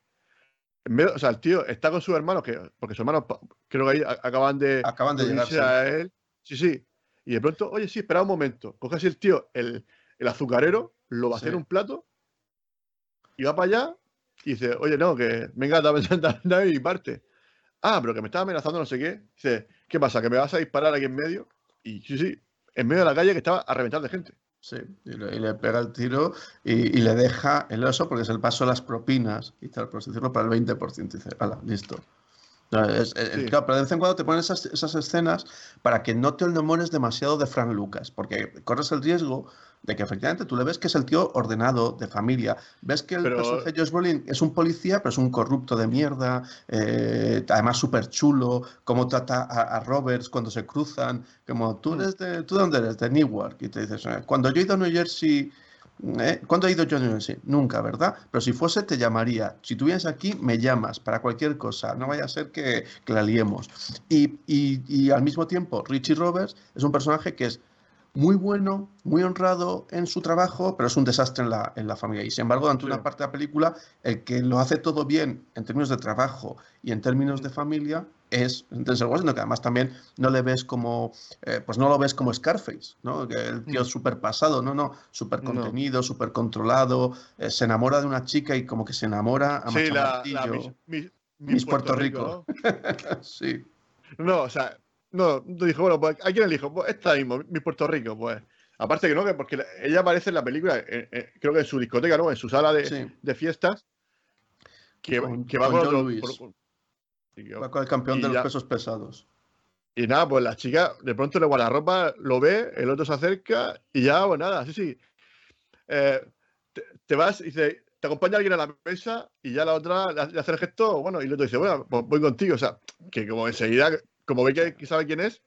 o sea, el tío está con sus hermanos, que, porque sus hermanos creo que ahí acaban de, acaban de llegar a él. Sí, sí. Y de pronto, oye, sí, espera un momento. Coge así el tío, el, el azucarero, lo va a hacer un plato y va para allá y dice, oye, no, que venga, dame, dame mi parte. Ah, pero que me estaba amenazando no sé qué. Dice, ¿qué pasa? ¿Que me vas a disparar aquí en medio? Y sí, sí, en medio de la calle que estaba a reventar de gente. Sí, y le, pega el tiro y, le deja el oso porque es el paso de las propinas y tal, por decirlo, para el 20%. Y dice, hala, listo. Es, claro, pero de vez en cuando te ponen esas, esas, escenas para que no te enamores demasiado de Frank Lucas, porque corres el riesgo de que efectivamente tú le ves que es el tío ordenado, de familia. Ves que el personaje de Josh Brolin es un policía, pero es un corrupto de mierda, eh, además súper chulo, cómo trata a, Roberts cuando se cruzan, como tú mm. eres de, ¿tú dónde eres? De Newark. Y te dices, eh, cuando yo he ido a New Jersey... ¿Eh? ¿Cuándo he ido New Jersey? Nunca, ¿verdad? Pero si fuese, te llamaría. Si tú vienes aquí, me llamas para cualquier cosa. No vaya a ser que, la liemos. Y, y, al mismo tiempo, Richie Roberts es un personaje que es muy bueno, muy honrado en su trabajo, pero es un desastre en la, en la familia. Y sin embargo, durante una parte de la película, el que lo hace todo bien en términos de trabajo y en términos de familia es Denzel Washington, que además también no le ves como, eh, pues no lo ves como Scarface, ¿no? Que el tío es súper pasado, no, no, súper contenido, súper controlado, eh, se enamora de una chica y como que se enamora a sí, la, Miss, Puerto, Rico. sí. No, o sea, no, dijo, bueno, pues ¿a quién elijo? Pues esta mismo, mi Puerto Rico, pues. Aparte que no, porque ella aparece en la película, creo que en su discoteca, ¿no? En su sala de, de fiestas. Que, que va con, Luis. Va con el campeón de los pesos pesados. Y nada, pues la chica de pronto le guarda ropa, lo ve, el otro se acerca y ya, pues nada, sí, sí. Eh, te, vas y dice, te acompaña alguien a la mesa y ya la otra le, hace el gesto, bueno, y el otro dice, bueno, pues voy contigo. O sea, que como enseguida como ve que, sabe quién es,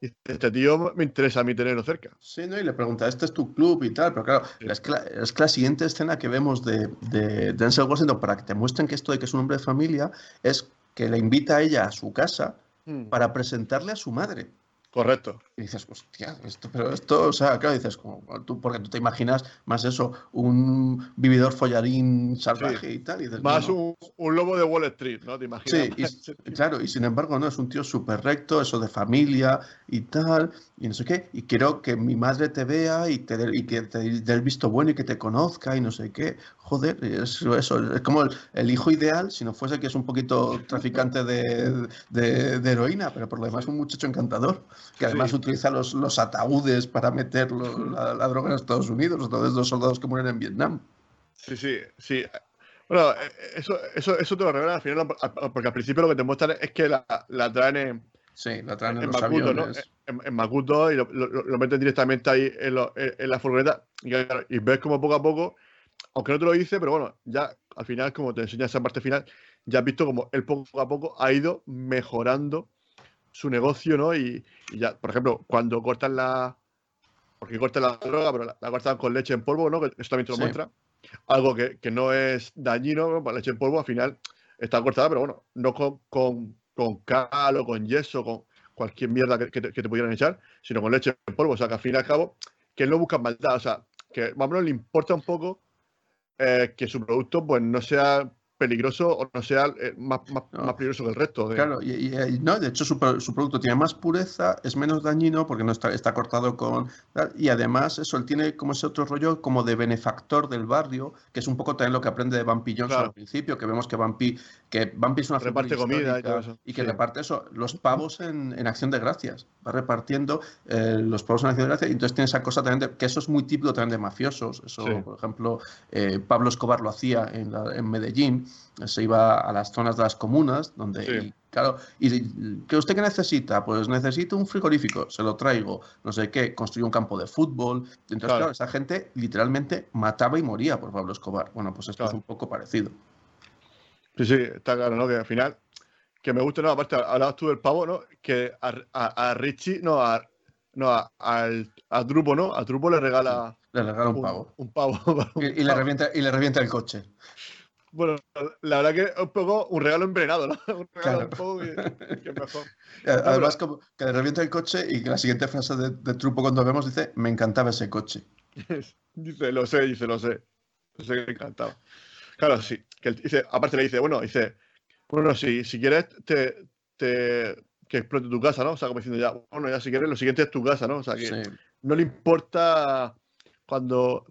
este tío me interesa a mí tenerlo cerca. Sí, ¿no? Y le pregunta, ¿este es tu club y tal? Pero claro, es, que la, siguiente escena que vemos de, de Denzel Washington para que te muestren que esto de que es un hombre de familia es que le invita a ella a su casa hmm. para presentarle a su madre. Correcto. Y dices, hostia, esto, pero esto, o sea, claro, dices, como, tú, porque tú te imaginas más eso, un vividor follarín salvaje y tal. Y más un, lobo de Wall Street, ¿no? Te imaginas. Sí, claro, y sin embargo, no, es un tío súper recto, eso de familia y tal, y no sé qué. Y quiero que mi madre te vea y, te, y que te dé el visto bueno y que te conozca y no sé qué. Joder, eso, eso es como el, hijo ideal, si no fuese que es un poquito traficante de, de, heroína, pero por lo demás un muchacho encantador que además utiliza los, los, ataúdes para meter la, droga en Estados Unidos, todos los soldados que mueren en Vietnam. Sí, sí, sí. Bueno, eh, eso, eso, eso te lo revelan al final, porque al principio lo que te muestran es que la, la traen Sí, la traen en, en los Makuto, ¿no? aviones. En, en Makuto y lo, lo- lo meten directamente ahí en, lo- en- en la furgoneta y, y ves como poco a poco, aunque no te lo dice, pero bueno, ya al final, como te enseña esa parte final, ya has visto como él poco a poco ha ido mejorando su negocio, ¿no? Y, y ya, por ejemplo, cuando cortan la. Porque cortan la droga, pero la, la cortan con leche en polvo, ¿no? Que eso también te lo Sí. muestra. Algo que, que no es dañino, ¿no? Pues La leche en polvo al final está cortada, pero bueno, no con, con, con cal o con yeso, con cualquier mierda que, que te, que te pudieran echar, sino con leche en polvo. O sea, que al fin y al cabo, que él no busca maldad. O sea, que más o menos le importa un poco eh, que su producto pues no sea peligroso o no sea eh, más, más, No. más peligroso que el resto. de- Claro, y, y- y no, de hecho su, su producto tiene más pureza, es menos dañino porque no está, está cortado con... Y además eso, él tiene como ese otro rollo como de benefactor del barrio, que es un poco también lo que aprende de Bumpy Johnson Claro. al principio, que vemos que Bumpy, que Bumpy es una Reparte comida y todo eso, y que sí. reparte eso, los pavos en, en acción de gracias, va repartiendo eh, los pavos en acción de gracias y entonces tiene esa cosa también de, que eso es muy típico también de mafiosos, eso Sí. por ejemplo eh, Pablo Escobar lo hacía en, la- en Medellín, se iba a las zonas de las comunas, donde, Sí. y, claro, y ¿que usted qué necesita? Pues necesito un frigorífico, se lo traigo, no sé qué, construyó un campo de fútbol, entonces Claro. claro, esa gente literalmente mataba y moría por Pablo Escobar, bueno, pues esto es un poco parecido. Sí, sí, está claro, ¿no? Que al final, que me gusta, no, aparte, hablabas tú del pavo, ¿no? Que a, a- a Richie, no, a, no, a, al, a Drupo, ¿no? A Drupo le regala Le regala un pavo. un pavo. un Y, y le revienta, y le revienta el coche. Bueno, la verdad que es un poco un regalo envenenado, ¿no? Un regalo Claro. un poco que, que mejor. Además, como que le revienta el coche y que la siguiente frase de, de Trupo cuando vemos dice, me encantaba ese coche. Dice, lo sé, dice, lo sé. Lo sé que le encantaba. Claro, sí. Que él dice, aparte le dice, bueno, dice, bueno, si, si quieres, te, te, que explote tu casa, ¿no? O sea, como diciendo ya, bueno, ya si quieres, lo siguiente es tu casa, ¿no? O sea, que Sí. no le importa cuando,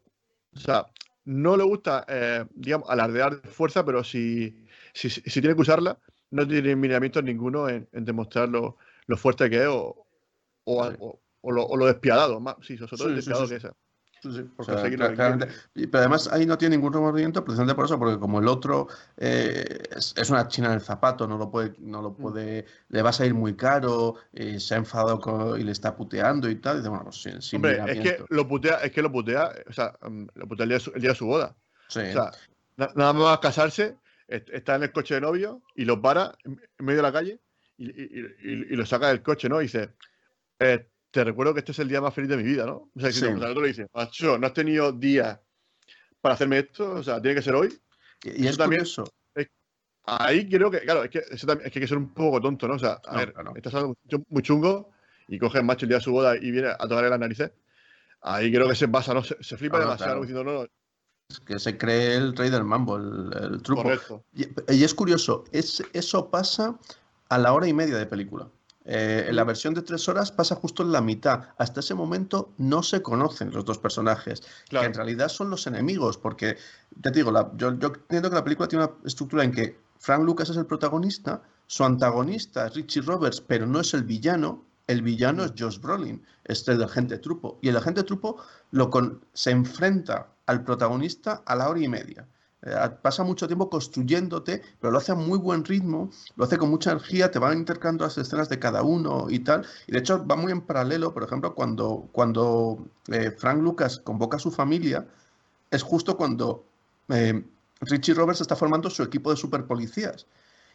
o sea, no le gusta, eh, digamos, alardear de fuerza, pero si, si, si tiene que usarla, no tiene miramientos ninguno en, en demostrar lo, lo fuerte que es o, o, Sí. o- o lo, o lo despiadado, más, sí, sobre todo Sí, el despiadado que es. Sí, o sea, claramente. Pero además ahí no tiene ningún remordimiento precisamente por eso, porque como el otro eh, es, es una china en el zapato, no lo puede, no lo Mm. puede, le va a salir muy caro, eh, se ha enfadado con- y le está puteando y tal, y dice, bueno, pues sin, sin Hombre, es que lo putea, es que lo putea, o sea, mm, lo putea el día de su, el día de su boda. Sí, O sea, na- nada más casarse, est- está en el coche de novio y lo para en medio de la calle y, y- y- y lo saca del coche, ¿no? Y dice, eh, te recuerdo que este es el día más feliz de mi vida, ¿no? O sea, diciendo, Sí. o sea, el otro le dice, macho, no has tenido días para hacerme esto, o sea, tiene que ser hoy. y, y eso es también- curioso. Ahí creo que, claro, es que, eso también- es que hay que ser un poco tonto, ¿no? O sea, a No, ver, claro. estás algo muy chungo y coge el macho el día de su boda y viene a tocarle las narices. Ahí creo que se pasa, ¿no? Se, se flipa No, no, demasiado claro. diciendo, no, no, Es que se cree el rey del mambo, el, el truco. correcto. Y, y es curioso, es, eso pasa a la hora y media de película. Eh, en la versión de tres horas pasa justo en la mitad. Hasta ese momento no se conocen los dos personajes, que en realidad son los enemigos, porque, te digo, la- yo, yo entiendo que la película tiene una estructura en que Frank Lucas es el protagonista, su antagonista es Richie Roberts, pero no es el villano. El villano es Josh Brolin, este del agente trupo. Y el agente trupo lo con- se enfrenta al protagonista a la hora y media. Eh, pasa mucho tiempo construyéndote, pero lo hace a muy buen ritmo, lo hace con mucha energía, te van intercalando las escenas de cada uno y tal. Y de hecho va muy en paralelo, por ejemplo, cuando, cuando eh, Frank Lucas convoca a su familia, es justo cuando eh, Richie Roberts está formando su equipo de superpolicías.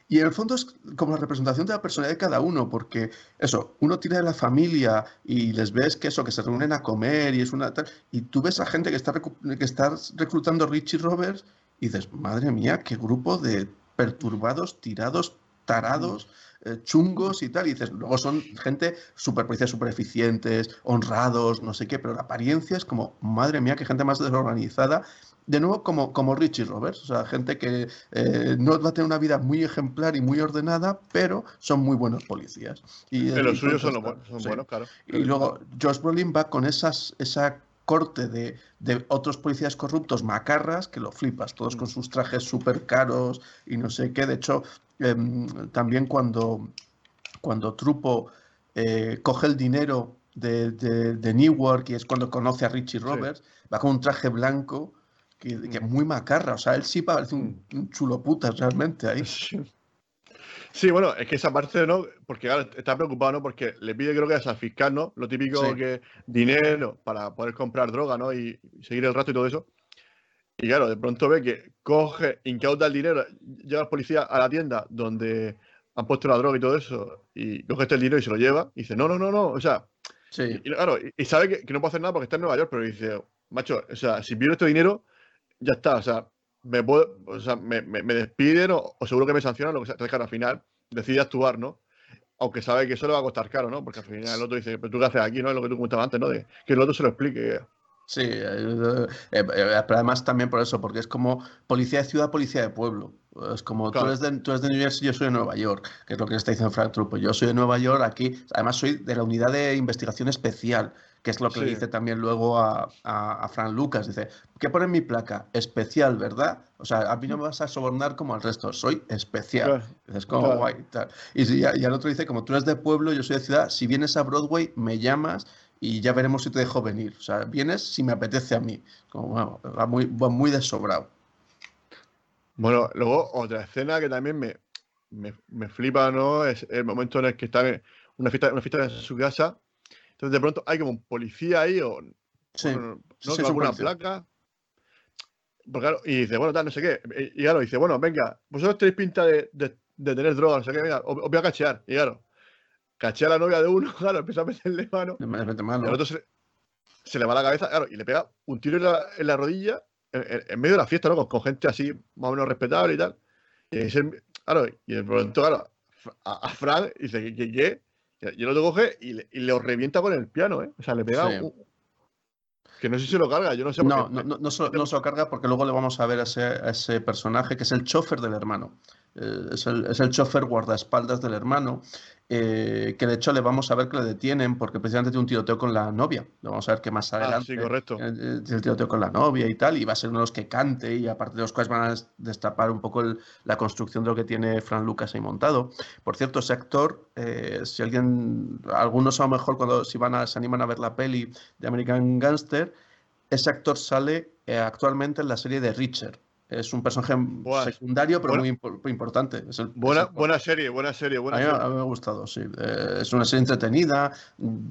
Y en el fondo es como la representación de la personalidad de cada uno, porque eso, uno tiene la familia y les ves que eso, que se reúnen a comer y es una tal, y tú ves a gente que está, que está reclutando Richie Roberts y dices, madre mía, qué grupo de perturbados, tirados, tarados, eh, chungos y tal. Y dices, luego son gente super policías súper eficientes, honrados, no sé qué, pero la apariencia es como, madre mía, qué gente más desorganizada. De nuevo, como, como Richie Roberts, o sea, gente que eh, no va a tener una vida muy ejemplar y muy ordenada, pero son muy buenos policías. Y, los suyos son, los son sí. buenos, claro. Y luego Josh Brolin va con esas, esa corte de, de otros policías corruptos macarras que lo flipas, todos con sus trajes súper caros y no sé qué. De hecho, em, también cuando, cuando Trupo eh, coge el dinero de, de, de Newark y es cuando conoce a Richie Roberts, va con un traje blanco que, que es muy macarra. O sea, él sí parece un, un chulo putas realmente ahí. Sí. Sí, bueno, es que esa parte, ¿no? Porque claro, está preocupado, ¿no? Porque le pide, creo que es al fiscal, ¿no? Lo típico que dinero para poder comprar droga, ¿no? Y, seguir el rato y todo eso. Y claro, de pronto ve que coge, incauta el dinero, llega el policía a la tienda donde han puesto la droga y todo eso, y coge este dinero y se lo lleva, y dice, no, no, no, no, o sea, sí. y, claro, y, sabe que, no puede hacer nada porque está en Nueva York, pero dice, macho, o sea, si pierdo este dinero, ya está, o sea, me, puedo, o sea, me, me, despiden o, seguro que me sancionan, lo que sea. Entonces, claro, al final decide actuar, ¿no? Aunque sabe que eso le va a costar caro, ¿no? Porque al final el otro dice, pero tú qué haces aquí, ¿no? Es lo que tú comentabas antes, ¿no? De que el otro se lo explique. Sí, eh, eh, eh, pero además también por eso, porque es como policía de ciudad, policía de pueblo. Es como tú, eres de, tú eres de New Jersey, yo soy de Nueva York, que es lo que está diciendo Frank Trupo. Yo soy de Nueva York, aquí, además soy de la unidad de investigación especial, que es lo que le dice también luego a, a, Frank Lucas. Dice, ¿qué pone en mi placa? Especial, ¿verdad? O sea, a mí no me vas a sobornar como al resto, soy especial. Es como guay. Tal. Y, y, el otro dice, como tú eres de pueblo, yo soy de ciudad, si vienes a Broadway, me llamas y ya veremos si te dejo venir. O sea, vienes si me apetece a mí. Como, bueno, va muy, va muy desobrado. Bueno, luego otra escena que también me, me, me, flipa, ¿no? Es el momento en el que está en una fiesta, una fiesta en su casa. Entonces de pronto hay como un policía ahí o sí, no, sí, alguna placa. y dice, bueno, tal, no sé qué. Y, claro, dice, bueno, venga, vosotros tenéis pinta de, de, de tener droga, no sé qué, venga, os, voy a cachear. Y claro, caché a la novia de uno, claro, empieza a meterle mano. mano. Y al otro se, le va la cabeza, claro, y le pega un tiro en la, en la rodilla en, medio de la fiesta, ¿no? Con, gente así más o menos respetable y tal. Y, claro, y de pronto, claro, a, a Frank dice, ¿qué? qué, qué? Y el otro coge y le, y le revienta con el piano, ¿eh? O sea, le pega un, que no sé si lo carga, yo no sé. No, no, no, no, se, no, se, lo carga porque luego le vamos a ver a ese, a ese personaje que es el chofer del hermano. Eh, es, el, es el chofer guardaespaldas del hermano eh, que de hecho le vamos a ver que le detienen porque precisamente tiene un tiroteo con la novia. Lo vamos a ver que más ah, adelante sí, correcto. El, tiroteo con la novia y tal, y va a ser uno de los que cante y aparte de los cuales van a destapar un poco la construcción de lo que tiene Fran Lucas ahí montado. Por cierto, ese actor, eh, si alguien, algunos a lo mejor cuando si van a, se animan a ver la peli de American Gangster, ese actor sale eh, actualmente en la serie de Richard es un personaje secundario, pero muy, importante. buena, buena serie, buena serie. Buena a, mí, a, mí, me ha gustado, sí. Eh, es una serie entretenida.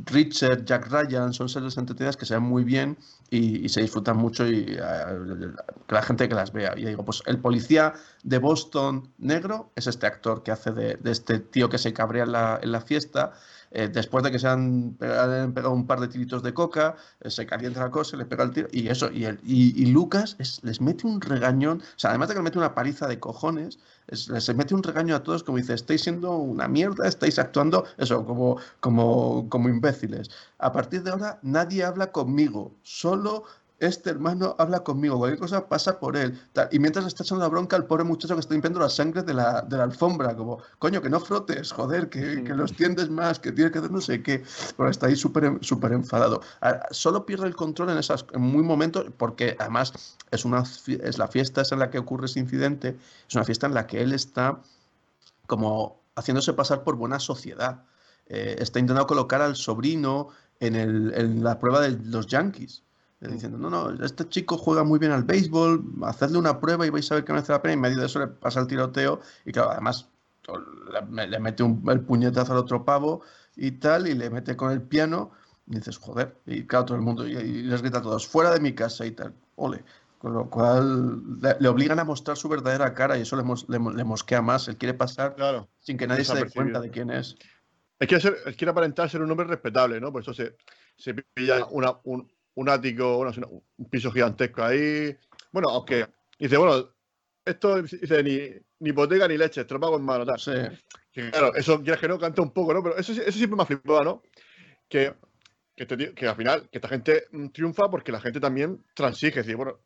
Richard, Jack Ryan, son series entretenidas que se ven muy bien y, se disfrutan mucho y eh, que la gente que las vea. Y digo, pues el policía de Boston negro es este actor que hace de, de este tío que se cabrea en la, en la fiesta eh, después de que se han pegado, un par de tiritos de coca, eh, se calienta la cosa, le pega el tiro, y eso, y, y, Lucas les mete un regañón, o sea, además de que le mete una paliza de cojones, les mete un regaño a todos como dice, estáis siendo una mierda, estáis actuando, eso, como, como, como imbéciles. A partir de ahora nadie habla conmigo, solo este hermano habla conmigo, cualquier cosa pasa por él. Y mientras está echando la bronca al pobre muchacho que está limpiando la sangre de la, de la alfombra, como, coño, que no frotes, joder, que, que los tiendes más, que tiene que hacer no sé qué. Pero está ahí súper súper enfadado. Solo pierde el control en esas en muy momentos, porque además es, una, es la fiesta en la que ocurre ese incidente, es una fiesta en la que él está como haciéndose pasar por buena sociedad. Eh, está intentando colocar al sobrino en, el, en la prueba de los Yankees diciendo, no, no, este chico juega muy bien al béisbol, hacedle una prueba y vais a ver que merece la pena. Y en medio de eso le pasa el tiroteo y claro, además le, mete el puñetazo al otro pavo y tal, y le mete con el piano y dices, joder, y claro, todo el mundo, y, les grita a todos, fuera de mi casa y tal, ole. Con lo cual le, obligan a mostrar su verdadera cara y eso le, le, mosquea más. Él quiere pasar sin que nadie se dé cuenta de quién es. Es que él quiere aparentar ser un hombre respetable, ¿no? Por eso se, se pilla una, un, un ático, un piso gigantesco ahí. Bueno, aunque dice, bueno, esto dice ni, ni hipoteca ni leche, te lo pago en mano, tal. Sí. Que, claro, eso quieres que no, canta un poco, ¿no? Pero eso, eso siempre me ha flipado, ¿no? Que, que, este que al final, que esta gente mm, triunfa porque la gente también transige. Es decir, bueno,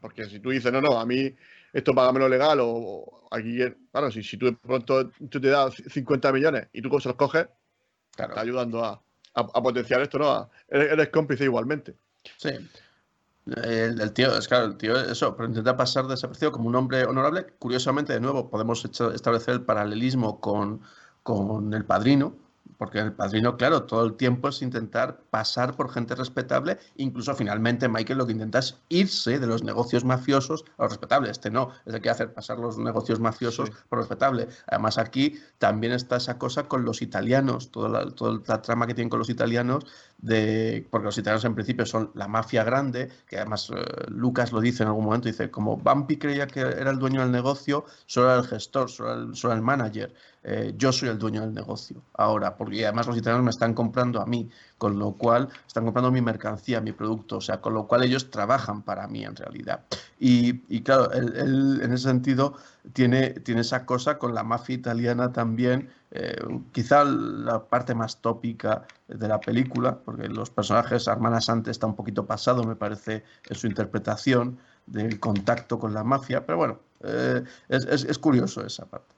porque si tú dices, no, no, a mí esto págamelo legal o, aquí, claro, si, si tú de pronto tú te das 50 millones y tú se los coges, claro. está ayudando a, a, potenciar esto, ¿no? eres, cómplice igualmente. Sí. El, tío, es claro, el tío, eso, pero intenta pasar desapercibido como un hombre honorable. Curiosamente, de nuevo, podemos establecer el paralelismo con, con el padrino, porque el padrino, claro, todo el tiempo es intentar pasar por gente respetable, incluso finalmente Michael lo que intenta es irse de los negocios mafiosos a los respetables. Este no, es el que hacer pasar los negocios mafiosos por respetable. Además aquí también está esa cosa con los italianos, toda la, toda la trama que tienen con los italianos, de, porque los italianos en principio son la mafia grande, que además eh, Lucas lo dice en algún momento, dice, como Bampi creía que era el dueño del negocio, solo era el gestor, solo era el, solo el manager. Eh, yo soy el dueño del negocio ahora, porque además los italianos me están comprando a mí, con lo cual están comprando mi mercancía, mi producto, o sea, con lo cual ellos trabajan para mí en realidad. Y, claro, él, en ese sentido tiene, tiene esa cosa con la mafia italiana también, eh, quizá la parte más tópica de la película, porque los personajes, Armana Sante está un poquito pasado, me parece, en su interpretación del contacto con la mafia, pero bueno, eh, es curioso esa parte.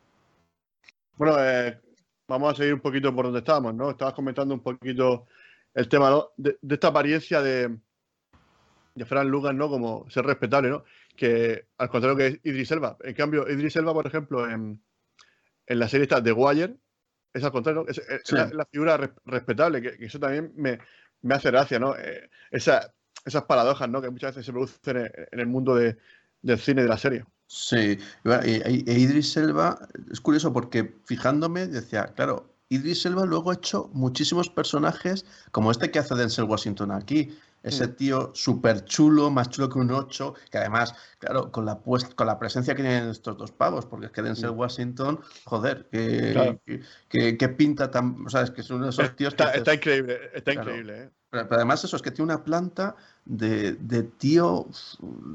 Bueno, eh, vamos a seguir un poquito por donde estábamos, ¿no? Estabas comentando un poquito el tema de, esta apariencia de, de Fran Lugan, ¿no? Como ser respetable, ¿no? Que al contrario que Idris Elba. En cambio, Idris Elba, por ejemplo, en, la serie esta de Wire, es al contrario, es, la, figura respetable, que, eso también me, hace gracia, ¿no? Eh, esas paradojas, ¿no? Que muchas veces se producen en, el mundo del cine y de la serie. Sí, e, Idris Elba, es curioso porque fijándome decía, claro, Idris Elba luego ha hecho muchísimos personajes como este que hace Denzel Washington aquí. Ese mm. tío súper chulo, más chulo que un 8, que además, claro, con la, con la presencia que tienen estos dos pavos, porque es que Denzel mm. Washington, joder, que, pinta tan. O sea, es que es uno de esos tíos está, Está increíble, está increíble, ¿eh? Pero, además eso es que tiene una planta de, tío,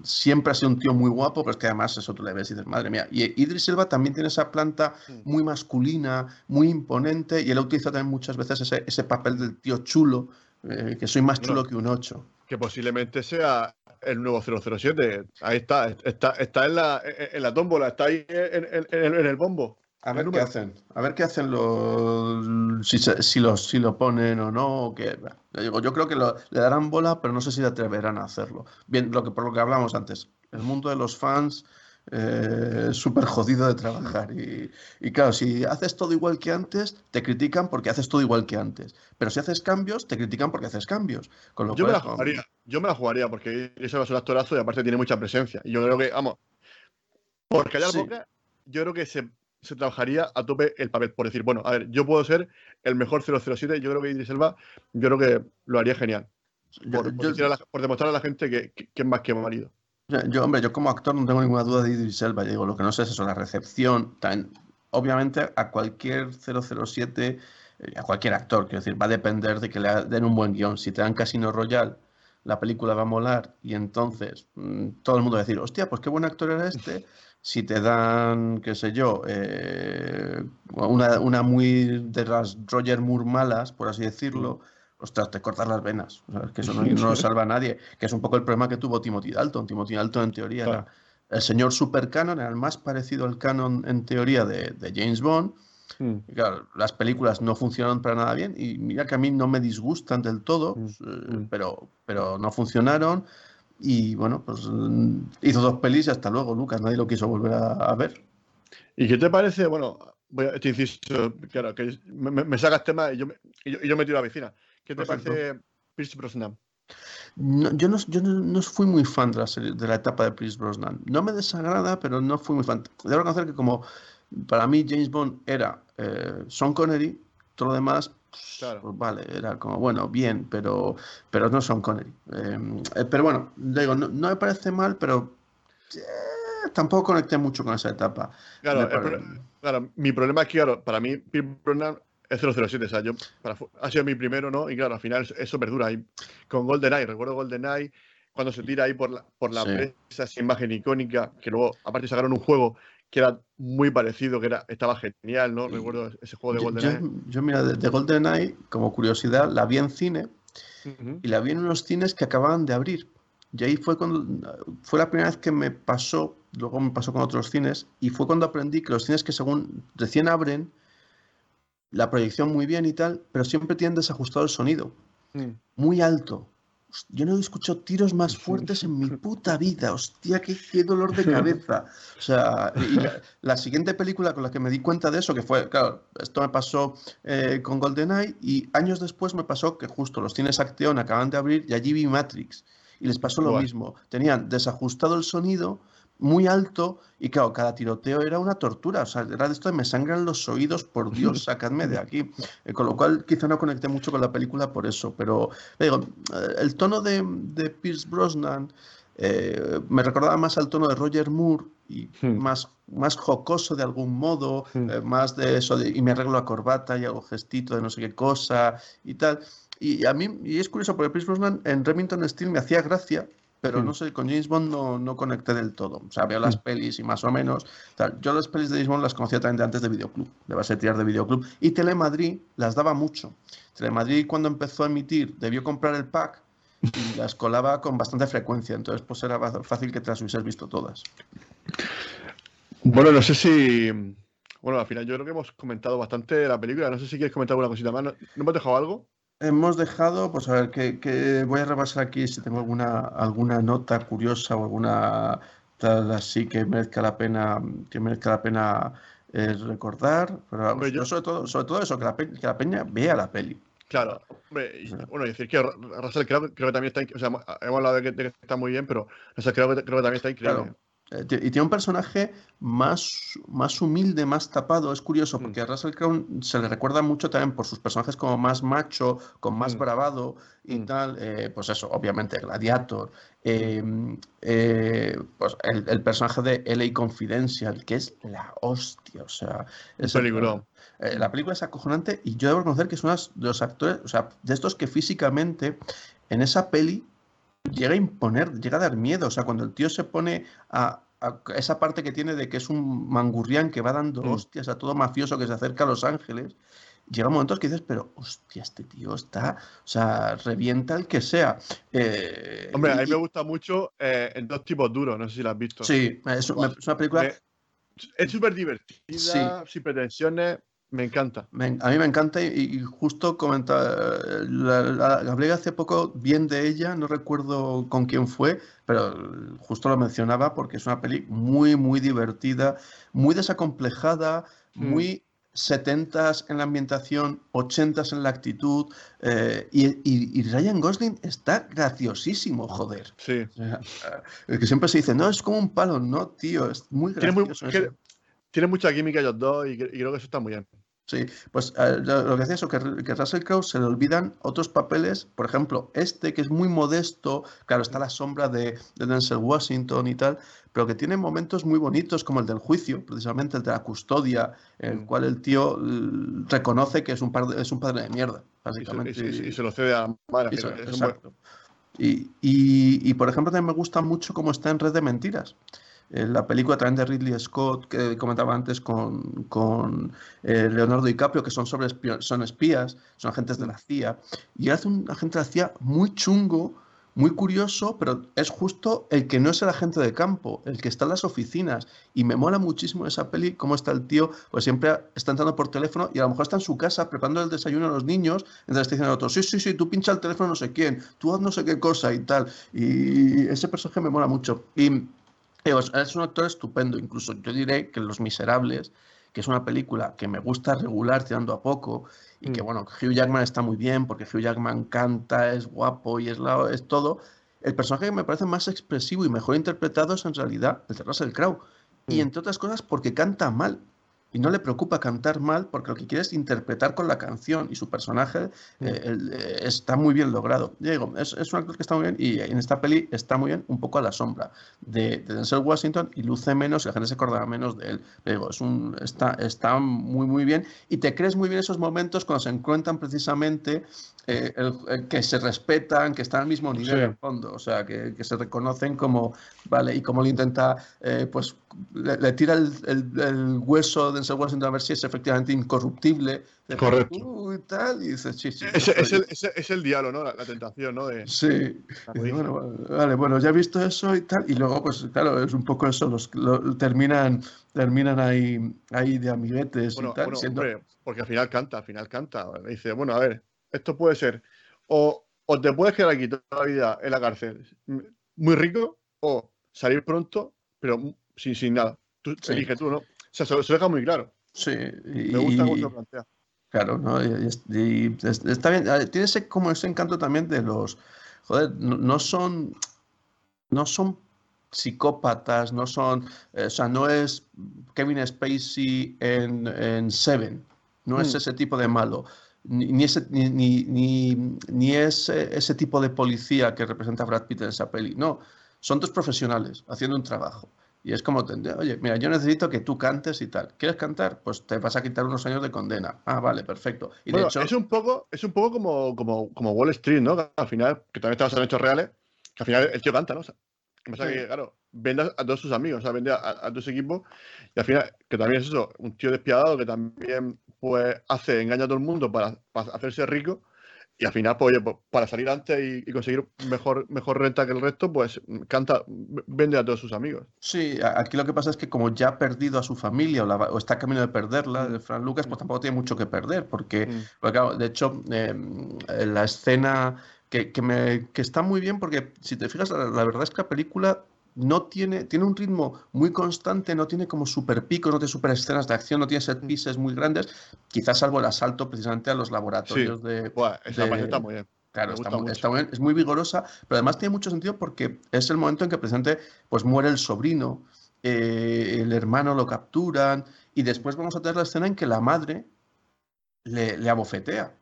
siempre ha sido un tío muy guapo, pero es que además eso tú le ves y dices, madre mía. Y Idris Elba también tiene esa planta muy masculina, muy imponente, y él utiliza también muchas veces ese, ese papel del tío chulo, eh, que soy más chulo que un 8. Que posiblemente sea el nuevo 007. Ahí está, está, está en, la, en la tómbola, está ahí en, en el bombo. A ver qué hacen. A ver qué hacen los. Si, si, si lo ponen o no. que, yo, digo, yo creo que le darán bola, pero no sé si le atreverán a hacerlo. Bien, lo que, por lo que hablamos antes. El mundo de los fans eh, súper jodido de trabajar. Y, claro, si haces todo igual que antes, te critican porque haces todo igual que antes. Pero si haces cambios, te critican porque haces cambios. yo, me la jugaría, yo me la jugaría porque eso es un actorazo y aparte tiene mucha presencia. Y yo creo que, vamos, porque haya sí. yo creo que se se trabajaría a tope el papel. Por decir, bueno, a ver, yo puedo ser el mejor 007, yo creo que Idris Elba, yo creo que lo haría genial. Por, demostrar a la gente que, es más que marido. Yo, hombre, yo como actor no tengo ninguna duda de Idris Elba. Digo, lo que no sé es eso, la recepción. obviamente, a cualquier 007, eh, a cualquier actor, quiero decir, va a depender de que le den un buen guion. Si te dan Casino Royale, la película va a molar y entonces mm, todo el mundo va a decir, hostia, pues qué buen actor era este. si te dan, qué sé yo, eh, una, muy de las Roger Moore malas, por así decirlo, ostras, te cortas las venas. que eso no, lo salva a nadie. Que es un poco el problema que tuvo Timothy Dalton. Timothy Dalton, en teoría, era el señor super canon, era el más parecido al canon, en teoría, de, James Bond. Mm. claro, las películas no funcionan para nada bien y mira que a mí no me disgustan del todo, mm, eh, mm. pero, pero no funcionaron. Y bueno, pues mm, hizo dos pelis y hasta luego, Lucas. Nadie lo quiso volver a, ver. ¿Y qué te parece? Bueno, voy a, te insisto, claro, que me, sacas tema y yo, me, y yo, me tiro a la vecina. ¿Qué te parece Pierce Brosnan? yo, no, yo no, fui muy fan de la, de la etapa de Pierce Brosnan. No me desagrada, pero no fui muy fan. Debo reconocer que como para mí James Bond era eh, Sean Connery, todo lo demás pues vale, era como, bueno, bien, pero, pero no son Connery. Em, eh, pero bueno, digo, no, me parece mal, pero eh, tampoco conecté mucho con esa etapa. Claro, claro mi problema es que, claro, para mí, Pete es 007, o sea, yo, ha sido mi primero, ¿no? Y claro, al final eso perdura. Y con GoldenEye, recuerdo GoldenEye, cuando se tira ahí por la, por la esa imagen icónica, que luego, aparte, sacaron un juego que era muy parecido, que era, estaba genial, ¿no? Recuerdo ese juego de GoldenEye. Yo, yo, mira, de, GoldenEye, como curiosidad, la vi en cine y la vi en unos cines que acababan de abrir. Y ahí fue cuando fue la primera vez que me pasó, luego me pasó con otros cines, y fue cuando aprendí que los cines que según recién abren, la proyección muy bien y tal, pero siempre tienen desajustado el sonido. Mm. Muy alto yo no he escuchado tiros más fuertes en mi puta vida. Hostia, qué, qué dolor de cabeza. O sea, y la, siguiente película con la que me di cuenta de eso, que fue, claro, esto me pasó eh, con GoldenEye y años después me pasó que justo los cines Acteon acaban de abrir y allí vi Matrix. Y les pasó lo mismo. Tenían desajustado el sonido muy alto y claro, cada tiroteo era una tortura. O sea, era de esto de me sangran los oídos, por Dios, sacadme de aquí. Eh, con lo cual quizá no conecté mucho con la película por eso. Pero digo, eh, el tono de, de Pierce Brosnan eh, me recordaba más al tono de Roger Moore y hmm. más, más jocoso de algún modo, hmm. más de eso de, y me arreglo la corbata y hago gestito de no sé qué cosa y tal. Y a mí, y es curioso, porque Pierce Brosnan en Remington Steel me hacía gracia, pero no sé, con James Bond no, no conecté del todo. O sea, veo las pelis y más o menos. Yo las pelis de James Bond las conocía también antes de Videoclub, de base tirar de Videoclub. Y Telemadrid las daba mucho. Telemadrid cuando empezó a emitir debió comprar el pack y las colaba con bastante frecuencia. Entonces, pues era fácil que te las hubieses visto todas. Bueno, no sé si. Bueno, al final yo creo que hemos comentado bastante la película. No sé si quieres comentar alguna cosita más. ¿No, ¿no hemos dejado algo? Hemos dejado, pues a ver, que, voy a repasar aquí si tengo alguna, alguna nota curiosa o alguna tal así que merezca la pena, que merezca la pena eh, recordar. Pero yo, sobre todo, sobre todo eso, que la, que la peña vea la peli. Claro, hombre, bueno, decir que Russell creo, creo que también está, o sea, hemos hablado de que, está muy bien, pero Russell creo, creo que también está increíble. Y tiene un personaje más, más humilde, más tapado. Es curioso porque a mm. Russell Crowe se le recuerda mucho también por sus personajes como más macho, con más mm. bravado y mm. tal. Eh, pues eso, obviamente, Gladiator. Em, eh, pues el, personaje de LA Confidential, que es la hostia. O sea, es película. la película es acojonante y yo debo reconocer que es uno de los actores, o sea, de estos que físicamente en esa peli llega a imponer, llega a dar miedo. O sea, cuando el tío se pone a, esa parte que tiene de que es un mangurrián que va dando mm. hostias a todo mafioso que se acerca a Los Ángeles, llega un momento que dices, pero hostia, este tío está, o sea, revienta el que sea. Eh, Hombre, a mí me gusta mucho eh, en dos tipos duros, no sé si lo has visto. Sí, es, una película. es súper divertida, sin pretensiones, me encanta. a mí me encanta y, justo comentaba, hablé hace poco bien de ella, no recuerdo con quién fue, pero justo lo mencionaba porque es una peli muy, muy divertida, muy desacomplejada, mm. muy setentas en la ambientación, ochentas en la actitud, eh, y, Ryan Gosling está graciosísimo, joder. Sí. el que siempre se dice, no, es como un palo, no, tío, es muy gracioso. Tiene, mucha química ellos dos y creo que eso está muy bien. Sí, pues eh, lo que decía eso, que, que Russell Crowe se le olvidan otros papeles, por ejemplo, este que es muy modesto, claro, está la sombra de, Denzel Washington y tal, pero que tiene momentos muy bonitos, como el del juicio, precisamente el de la custodia, en el mm. cual el tío reconoce que es un, es un padre de mierda, básicamente. Y, se lo cede a Mara. exacto. Y, y, por ejemplo, también me gusta mucho cómo está en Red de Mentiras la película también de Ridley Scott que comentaba antes con, con eh, Leonardo DiCaprio, que son, sobre son espías, son agentes de la CIA, y hace un agente de la CIA muy chungo, muy curioso, pero es justo el que no es el agente de campo, el que está en las oficinas. Y me mola muchísimo esa peli, cómo está el tío, pues siempre está entrando por teléfono y a lo mejor está en su casa preparando el desayuno a los niños, entonces está diciendo a otro, sí, sí, sí, tú pincha el teléfono no sé quién, tú haz no sé qué cosa y tal. Y ese personaje me mola mucho. Y es un actor estupendo, incluso yo diré que Los Miserables, que es una película que me gusta regular tirando a poco, y que mm. bueno, Hugh Jackman está muy bien, porque Hugh Jackman canta, es guapo y es, la, es todo. El personaje que me parece más expresivo y mejor interpretado es en realidad el de Russell Crowe. Y mm. entre otras cosas porque canta mal y no le preocupa cantar mal porque lo que quiere es interpretar con la canción y su personaje eh, eh, está muy bien logrado. Diego, es, es, un actor que está muy bien y en esta peli está muy bien un poco a la sombra de, Denzel Washington y luce menos y la gente se acordará menos de él. Diego, es un, está, está muy muy bien y te crees muy bien esos momentos cuando se encuentran precisamente eh, que se respetan, que están al mismo nivel en el fondo, o sea, que, que, se reconocen como, vale, y como le intenta, pues le, tira el, el hueso de Denzel Washington a ver si es efectivamente incorruptible. Correcto. y tal, y dices, sí, sí. Es, es, el, es, el, diablo, ¿no? La, tentación, ¿no? De, sí. bueno, vale, bueno, ya he visto eso y tal. Y luego, pues claro, es un poco eso, los, terminan, terminan ahí, ahí de amiguetes y tal. Bueno, hombre, porque al final canta, al final canta. Dice, bueno, a ver, esto puede ser o o te puedes quedar aquí toda la vida en la cárcel, muy rico, o salir pronto, pero sin, sin nada. Tú sí. elige tú, ¿no? O sea, se, se deja muy claro. Sí. Me gusta cómo se plantea. Claro, ¿no? Y, está bien. Tiene ese, como ese encanto también de los. Joder, no, no son. No son psicópatas, no son. Eh, o sea, no es Kevin Spacey en, en Seven. No mm. es ese tipo de malo. Ni, ni, ese, ni, ni, ni ese, ese tipo de policía que representa a Brad Pitt en esa peli. No, son dos profesionales haciendo un trabajo. Y es como, oye, mira, yo necesito que tú cantes y tal. ¿Quieres cantar? Pues te vas a quitar unos años de condena. Ah, vale, perfecto. Y bueno, de hecho, es un poco, es un poco como, como, como Wall Street, ¿no? Que al final, que también basado en hechos reales, que al final el tío canta, ¿no? O sea, pasa sí. que, claro, vende a todos sus amigos, o sea, vende a, a, todo su equipo, y al final, que también es eso, un tío despiadado que también, pues, hace, engaña a todo el mundo para, para hacerse rico, y al final, pues, oye, pues, para salir antes y, y, conseguir mejor, mejor renta que el resto, pues canta, vende a todos sus amigos. Sí, aquí lo que pasa es que como ya ha perdido a su familia o, la, o está camino de perderla, de Fran Lucas, pues tampoco tiene mucho que perder, porque, mm. porque de hecho, eh, la escena que, que, me, que, está muy bien, porque si te fijas, la, la verdad es que la película no tiene, tiene un ritmo muy constante, no tiene como super pico, no tiene super escenas de acción, no tiene set pieces muy grandes, quizás salvo el asalto precisamente a los laboratorios sí. de... Buah, esa de, está muy bien. Claro, está muy, está muy, bien, es muy vigorosa, pero además tiene mucho sentido porque es el momento en que precisamente pues, muere el sobrino, eh, el hermano lo capturan y después vamos a tener la escena en que la madre le, le abofetea.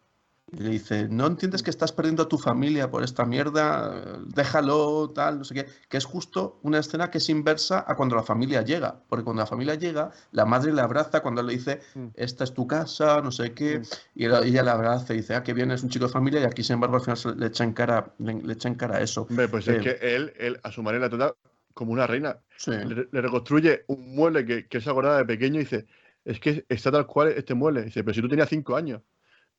Y le dice, no entiendes que estás perdiendo a tu familia por esta mierda, déjalo, tal, no sé qué, que es justo una escena que es inversa a cuando la familia llega, porque cuando la familia llega, la madre le abraza cuando le dice, esta es tu casa, no sé qué, y ella le abraza y dice, ah, qué bien, es un chico de familia, y aquí, sin embargo, al final le echa en cara, le, le echa en cara eso. Hombre, pues eh, es que él, él, a su manera, trata como una reina, sí. le, le, reconstruye un mueble que, que se acordaba de pequeño y dice, es que está tal cual este mueble, dice, pero si tú tenías cinco años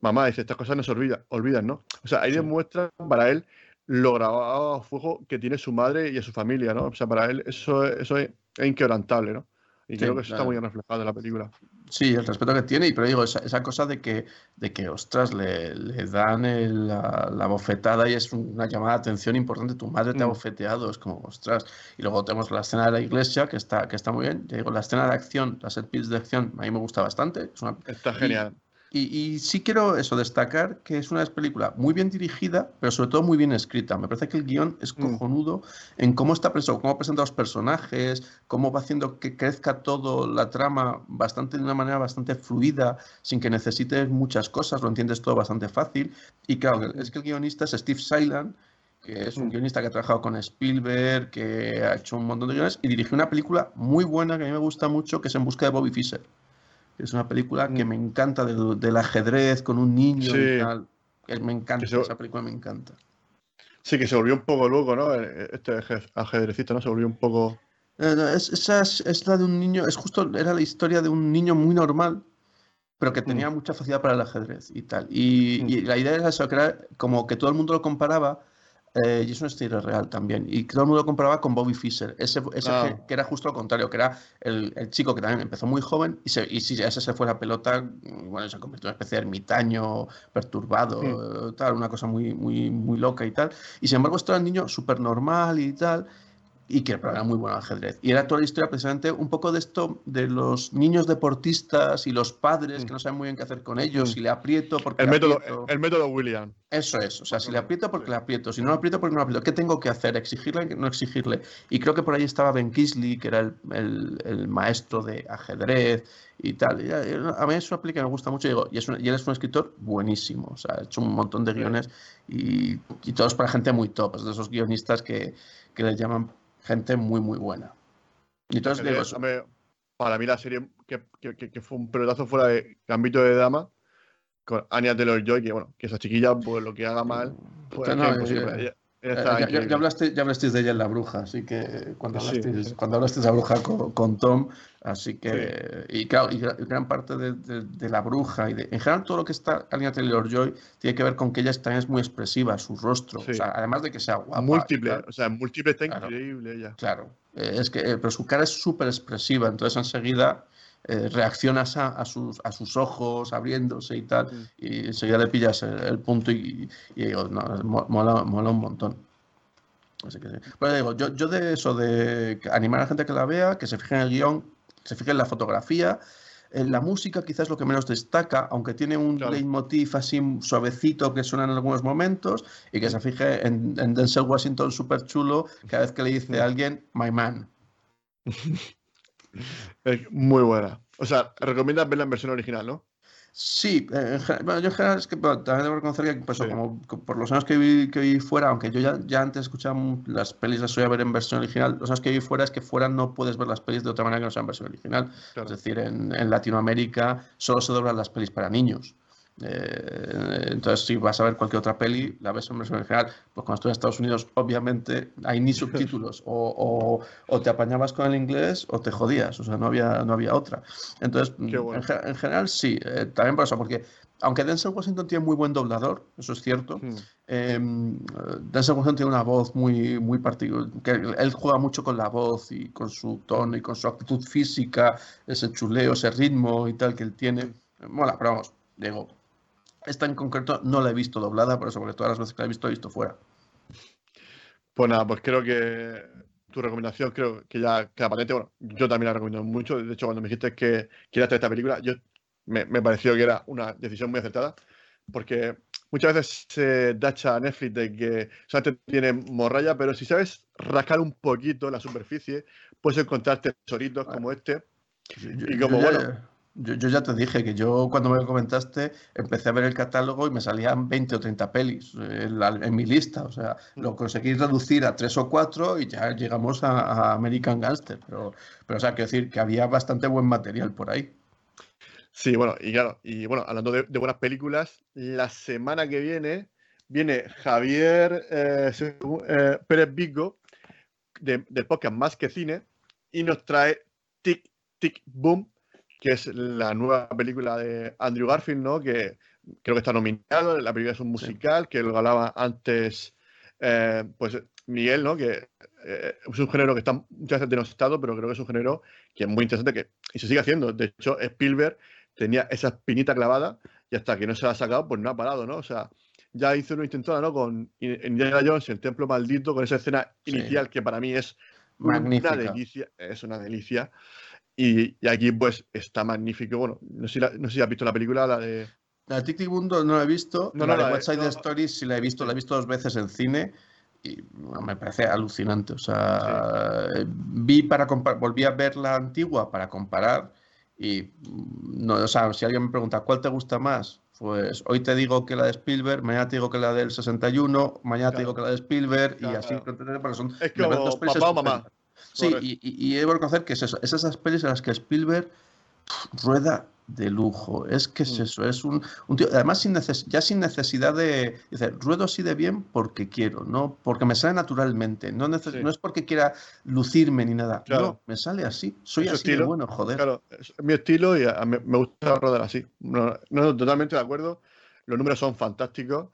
mamá, dice, estas cosas no se olvidan, olvidan, ¿no? O sea, ahí sí. demuestra para él lo grabado a fuego que tiene su madre y a su familia, ¿no? O sea, para él eso, eso es, es inquebrantable, ¿no? Y sí, creo que eso claro. está muy reflejado en la película. Sí, el respeto que tiene, y pero digo, esa, esa cosa de que, de que ostras, le, le dan el, la, la, bofetada y es una llamada de atención importante. Tu madre te mm. ha bofeteado, es como, ostras. Y luego tenemos la escena de la iglesia, que está, que está muy bien. Ya digo, la escena de acción, la set piece de acción, a mí me gusta bastante. Es una... Está genial. Y, y, sí quiero eso, destacar que es una película muy bien dirigida, pero sobre todo muy bien escrita. Me parece que el guion es Mm. cojonudo en cómo está preso, cómo presenta los personajes, cómo va haciendo que crezca todo la trama bastante de una manera bastante fluida, sin que necesites muchas cosas, lo entiendes todo bastante fácil. Y claro, es que el guionista es Steve Silan, que es un guionista que ha trabajado con Spielberg, que ha hecho un montón de guiones, y dirigió una película muy buena que a mí me gusta mucho, que es En busca de Bobby Fischer. Es una película que me encanta del, del ajedrez con un niño sí. y tal. Me encanta, se... esa película me encanta. Sí, que se volvió un poco loco, ¿no? Este ajedrecista, ¿no? Se volvió un poco. Eh, es, esa es, es, la de un niño, es justo, era la historia de un niño muy normal, pero que tenía mm. mucha facilidad para el ajedrez y tal. Y, mm. y, la idea era eso, que era como que todo el mundo lo comparaba eh, y es una historia real también. Y todo el mundo lo comparaba con Bobby Fischer, ese, ese ah. que, que, era justo lo contrario, que era el, el, chico que también empezó muy joven y, se, y si ese se fue la pelota, bueno, se convirtió en una especie de ermitaño, perturbado, sí. tal, una cosa muy, muy, muy loca y tal. Y sin embargo, esto era un niño súper normal y tal y que era muy bueno al ajedrez. Y era toda la historia precisamente un poco de esto de los niños deportistas y los padres mm. que no saben muy bien qué hacer con ellos, mm. si le aprieto porque el le método aprieto. el método William. Eso es, o sea, si le aprieto porque le aprieto, si no le aprieto porque no le aprieto, ¿qué tengo que hacer? ¿Exigirle o no exigirle? Y creo que por ahí estaba Ben Kisley, que era el, el, el maestro de ajedrez y tal. Y a mí es una película que me gusta mucho y, digo, y, es un, y él es un escritor buenísimo, o sea, ha hecho un montón de guiones y, y todos para gente muy top, es de esos guionistas que, que les llaman gente muy, muy buena. Y entonces digo eso. Para mí la serie que, que, que, fue un pelotazo fuera de Gambito de Dama, con Anya Taylor-Joy, que bueno, que esa chiquilla, pues lo que haga mal, pues no, es eh, ya, ya, ya, hablaste, ya hablasteis de ella en La Bruja, así que cuando hablasteis, sí, sí. cuando hablasteis de La Bruja con, con Tom, así que, sí. y claro, y gran parte de, de, de, La Bruja y de, en general todo lo que está Anya Taylor-Joy tiene que ver con que ella también es muy expresiva, su rostro, o sea, además de que sea guapa. Múltiple, claro, o sea, múltiple está claro, increíble ella. Claro, eh, es que, eh, pero su cara es súper expresiva, entonces enseguida eh, reaccionas a, sus, a sus ojos abriéndose y tal, mm. y enseguida le pillas el, punto y, digo, mola, mola, un montón. Así que, Pero digo, yo, yo de eso, de animar a la gente que la vea, que se fije en el guion, que se fije en la fotografía, en la música quizás lo que menos destaca, aunque tiene un leitmotiv así suavecito que suena en algunos momentos, y que se fije en, en Denzel Washington súper chulo cada vez que le dice a alguien, my man. Es muy buena. O sea, recomiendas verla en versión original, ¿no? Sí, eh, bueno, yo en general es que también debo reconocer que pues, como, por los años que vi, que vi fuera, aunque yo ya, ya antes escuchaba las pelis las voy a ver en versión original, los años que vi fuera es que fuera no puedes ver las pelis de otra manera que no sea en versión original. Es decir, en, en Latinoamérica solo se doblan las pelis para niños. Eh, entonces, si vas a ver cualquier otra peli, la ves en versión original. Pues cuando estoy en Estados Unidos, obviamente hay ni subtítulos. O, o, te apañabas con el inglés o te jodías. O sea, no había, no había otra. Entonces, en, general, sí. Eh, también por eso, porque aunque Denzel Washington tiene muy buen doblador, eso es cierto. Hmm. Em, Denzel Washington tiene una voz muy, muy particular. Que él juega mucho con la voz y con su tono y con su actitud física, ese chuleo, ese ritmo y tal que él tiene. Mola, pero vamos, digo, esta en concreto no la he visto doblada, por eso, porque todas las veces que la he visto, he visto fuera. Pues nada, pues creo que tu recomendación creo que ya queda patente. Bueno, yo también la recomiendo mucho. De hecho, cuando me dijiste que querías hacer esta película, yo me, pareció que era una decisión muy acertada. Porque muchas veces se dacha a Netflix de que solamente tiene morralla, pero si sabes rascar un poquito la superficie, puedes encontrar tesoritos como este. y como, bueno, yo, ya te dije que yo cuando me lo comentaste empecé a ver el catálogo y me salían 20 o 30 pelis en, mi lista. O sea, lo conseguí reducir a tres o cuatro y ya llegamos a, American Gangster. Pero, pero, o sea, quiero decir que había bastante buen material por ahí. Sí, bueno, y claro, y bueno, hablando de, buenas películas, la semana que viene viene Javier eh, eh, Pérez Vigo del podcast Más que Cine y nos trae Tic Tic Boom que es la nueva película de Andrew Garfield, ¿no? Que creo que está nominado, la película es un musical, que lo hablaba antes, eh, pues Miguel, ¿no? Que eh, es un género que está muchas veces denostado, pero creo que es un género que es muy interesante que, y se sigue haciendo. De hecho, Spielberg tenía esa espinita clavada y hasta que no se la ha sacado, pues no ha parado, ¿no? O sea, ya hizo una intentada, ¿no? Con Indiana Jones, el templo maldito, con esa escena inicial que para mí es Magnífica. una delicia, es una delicia. Y, aquí, pues, está magnífico. Bueno, no sé, si no sé si has visto la película, la de. La Tic Mundo no la he visto. No, la de West Side Stories sí la he visto, la he visto dos veces en cine y me parece alucinante. O sea, vi para volví a ver la antigua para comparar y no, o sea, si alguien me pregunta cuál te gusta más, pues hoy te digo que la de Spielberg, mañana te digo que la del 61, mañana te digo que la de Spielberg y así. Son es como papá o mamá. Sí, y, y, he de reconocer que es eso, es esas pelis en las que Spielberg rueda de lujo. Es que es mm. eso, es un, un tío, además sin ya sin necesidad de, decir, ruedo así de bien porque quiero, no porque me sale naturalmente, no, no es porque quiera lucirme ni nada, no, me sale así, soy así de bueno, joder. Claro, es mi estilo y me gusta rodar así. No, no, totalmente de acuerdo, los números son fantásticos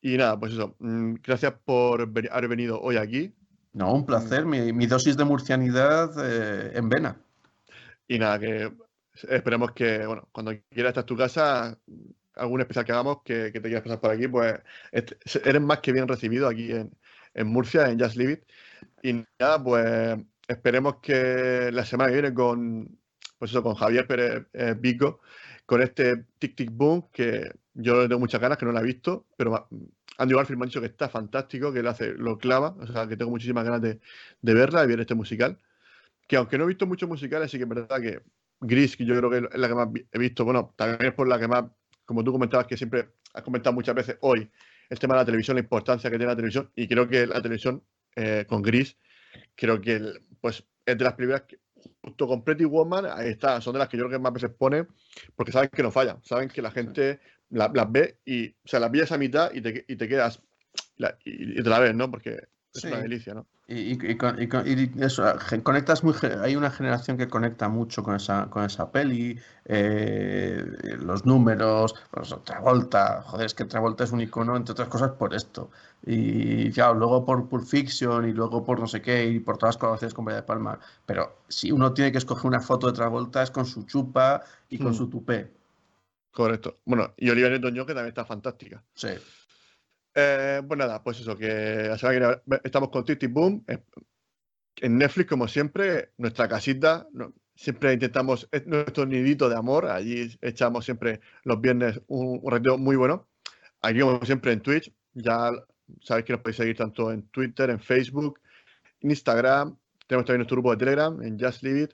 y nada, pues eso, mm, gracias por haber venido hoy aquí. No, un placer, mi, dosis de murcianidad eh, en vena. Y nada, que esperemos que, bueno, cuando quieras estar en tu casa, algún especial que hagamos, que, te quieras pasar por aquí, pues eres más que bien recibido aquí en, Murcia, en Just Live It. Y nada, pues esperemos que la semana que viene con, pues eso, con Javier Pérez eh, Vico, con este Tic Tic Boom, que yo tengo muchas ganas, que no la he visto, pero Andy Garfield me ha dicho que está fantástico, que lo hace, lo clava, o sea, que tengo muchísimas ganas de, verla y ver este musical. Que aunque no he visto muchos musicales, sí que es verdad que Gris, que yo creo que es la que más he visto, bueno, también es por la que más, como tú comentabas, que siempre has comentado muchas veces hoy, el tema de la televisión, la importancia que tiene la televisión, y creo que la televisión eh, con Gris, creo que pues es de las primeras que, junto con Pretty Woman, ahí está, son de las que yo creo que más veces pone, porque saben que no fallan, saben que la gente las ve y, o sea, las pillas a mitad y te, y te quedas y, te la ves, ¿no? Porque es una delicia, ¿no? Y, eso, conectas muy, hay una generación que conecta mucho con esa, con esa peli, eh, los números, pues, Travolta, joder, es que Travolta es un icono, entre otras cosas, por esto. Y ya, luego por Pulp Fiction y luego por no sé qué y por todas las colaboraciones con Valle de Palma. Pero si uno tiene que escoger una foto de Travolta es con su chupa y con hmm. su tupé. Correcto. Bueno, y Olivia Newton-John que también está fantástica. Sí. Eh, pues nada, pues eso, que estamos con Titi Boom. En Netflix, como siempre, nuestra casita, siempre intentamos, nuestro nidito de amor, allí echamos siempre los viernes un, un muy bueno. Aquí, como siempre, en Twitch, ya sabéis que nos podéis seguir tanto en Twitter, en Facebook, en Instagram, tenemos también nuestro grupo de Telegram, en Just Leave It.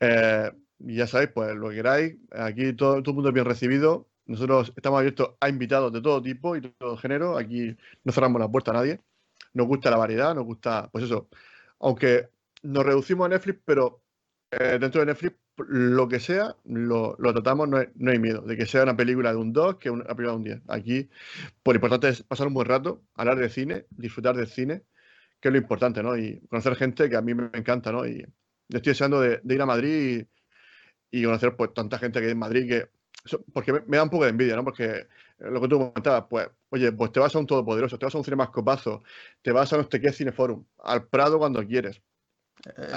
Eh, ya sabéis, pues lo que queráis, aquí todo, todo el mundo es bien recibido. Nosotros estamos abiertos a invitados de todo tipo y todo género. Aquí no cerramos la puerta a nadie. Nos gusta la variedad, nos gusta, pues eso. Aunque nos reducimos a Netflix, pero eh, dentro de Netflix, lo que sea, lo, tratamos, no hay, miedo. De que sea una película de un 2 que una película de un 10. Aquí, lo importante es pasar un buen rato, hablar de cine, disfrutar del cine, que es lo importante, ¿no? Y conocer gente que a mí me encanta, ¿no? Y estoy deseando de, ir a Madrid y, conocer pues tanta gente que hay en Madrid que porque me, da un poco de envidia, ¿no? Porque eh, lo que tú comentabas, pues, oye, pues te vas a un todopoderoso, te vas a un cinemascopazo, te vas a un Cine Cineforum, al Prado cuando quieres. Eh,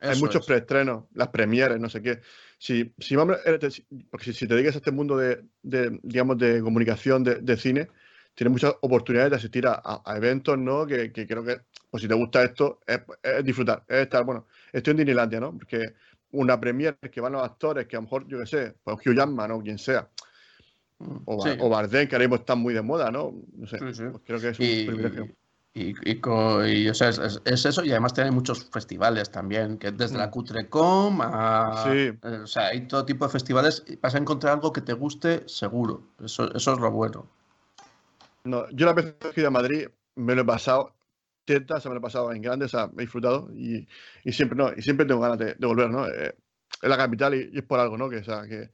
hay, muchos preestrenos, las premieres, no sé qué. Si, si, porque si, te dedicas a este mundo de, digamos, de comunicación, de, cine, tienes muchas oportunidades de asistir a, eventos, ¿no? Que, creo que, pues si te gusta esto, es, es, disfrutar, es estar, bueno, estoy en Disneylandia, ¿no? Porque una premier que van los actores que a lo mejor, yo qué sé, pues Hugh Jackman o quien sea. O, sí. o Bardem, que ahora mismo están muy de moda, ¿no? No sé, pues creo que es un privilegio. Y, y, o sea, es, eso, y además tiene muchos festivales también, que desde la mm. Cutrecom a. Sí. Eh, o sea, hay todo tipo de festivales. Y vas a encontrar algo que te guste seguro. Eso, eso es lo bueno. No, yo la vez que he ido a Madrid me lo he pasado teta, se me lo he pasado en grande, o sea, he disfrutado y, y siempre, no, y siempre tengo ganas de, volver, ¿no? Eh, es la capital y, es por algo, ¿no? Que, o sea, que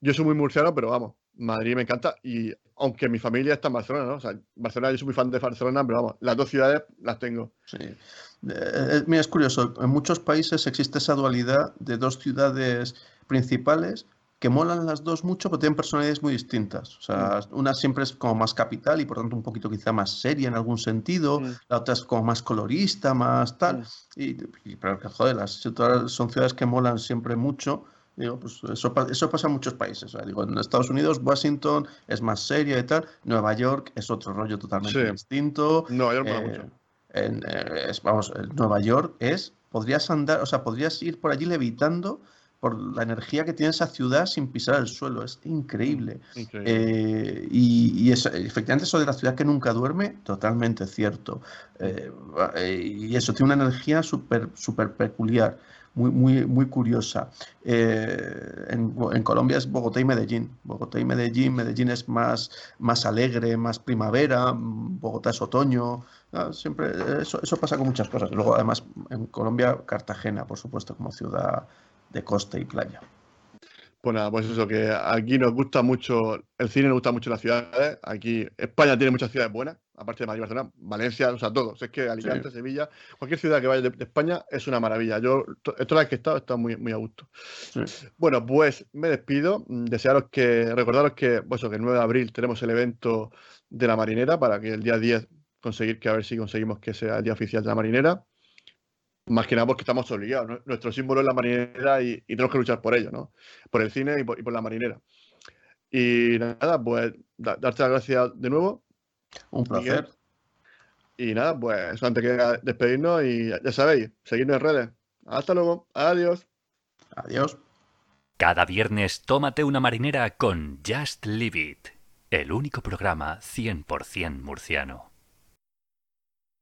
yo soy muy murciano, pero vamos, Madrid me encanta y aunque mi familia está en Barcelona, ¿no? O sea, Barcelona, yo soy muy fan de Barcelona, pero vamos, las dos ciudades las tengo. Sí. Eh, eh, mira, es curioso, en muchos países existe esa dualidad de dos ciudades principales que molan las dos mucho, pero tienen personalidades muy distintas. O sea, mm. una siempre es como más capital y por tanto un poquito quizá más seria en algún sentido, mm. la otra es como más colorista, más tal. Mm. Y, pero que joder, las son ciudades que molan siempre mucho. Digo, pues eso, eso pasa en muchos países. digo, en Estados Unidos, Washington es más seria y tal. Nueva York es otro rollo totalmente distinto. Nueva York mola mucho. Eh, en, eh, vamos, Nueva York es, podrías andar, o sea, podrías ir por allí levitando por la energía que tiene esa ciudad sin pisar el suelo. Es increíble. Eh, y, efectivamente eso de la ciudad que nunca duerme, totalmente cierto. Eh, y eso tiene una energía súper super peculiar. Muy, muy, muy curiosa. Eh, en, Colombia es Bogotá y Medellín. Bogotá y Medellín. Medellín es más, más alegre, más primavera. Bogotá es otoño. Ah, siempre eso, eso pasa con muchas cosas. Luego, además, en Colombia, Cartagena, por supuesto, como ciudad de costa y playa. Pues nada, pues eso, que aquí nos gusta mucho, el cine nos gusta mucho las ciudades. Aquí España tiene muchas ciudades buenas, aparte de Madrid, Barcelona, Valencia, o sea, todos. Es que Alicante, Sevilla, cualquier ciudad que vaya de, España es una maravilla. Yo, todas las que he estado, he estado muy, muy a gusto. Bueno, pues me despido. Desearos que, recordaros que, pues que el 9 de abril tenemos el evento de la marinera para que el día 10 conseguir que a ver si conseguimos que sea el día oficial de la marinera. Más que nada porque estamos obligados. Nuestro símbolo es la marinera y, tenemos que luchar por ello, ¿no? Por el cine y por, la marinera. Y nada, pues darte las gracias de nuevo. Un placer. Y nada, pues antes que despedirnos y ya sabéis, seguirnos en redes. Hasta luego. Adiós. Adiós. Cada viernes tómate una marinera con Just Leave It, el único programa 100% murciano.